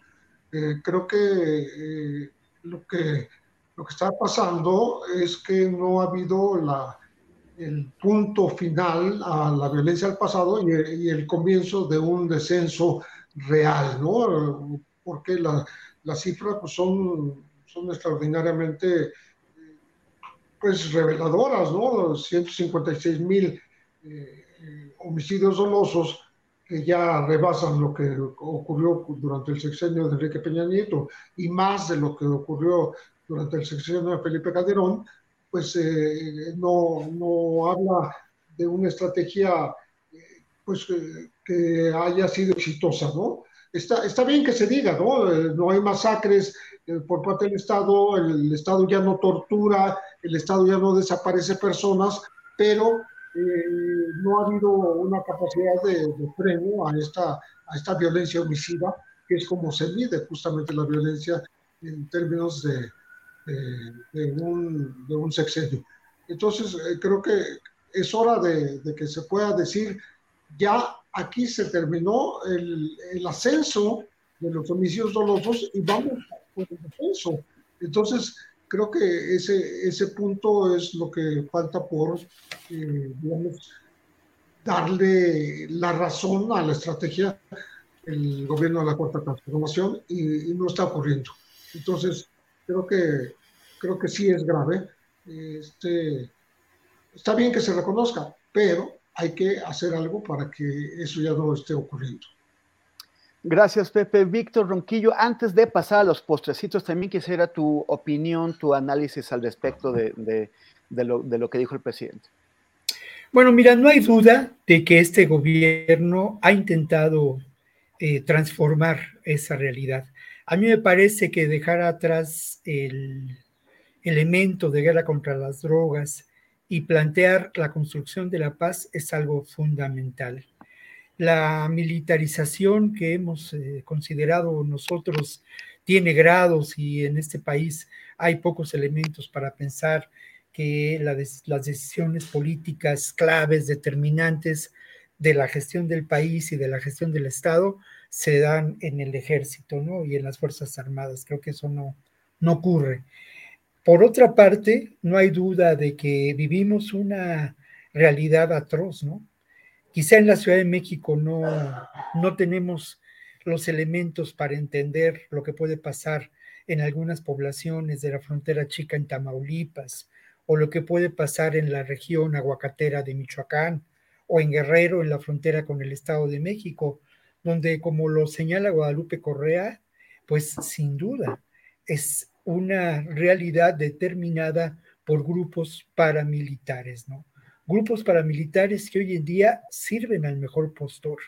creo que lo que lo que está pasando es que no ha habido la, el punto final a la violencia del pasado y, el comienzo de un descenso real, ¿no? Porque las cifras pues, son, son extraordinariamente pues, reveladoras, ¿no? 156 mil eh, homicidios dolosos que ya rebasan lo que ocurrió durante el sexenio de Enrique Peña Nieto y más de lo que ocurrió durante el sexenio de Felipe Calderón, pues eh, no, no, habla de una estrategia pues, que haya sido exitosa, ¿no? Está, está bien que se diga, ¿no? Eh, no hay masacres eh, por parte del Estado, el Estado ya no tortura, el Estado ya no desaparece personas, pero no ha habido una capacidad de, de, freno a esta, a esta violencia homicida, que es como se mide justamente la violencia en términos de, de, un, de un sexenio. Entonces, eh, creo que es hora de, de, que se pueda decir, ya aquí se terminó el, el ascenso de los homicidios dolosos y vamos por el descenso. Entonces, creo que ese, ese punto es lo que falta por, eh, digamos, darle la razón a la estrategia del gobierno de la Cuarta Transformación y, y no está ocurriendo. Entonces, creo que creo que sí es grave. Este, está bien que se reconozca, pero hay que hacer algo para que eso ya no esté ocurriendo. Gracias, Pepe. Víctor Ronquillo, antes de pasar a los postrecitos, también quisiera tu opinión, tu análisis al respecto de, lo, que dijo el presidente. Bueno, mira, no hay duda de que este gobierno ha intentado eh, transformar esa realidad. A mí me parece que dejar atrás el elemento de guerra contra las drogas y plantear la construcción de la paz es algo fundamental. La militarización que hemos eh, considerado nosotros tiene grados y en este país hay pocos elementos para pensar que las decisiones políticas claves, determinantes de la gestión del país y de la gestión del Estado se dan en el ejército ¿no? y en las Fuerzas Armadas. Creo que eso no, no ocurre. Por otra parte, no hay duda de que vivimos una realidad atroz, ¿no? Quizá en la Ciudad de México no, no tenemos los elementos para entender lo que puede pasar en algunas poblaciones de la frontera chica en Tamaulipas, o lo que puede pasar en la región aguacatera de Michoacán, o en Guerrero, en la frontera con el Estado de México, donde, como lo señala Guadalupe Correa, pues sin duda es una realidad determinada por grupos paramilitares, ¿no? Grupos paramilitares que hoy en día sirven al mejor postor.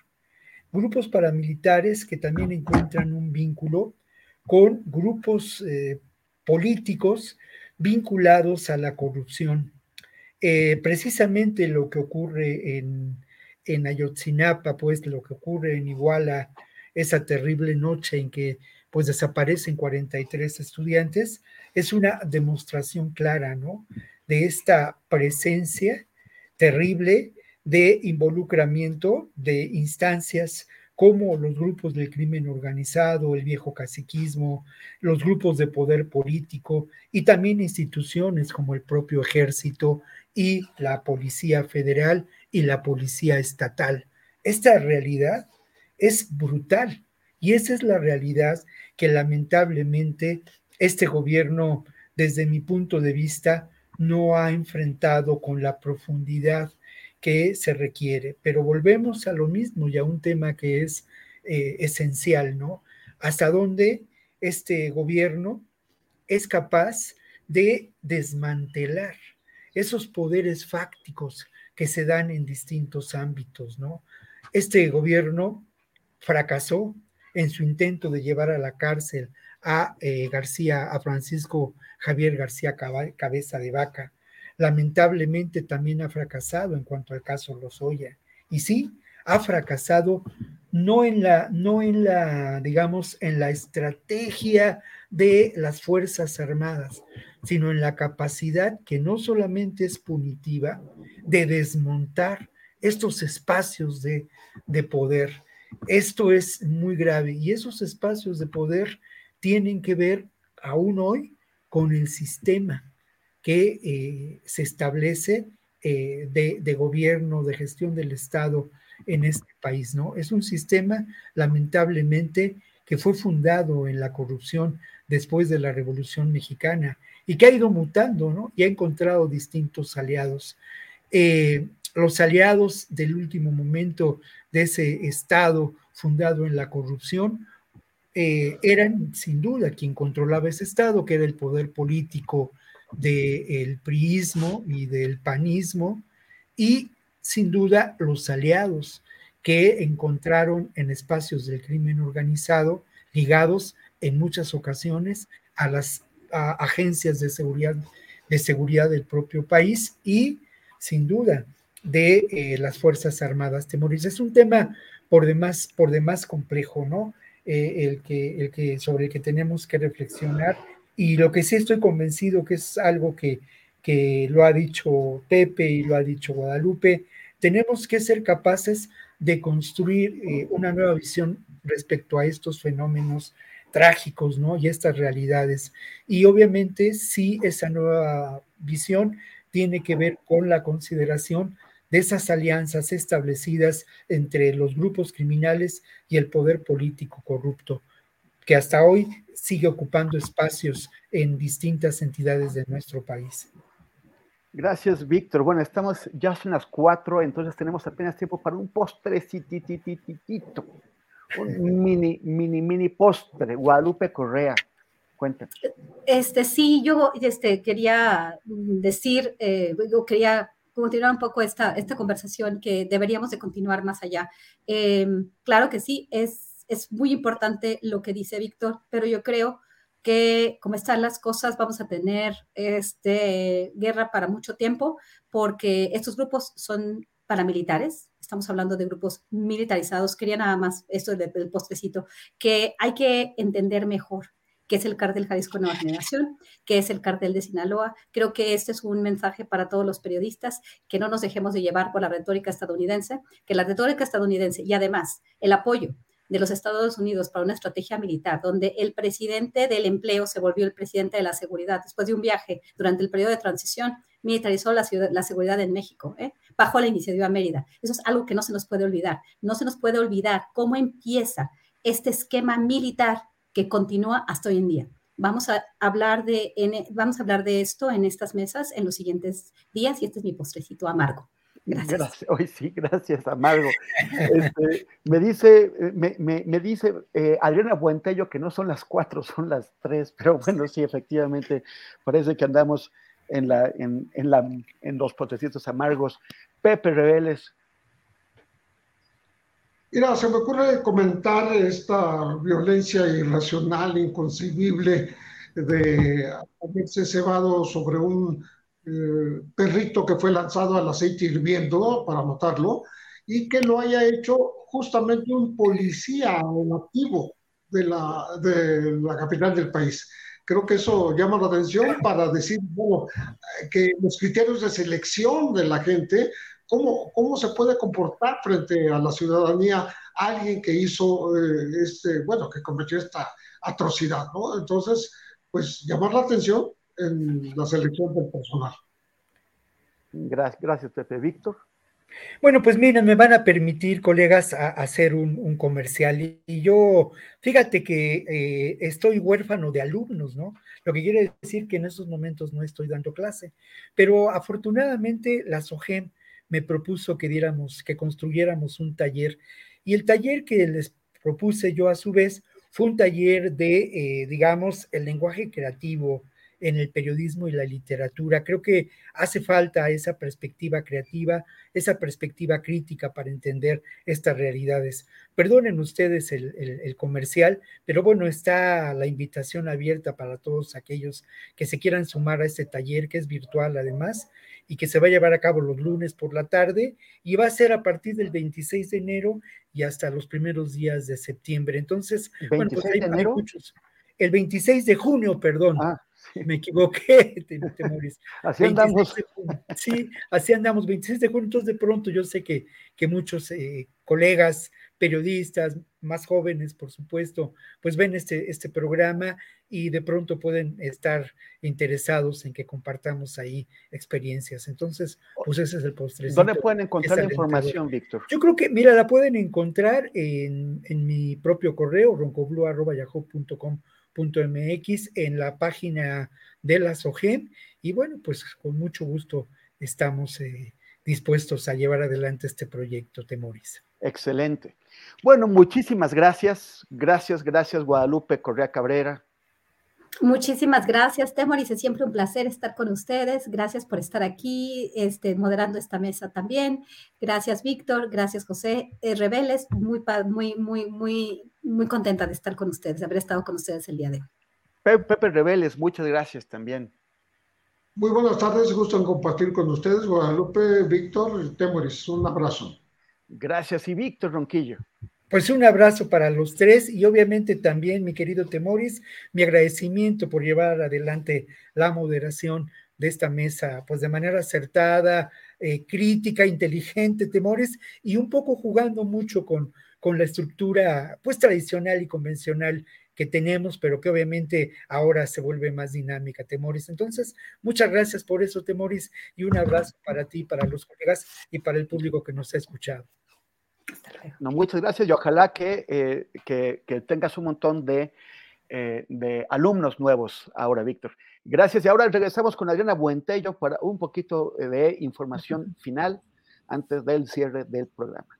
Grupos paramilitares que también encuentran un vínculo con grupos eh, políticos vinculados a la corrupción. Eh, precisamente lo que ocurre en, en Ayotzinapa, pues lo que ocurre en Iguala, esa terrible noche en que pues desaparecen 43 estudiantes, es una demostración clara, ¿no? De esta presencia terrible de involucramiento de instancias como los grupos del crimen organizado, el viejo caciquismo, los grupos de poder político y también instituciones como el propio ejército y la Policía Federal y la Policía Estatal. Esta realidad es brutal y esa es la realidad que lamentablemente este gobierno, desde mi punto de vista, no ha enfrentado con la profundidad que se requiere. Pero volvemos a lo mismo y a un tema que es eh, esencial, ¿no? Hasta dónde este gobierno es capaz de desmantelar esos poderes fácticos que se dan en distintos ámbitos, ¿no? Este gobierno fracasó en su intento de llevar a la cárcel a eh, García, a Francisco Javier García Cabeza de Vaca. Lamentablemente también ha fracasado en cuanto al caso Lozoya. Y sí, ha fracasado no en la, no en la, digamos, en la estrategia de las Fuerzas Armadas, sino en la capacidad que no solamente es punitiva de desmontar estos espacios de, de poder esto es muy grave y esos espacios de poder tienen que ver aún hoy con el sistema que eh, se establece eh, de, gobierno, de gestión del Estado en este país, ¿no? Es un sistema, lamentablemente, que fue fundado en la corrupción después de la Revolución Mexicana y que ha ido mutando, ¿no? Y ha encontrado distintos aliados. Eh, los aliados del último momento de ese Estado fundado en la corrupción eh, eran sin duda quien controlaba ese Estado, que era el poder político del priismo y del panismo, y sin duda los aliados que encontraron en espacios del crimen organizado ligados en muchas ocasiones a las agencias de seguridad, de seguridad del propio país y sin duda de eh, las Fuerzas Armadas temoristas. Es un tema por demás, por demás complejo, ¿no? Eh, el, que, el que, sobre el que tenemos que reflexionar. Y lo que sí estoy convencido que es algo que, que lo ha dicho Pepe y lo ha dicho Guadalupe, tenemos que ser capaces de construir eh, una nueva visión respecto a estos fenómenos trágicos, ¿no? Y estas realidades. Y obviamente sí, esa nueva visión tiene que ver con la consideración de esas alianzas establecidas entre los grupos criminales y el poder político corrupto, que hasta hoy sigue ocupando espacios en distintas entidades de nuestro país. Gracias, Víctor. Bueno, estamos ya son las cuatro, entonces tenemos apenas tiempo para un postrecitititito. Un mini, mini, mini postre. Guadalupe Correa, cuéntanos. Este, sí, yo este, quería decir, eh, yo quería continuar un poco esta, esta conversación que deberíamos de continuar más allá. Em, claro que sí, es, es muy importante lo que dice Víctor, pero yo creo que como están las cosas vamos a tener este, guerra para mucho tiempo porque estos grupos son paramilitares, estamos hablando de grupos militarizados, quería nada más esto del, del postrecito, que hay que entender mejor que es el cártel Jalisco Nueva Generación, que es el cártel de Sinaloa. Creo que este es un mensaje para todos los periodistas, que no nos dejemos de llevar por la retórica estadounidense, que la retórica estadounidense y además el apoyo de los Estados Unidos para una estrategia militar, donde el presidente del empleo se volvió el presidente de la seguridad después de un viaje durante el periodo de transición, militarizó la, la seguridad en México, ¿eh? bajo la iniciativa Mérida. Eso es algo que no se nos puede olvidar. No se nos puede olvidar cómo empieza este esquema militar que continúa hasta hoy en día. Vamos a hablar de, vamos a hablar de esto en estas mesas en los siguientes días y este es mi postrecito amargo. Gracias. Hoy <laughs> sí, gracias, Amargo. Este, me dice, me, me, dice eh, Adriana Buentello que no son las cuatro, son las tres, pero bueno, sí, efectivamente, parece que andamos en, la, en, en, la, en los potecitos amargos. Pepe Rebeles, Mira, se me ocurre comentar esta violencia irracional, inconcebible de haberse cebado sobre un eh, perrito que fue lanzado al aceite hirviendo para matarlo y que lo haya hecho justamente un policía nativo de la, de la capital del país. Creo que eso llama la atención para decir, bueno, que los criterios de selección de la gente ¿Cómo, ¿Cómo se puede comportar frente a la ciudadanía alguien que hizo, eh, este, bueno, que cometió esta atrocidad, ¿no? Entonces, pues llamar la atención en la selección del personal. Gracias, gracias Pepe. Víctor. Bueno, pues miren, me van a permitir, colegas, hacer un, comercial. Y, yo, fíjate que eh, estoy huérfano de alumnos, ¿no? Lo que quiere decir que en estos momentos no estoy dando clase. Pero afortunadamente la SOGEM me propuso que diéramos, que construyéramos un taller. Y el taller que les propuse yo a su vez fue un taller de, eh, digamos, el lenguaje creativo en el periodismo y la literatura. Creo que hace falta esa perspectiva creativa, esa perspectiva crítica para entender estas realidades. Perdonen ustedes el, el, comercial, pero bueno, está la invitación abierta para todos aquellos que se quieran sumar a este taller, que es virtual además, y que se va a llevar a cabo los lunes por la tarde y va a ser a partir del 26 de enero y hasta los primeros días de septiembre. Entonces, bueno, pues hay, muchos. El 26 de junio, perdón. Ah, <laughs> me equivoqué, Temoris. <laughs> así andamos. Sí, así andamos, 26 de junio. Entonces, de pronto, yo sé que, que muchos eh, colegas periodistas más jóvenes, por supuesto, pues ven este, este programa y de pronto pueden estar interesados en que compartamos ahí experiencias. Entonces, pues ese es el postre. ¿Dónde pueden encontrar la información, Víctor? Yo creo que, mira, la pueden encontrar en, en mi propio correo, roncoblu.yahoo.com.mx, en la página de la SOGEM, y bueno, pues con mucho gusto estamos eh, dispuestos a llevar adelante este proyecto, Temoris. Excelente. Bueno, muchísimas gracias. Gracias, gracias, Guadalupe Correa Cabrera. Muchísimas gracias, Temoris. Es siempre un placer estar con ustedes. Gracias por estar aquí, este, moderando esta mesa también. Gracias, Víctor. Gracias, José eh, Rebeles. Muy, muy, muy, muy, muy contenta de estar con ustedes, de haber estado con ustedes el día de hoy. Pepe Rebeles, muchas gracias también. Muy buenas tardes, gusto en compartir con ustedes, Guadalupe, Víctor, Temoris. Un abrazo. Gracias. Y Víctor Ronquillo. Pues un abrazo para los tres y obviamente también, mi querido Temoris, mi agradecimiento por llevar adelante la moderación de esta mesa, pues de manera acertada, eh, crítica, inteligente, Temores, y un poco jugando mucho con, con la estructura, pues tradicional y convencional que tenemos, pero que obviamente ahora se vuelve más dinámica, Temoris. Entonces, muchas gracias por eso, Temoris, y un abrazo para ti, para los colegas y para el público que nos ha escuchado. No, muchas gracias y ojalá que, eh, que, que tengas un montón de, eh, de, alumnos nuevos ahora, Víctor. Gracias. Y ahora regresamos con Adriana Buentello para un poquito de información final antes del cierre del programa.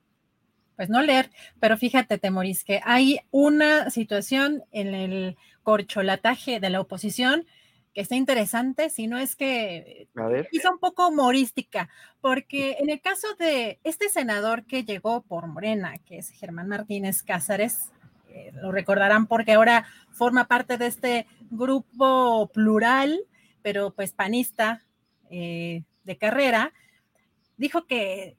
Pues no leer, pero fíjate, Temoris, que hay una situación en el corcholataje de la oposición que está interesante, si no es que hizo un poco humorística, porque en el caso de este senador que llegó por Morena, que es Germán Martínez Cázares, eh, lo recordarán porque ahora forma parte de este grupo plural, pero pues panista eh, de carrera, dijo que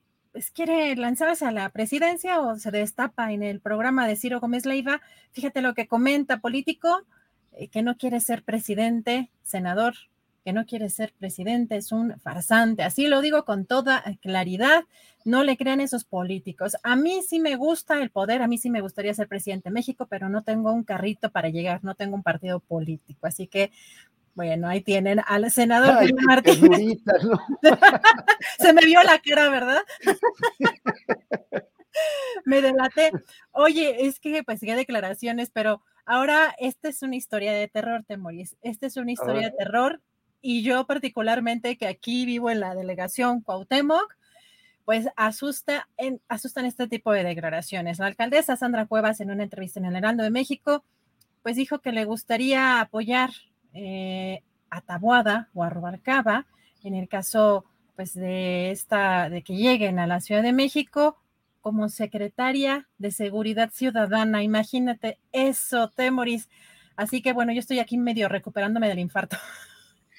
quiere lanzarse a la presidencia o se destapa en el programa de Ciro Gómez Leiva. Fíjate lo que comenta político eh, que no quiere ser presidente, senador, que no quiere ser presidente, es un farsante. Así lo digo con toda claridad. No le crean esos políticos. A mí sí me gusta el poder, a mí sí me gustaría ser presidente de México, pero no tengo un carrito para llegar, no tengo un partido político. Así que, bueno, ahí tienen al senador Ay. <laughs> Se me vio la cara, ¿verdad? <laughs> me delaté. Oye, es que pues qué declaraciones, pero Ahora, esta es una historia de terror, Temoris. Esta es una historia de terror y yo particularmente que aquí vivo en la delegación Cuauhtémoc, pues asusta en, asustan este tipo de declaraciones. La alcaldesa Sandra Cuevas en una entrevista en el Heraldo de México, pues dijo que le gustaría apoyar eh, a Tabuada o a Rubalcaba en el caso pues de esta de que lleguen a la Ciudad de México como secretaria de Seguridad Ciudadana. Imagínate eso, Temoris. Así que bueno, yo estoy aquí medio recuperándome del infarto.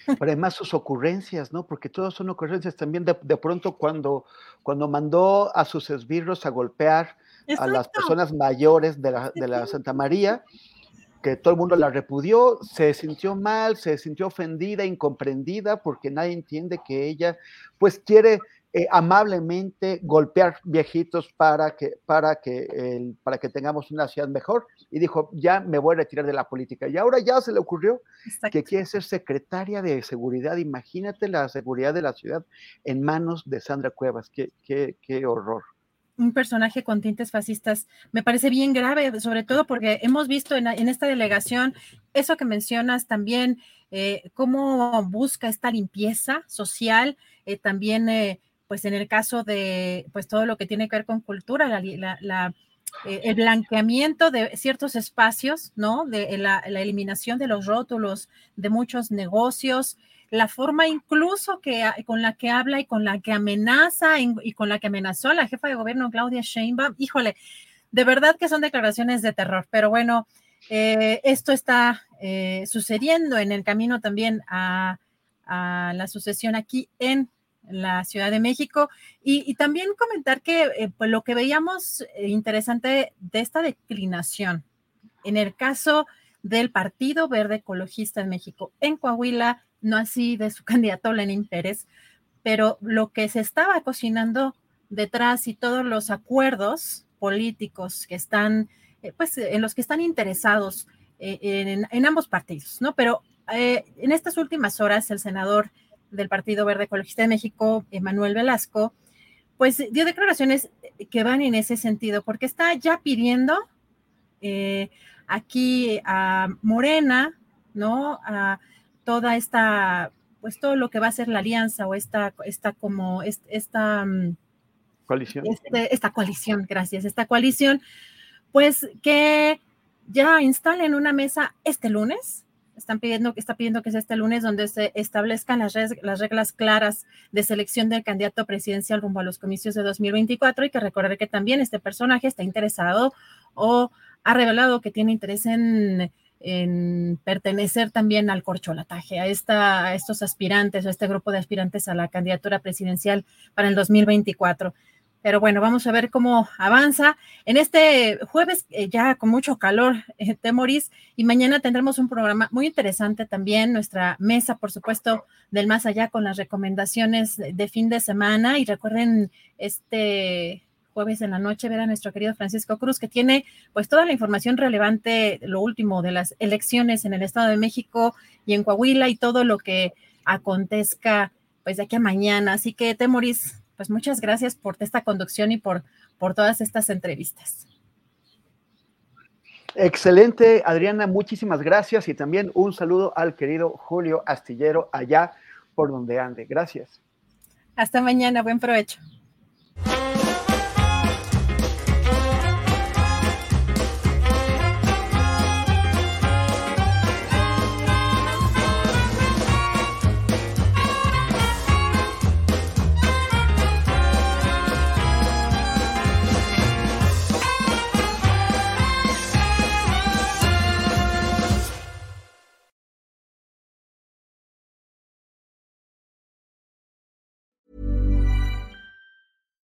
Pero además sus ocurrencias, ¿no? Porque todas son ocurrencias también de, pronto cuando, cuando mandó a sus esbirros a golpear a las personas mayores de la, de la Santa María, que todo el mundo la repudió, se sintió mal, se sintió ofendida, incomprendida, porque nadie entiende que ella, pues quiere eh, amablemente golpear viejitos para que, para, que, el, para que tengamos una ciudad mejor y dijo, ya me voy a retirar de la política. Y ahora ya se le ocurrió que quiere ser secretaria de seguridad. Imagínate la seguridad de la ciudad en manos de Sandra Cuevas. Qué, qué, qué horror un personaje con tintes fascistas. Me parece bien grave, sobre todo porque hemos visto en, en esta delegación eso que mencionas también, eh, cómo busca esta limpieza social, eh, también eh, pues en el caso de pues todo lo que tiene que ver con cultura, la, eh, el blanqueamiento de ciertos espacios, ¿no? De la, eliminación de los rótulos de muchos negocios, la forma incluso que, con la que habla y con la que amenaza y con la que amenazó a la jefa de gobierno Claudia Sheinbaum, híjole, de verdad que son declaraciones de terror, pero bueno, eh, esto está eh, sucediendo en el camino también a, a la sucesión aquí en la Ciudad de México. Y, también comentar que eh, pues lo que veíamos eh, interesante de esta declinación, en el caso del Partido Verde Ecologista en México, en Coahuila, no así de su <laughs> candidato Lenín Pérez, pero lo que se estaba cocinando detrás y todos los acuerdos políticos que están, eh, pues en los que están interesados en, en, ambos partidos, ¿no? Pero en estas últimas horas el senador del Partido Verde Ecologista de México, Emanuel Velasco, pues dio declaraciones que van en ese sentido, porque está ya pidiendo eh, aquí a Morena, ¿no? A toda esta, pues todo lo que va a ser la alianza o esta, esta como, esta, mm, coalición. Este, esta coalición, gracias, esta coalición, pues que ya instalen una mesa este lunes, están pidiendo, está pidiendo que sea este lunes donde se establezcan las, las reglas claras de selección del candidato presidencial rumbo a los comicios de 2024 y que recordar que también este personaje está interesado o ha revelado que tiene interés en, en pertenecer también al corcholataje, a, esta, a estos aspirantes, a este grupo de aspirantes a la candidatura presidencial para el 2024. Pero bueno, vamos a ver cómo avanza. En este jueves, eh, ya con mucho calor, eh, Temoris, y mañana tendremos un programa muy interesante también, nuestra mesa, por supuesto, del más allá con las recomendaciones de, fin de semana. Y recuerden, este jueves en la noche ver a nuestro querido Francisco Cruz, que tiene pues toda la información relevante, lo último de las elecciones en el Estado de México y en Coahuila y todo lo que acontezca pues de aquí a mañana. Así que, Temoris, pues muchas gracias por esta conducción y por, por todas estas entrevistas. Excelente, Adriana, muchísimas gracias y también un saludo al querido Julio Astillero allá por donde ande. Gracias. Hasta mañana, buen provecho.